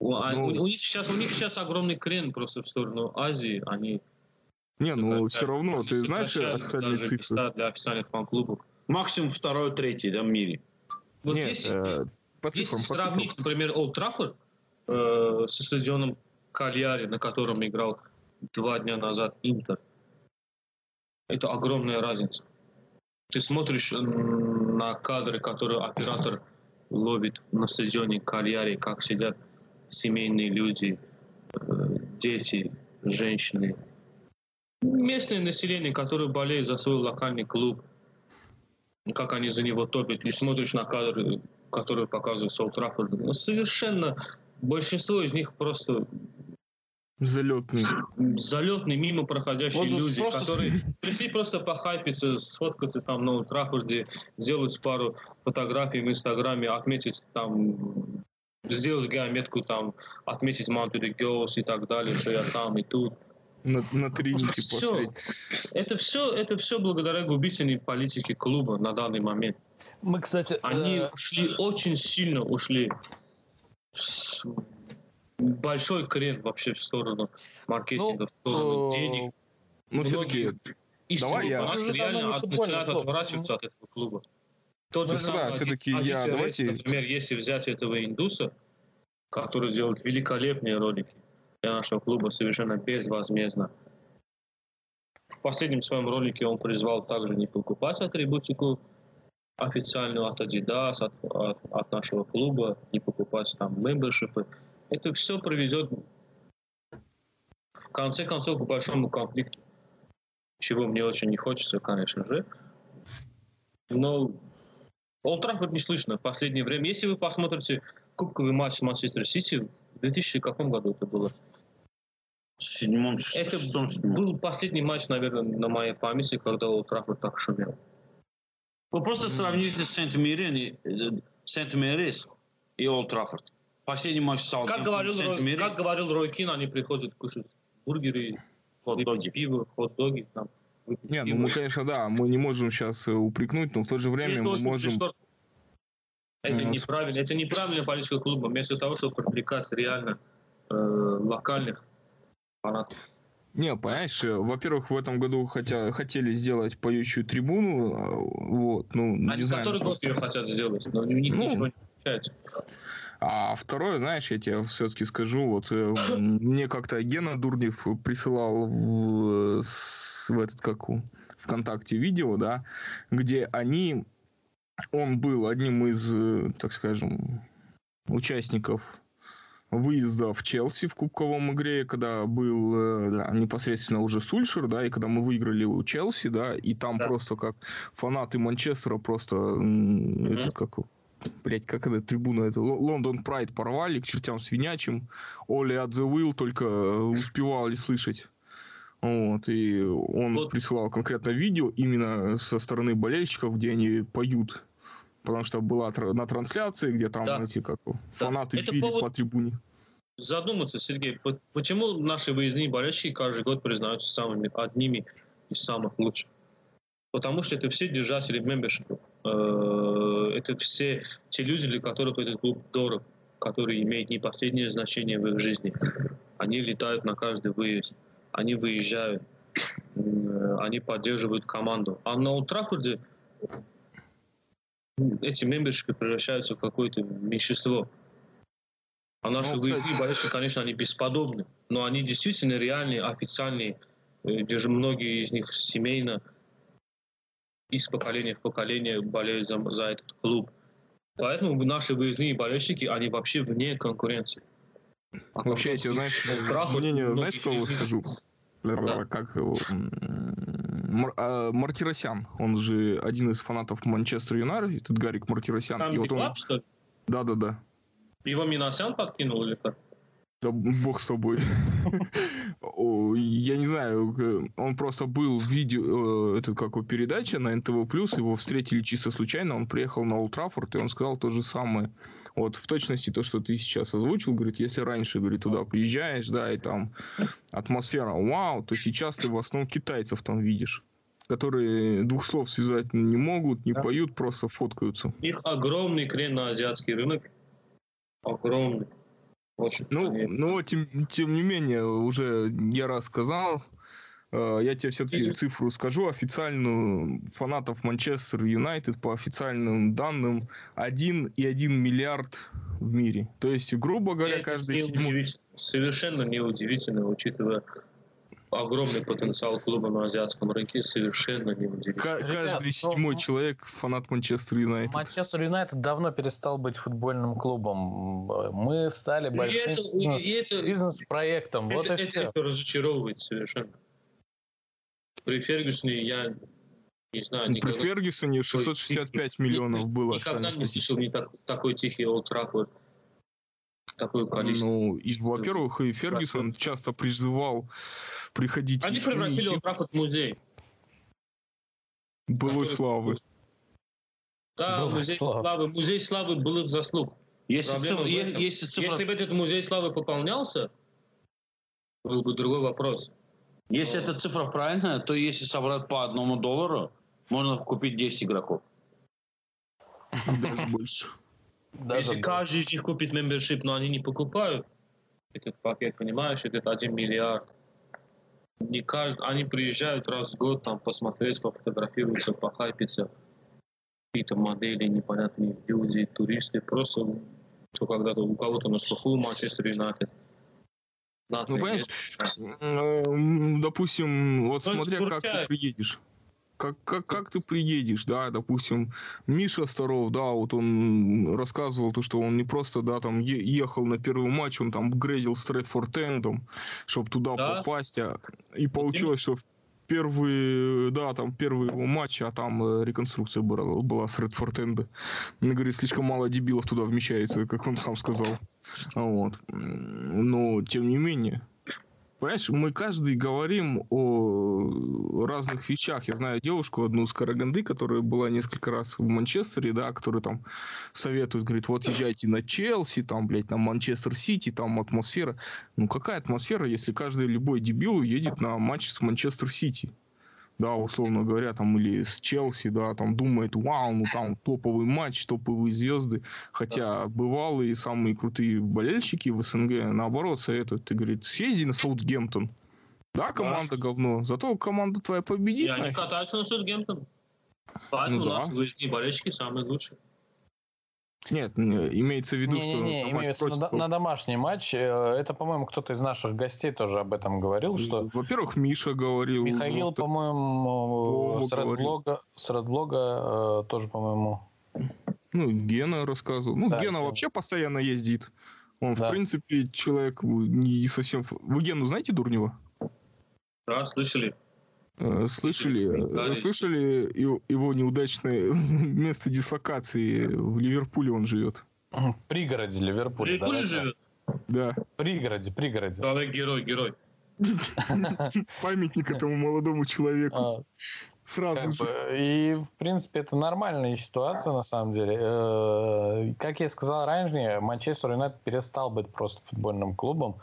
У, а- Ну. у- у них сейчас, у них сейчас огромный крен просто в сторону Азии. Они Не, ну все равно, ты знаешь официальные цифры? места для официальных фан-клубов. Максимум второй, третий да, в мире. Вот Нет, если, э, по если цифрам, по сравнить, цифрам. например, Олд Траффорд э, со стадионом Кальяри, на котором играл два дня назад Интер, это огромная разница. Ты смотришь на кадры, которые оператор ловит на стадионе Кальяри, как сидят семейные люди, э, дети, женщины, местное население, которое болеет за свой локальный клуб, как они за него топят, и смотришь на кадры, которые показывают Солт Траффорд, ну, совершенно большинство из них просто Залетный. залетные, мимо проходящие Вот люди, просто- которые пришли просто похайпиться, сфоткаться там на Траффорде, сделать пару фотографий в Инстаграме, отметить там, сделать геометку там, отметить Mounted Girls и так далее, что я там и тут. На, на Тринити Всё. последний. Это все, это все благодаря губительной политике клуба на данный момент. Мы, кстати, Они э, ушли, очень сильно ушли. Большой крен вообще в сторону маркетинга, в сторону э, денег. Ну, Многие все-таки, истинные давай я- реально от- начинают отворачиваться от этого клуба. Тот Ну, же да, самый всё-таки Адис я- Рейс, давайте- например, если взять этого индуса, который делает великолепные ролики для нашего клуба совершенно безвозмездно. В последнем своем ролике он призвал также не покупать атрибутику официальную от Adidas, от, от, от нашего клуба, не покупать там мембершипы. Это все приведет в конце концов к большому конфликту, чего мне очень не хочется, конечно же. Но Олд Траффорд не слышно в последнее время. Если вы посмотрите кубковый матч Манчестер Сити, в 2000 каком году это было? Седьмом, Это шестом, был последний матч, наверное, на моей памяти, когда Олд Траффорд так шумел. Вы просто сравните Сент-Мирен, и- Сент-Мирис и Олд Траффорд. Последний матч с Как говорил, Рой, как говорил Рой Кин, они приходят кушать бургеры, Хот-доги. пиво, хот-доги, там, Не, ну мы, конечно, да, мы не можем сейчас упрекнуть, но в то же время мы можем... Это неправильно, это неправильная политика клуба. Вместо того, чтобы привлекать реально э, локальных фанатов. Не, понимаешь, э, во-первых, в этом году хотя, хотели сделать поющую трибуну, а, вот, ну, Они не знаю. который год ее хотят сделать, но у них Ну, ничего не получается. А второе, знаешь, я тебе все-таки скажу, вот э, мне как-то Гена Дурнев присылал в, с- в этот, как у, ВКонтакте видео, да, где они, он был одним из, э, так скажем, участников выезда в Челси в кубковом игре, когда был э, да, непосредственно уже Сульшер, да, и когда мы выиграли у Челси, да, и там Да. просто как фанаты Манчестера просто м, этот как блять, как это трибуна, это Ло- Лондон Прайд порвали к чертям свинячим, Оли at the Will только э, успевали слышать. Вот, и он Вот. присылал конкретно видео именно со стороны болельщиков, где они поют. Потому что была на трансляции, где там Да. эти как фанаты Это пили повод- по трибуне. Задуматься, Сергей, по- почему наши выездные болельщики каждый год признаются самыми одними из самых лучших? Потому что это все держатели мембершипа. Э, Это все те люди, для которых этот клуб дорог, который имеет не последнее значение в их жизни. Они летают на каждый выезд, они выезжают, м, они поддерживают команду. А на Олд Траффорде эти мембершипы превращаются в какое-то меньшинство. А наши Ну, выездные болельщики, конечно, они бесподобны, но они действительно реальные, официальные, э, даже многие из них семейно, из поколения в поколение болеют за, за этот клуб. Поэтому наши выездные болельщики, они вообще вне конкуренции. А Вообще, я тебе, знаешь, Траффорд, мнение, знаешь, кого скажу? Да. Как его? Мар- а, Мартиросян, он же один из фанатов Манчестер Юнайтед, этот Гарик Мартиросян. Там И вот он, что ли? да-да-да. Его Минасян подкинул или как? Да бог с тобой. Я не знаю, он просто был в видео, э, этот как его, передача на НТВ+, его встретили чисто случайно, он приехал на Олд Траффорд, и он сказал то же самое. Вот в точности то, что ты сейчас озвучил, говорит, если раньше, говорит, туда приезжаешь, да, и там атмосфера вау, то сейчас ты в основном китайцев там видишь которые двух слов связать не могут, не Да. поют, просто фоткаются. У них огромный крен на азиатский рынок. Огромный. Очень. Ну, Они- но тем, тем не менее, уже я рассказал. Э, Я тебе все-таки цифру скажу официальную. Фанатов Манчестер Юнайтед по официальным данным 1,1 миллиард в мире. То есть, грубо говоря, каждый не седьмой... удивительно. Совершенно неудивительно, учитывая огромный потенциал клуба на азиатском рынке, совершенно неудивительно. ка- Ребят, каждый ну, седьмой ну, человек фанат Манчестер Юнайтед. Манчестер Юнайтед давно перестал быть футбольным клубом. Мы стали И большим это, бизнес- и это, бизнес-проектом. Вот это, и это все. разочаровывает совершенно. При Фергюсоне я не знаю, При никогда, Фергюсоне 665 миллионов было никогда не слышал не так, такой тихий Олд Траффорд, такое количество. Ну, и, во-первых, и Фергюсон часто призывал приходить Они превратили Ники Олд Траффорд в музей. былой который- славы. Да, Былой музей славы. славы. Музей славы былых заслуг. Если, цифра, в е- этом. если цифра, Если бы этот музей славы пополнялся, был бы другой вопрос. если эта цифра правильная, то если собрать по одному доллару, можно купить 10 игроков. Даже больше. Даже Если каждый из них купит мембершип, но они не покупают этот пакет, понимаешь, этот 1 миллиард. Не кажд... Они приезжают раз в год там посмотреть, пофотографироваться, похайпиться. какие-то модели, непонятные люди, туристы, просто то когда-то у кого-то на слуху Манчестер Юнайтед. Ну, понимаешь, э, допустим, вот Ну, смотря как ты приедешь. Как, как, как ты приедешь, да, допустим, Миша Старов, да, вот он рассказывал то, что он не просто, да, там е- ехал на первый матч, он там грезил с Редфорд Эндом, чтобы туда Да. попасть, а, и получилось, что в первый, да, там первый его матч, а там э, реконструкция была, была с Редфорд Энда. Он говорит, слишком мало дебилов туда вмещается, как он сам сказал. Вот. Но, тем не менее, Понимаешь, мы каждый говорим о разных вещах. Я знаю девушку одну с Караганды, которая была несколько раз в Манчестере, да, которая там советует, говорит, вот езжайте на Челси, там, блядь, на Манчестер Сити, там атмосфера. Ну, какая атмосфера, если каждый любой дебил едет на матч с Манчестер Сити? Да, условно говоря, там, или с Челси, да, там, думает, вау, ну, там, топовый матч, топовые звезды. Хотя бывалые самые крутые болельщики в СНГ, наоборот, советуют, ты, говорит, съезди на Саутгемптон. Да, команда говно, зато команда твоя победит. Они нафиг. катаются на Саутгемптон. Поэтому Ну у да. нас выездные болельщики самые лучшие. Нет, не, имеется в виду, что Не-не-не, на матч имеется на, против на домашний матч. Э, Это, по-моему, кто-то из наших гостей тоже об этом говорил, что Во-первых, Миша говорил. Михаил, во-вторых, по-моему, Вова с. Редблога, с Редблога э, тоже, по-моему, Ну, Гена рассказывал. Ну, Да, Гена Гена. вообще постоянно ездит. Он, Да. в принципе, человек не совсем... Вы Гену знаете Дурнева? Да, слышали? Э, Слышали, Да, э, слышали его, неудачное место дислокации в Ливерпуле он живет. в пригороде Ливерпуля. Ливерпуле давайте. живет. Да. Пригороде, пригороде. Человек герой, герой. Памятник этому молодому человеку. А, Сразу Как же. бы, И, в принципе, это нормальная ситуация, на самом деле. Э, Как я и сказал ранее, Манчестер Юнайтед перестал быть просто футбольным клубом.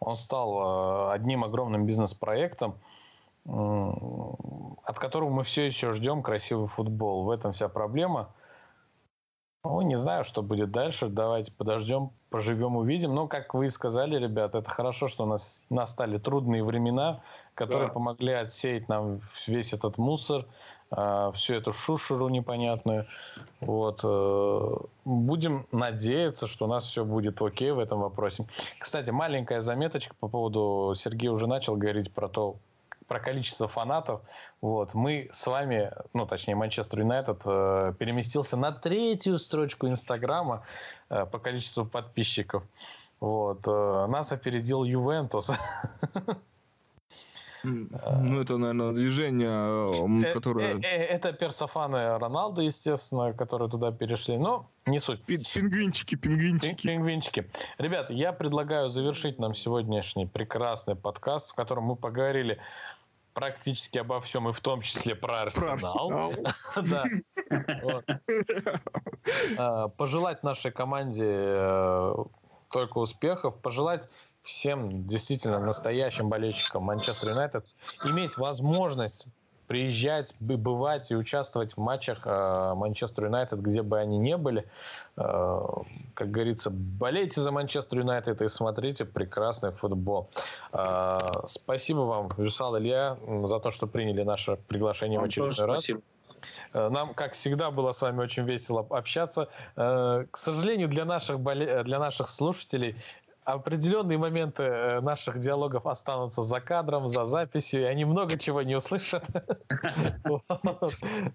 Он стал э, одним огромным бизнес-проектом, от которого мы все еще ждем красивый футбол. В этом вся проблема. Ну, не знаю, что будет дальше. Давайте подождем, поживем, увидим. Но, как вы и сказали, ребят, это хорошо, что у нас настали трудные времена, которые Да. помогли отсеять нам весь этот мусор, а, всю эту шушеру непонятную. Вот. э, Будем надеяться, что у нас все будет окей в этом вопросе. Кстати, маленькая заметочка по поводу... Сергей уже начал говорить про то, про количество фанатов. Вот. Мы с вами, ну, точнее, Манчестер Юнайтед э, переместился на третью строчку Инстаграма э, по количеству подписчиков. Вот. э, нас опередил Ювентус. Ну, это, наверное, движение, Э, которое... э, э, Это персофаны Роналду, естественно, которые туда перешли. Но не суть. Пин- Пингвинчики, Пин- пингвинчики. Пингвинчики. Ребят, я предлагаю завершить нам сегодняшний прекрасный подкаст, в котором мы поговорили практически обо всем, и в том числе про Арсенал. А, Пожелать нашей команде э, только успехов, пожелать всем действительно настоящим болельщикам Манчестер Юнайтед иметь возможность приезжать, бы- бывать и участвовать в матчах э, Манчестер Юнайтед, где бы они ни были. Э, Как говорится, болейте за Манчестер Юнайтед и смотрите прекрасный футбол. Э, Спасибо вам, Вюсал Илья, за то, что приняли наше приглашение в Вам тоже очередной раз. спасибо. Нам, как всегда, было с вами очень весело общаться. К сожалению, для наших, боле- для наших слушателей определенные моменты э, наших диалогов останутся за кадром, за записью, и они много чего не услышат.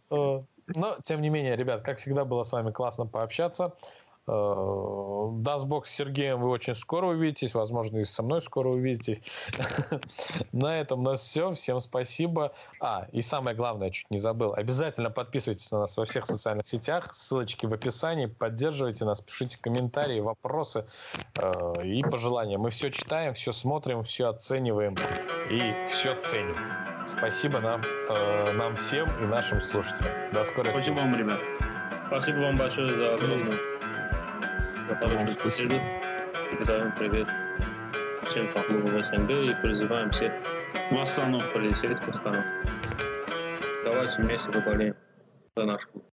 Но, тем не менее, ребят, как всегда, было с вами классно пообщаться. Э, Даст Бог с Сергеем вы очень скоро увидитесь, возможно, и со мной скоро увидитесь. На этом у нас все. Всем спасибо. А, и самое главное, чуть не забыл. Обязательно подписывайтесь на нас во всех социальных сетях. Ссылочки в описании. Поддерживайте нас, пишите комментарии, вопросы э, и пожелания. Мы все читаем, все смотрим, все оцениваем и все ценим. Спасибо нам, э, нам всем и нашим слушателям. До скорой Спасибо встречи. вам, ребят. Спасибо вам большое за огромную хорошую спасибо. Передаем привет всем фан-клубам СНГ и призываем всех В Астану. прилететь в Астану. Давайте вместе поболеем за наш клуб.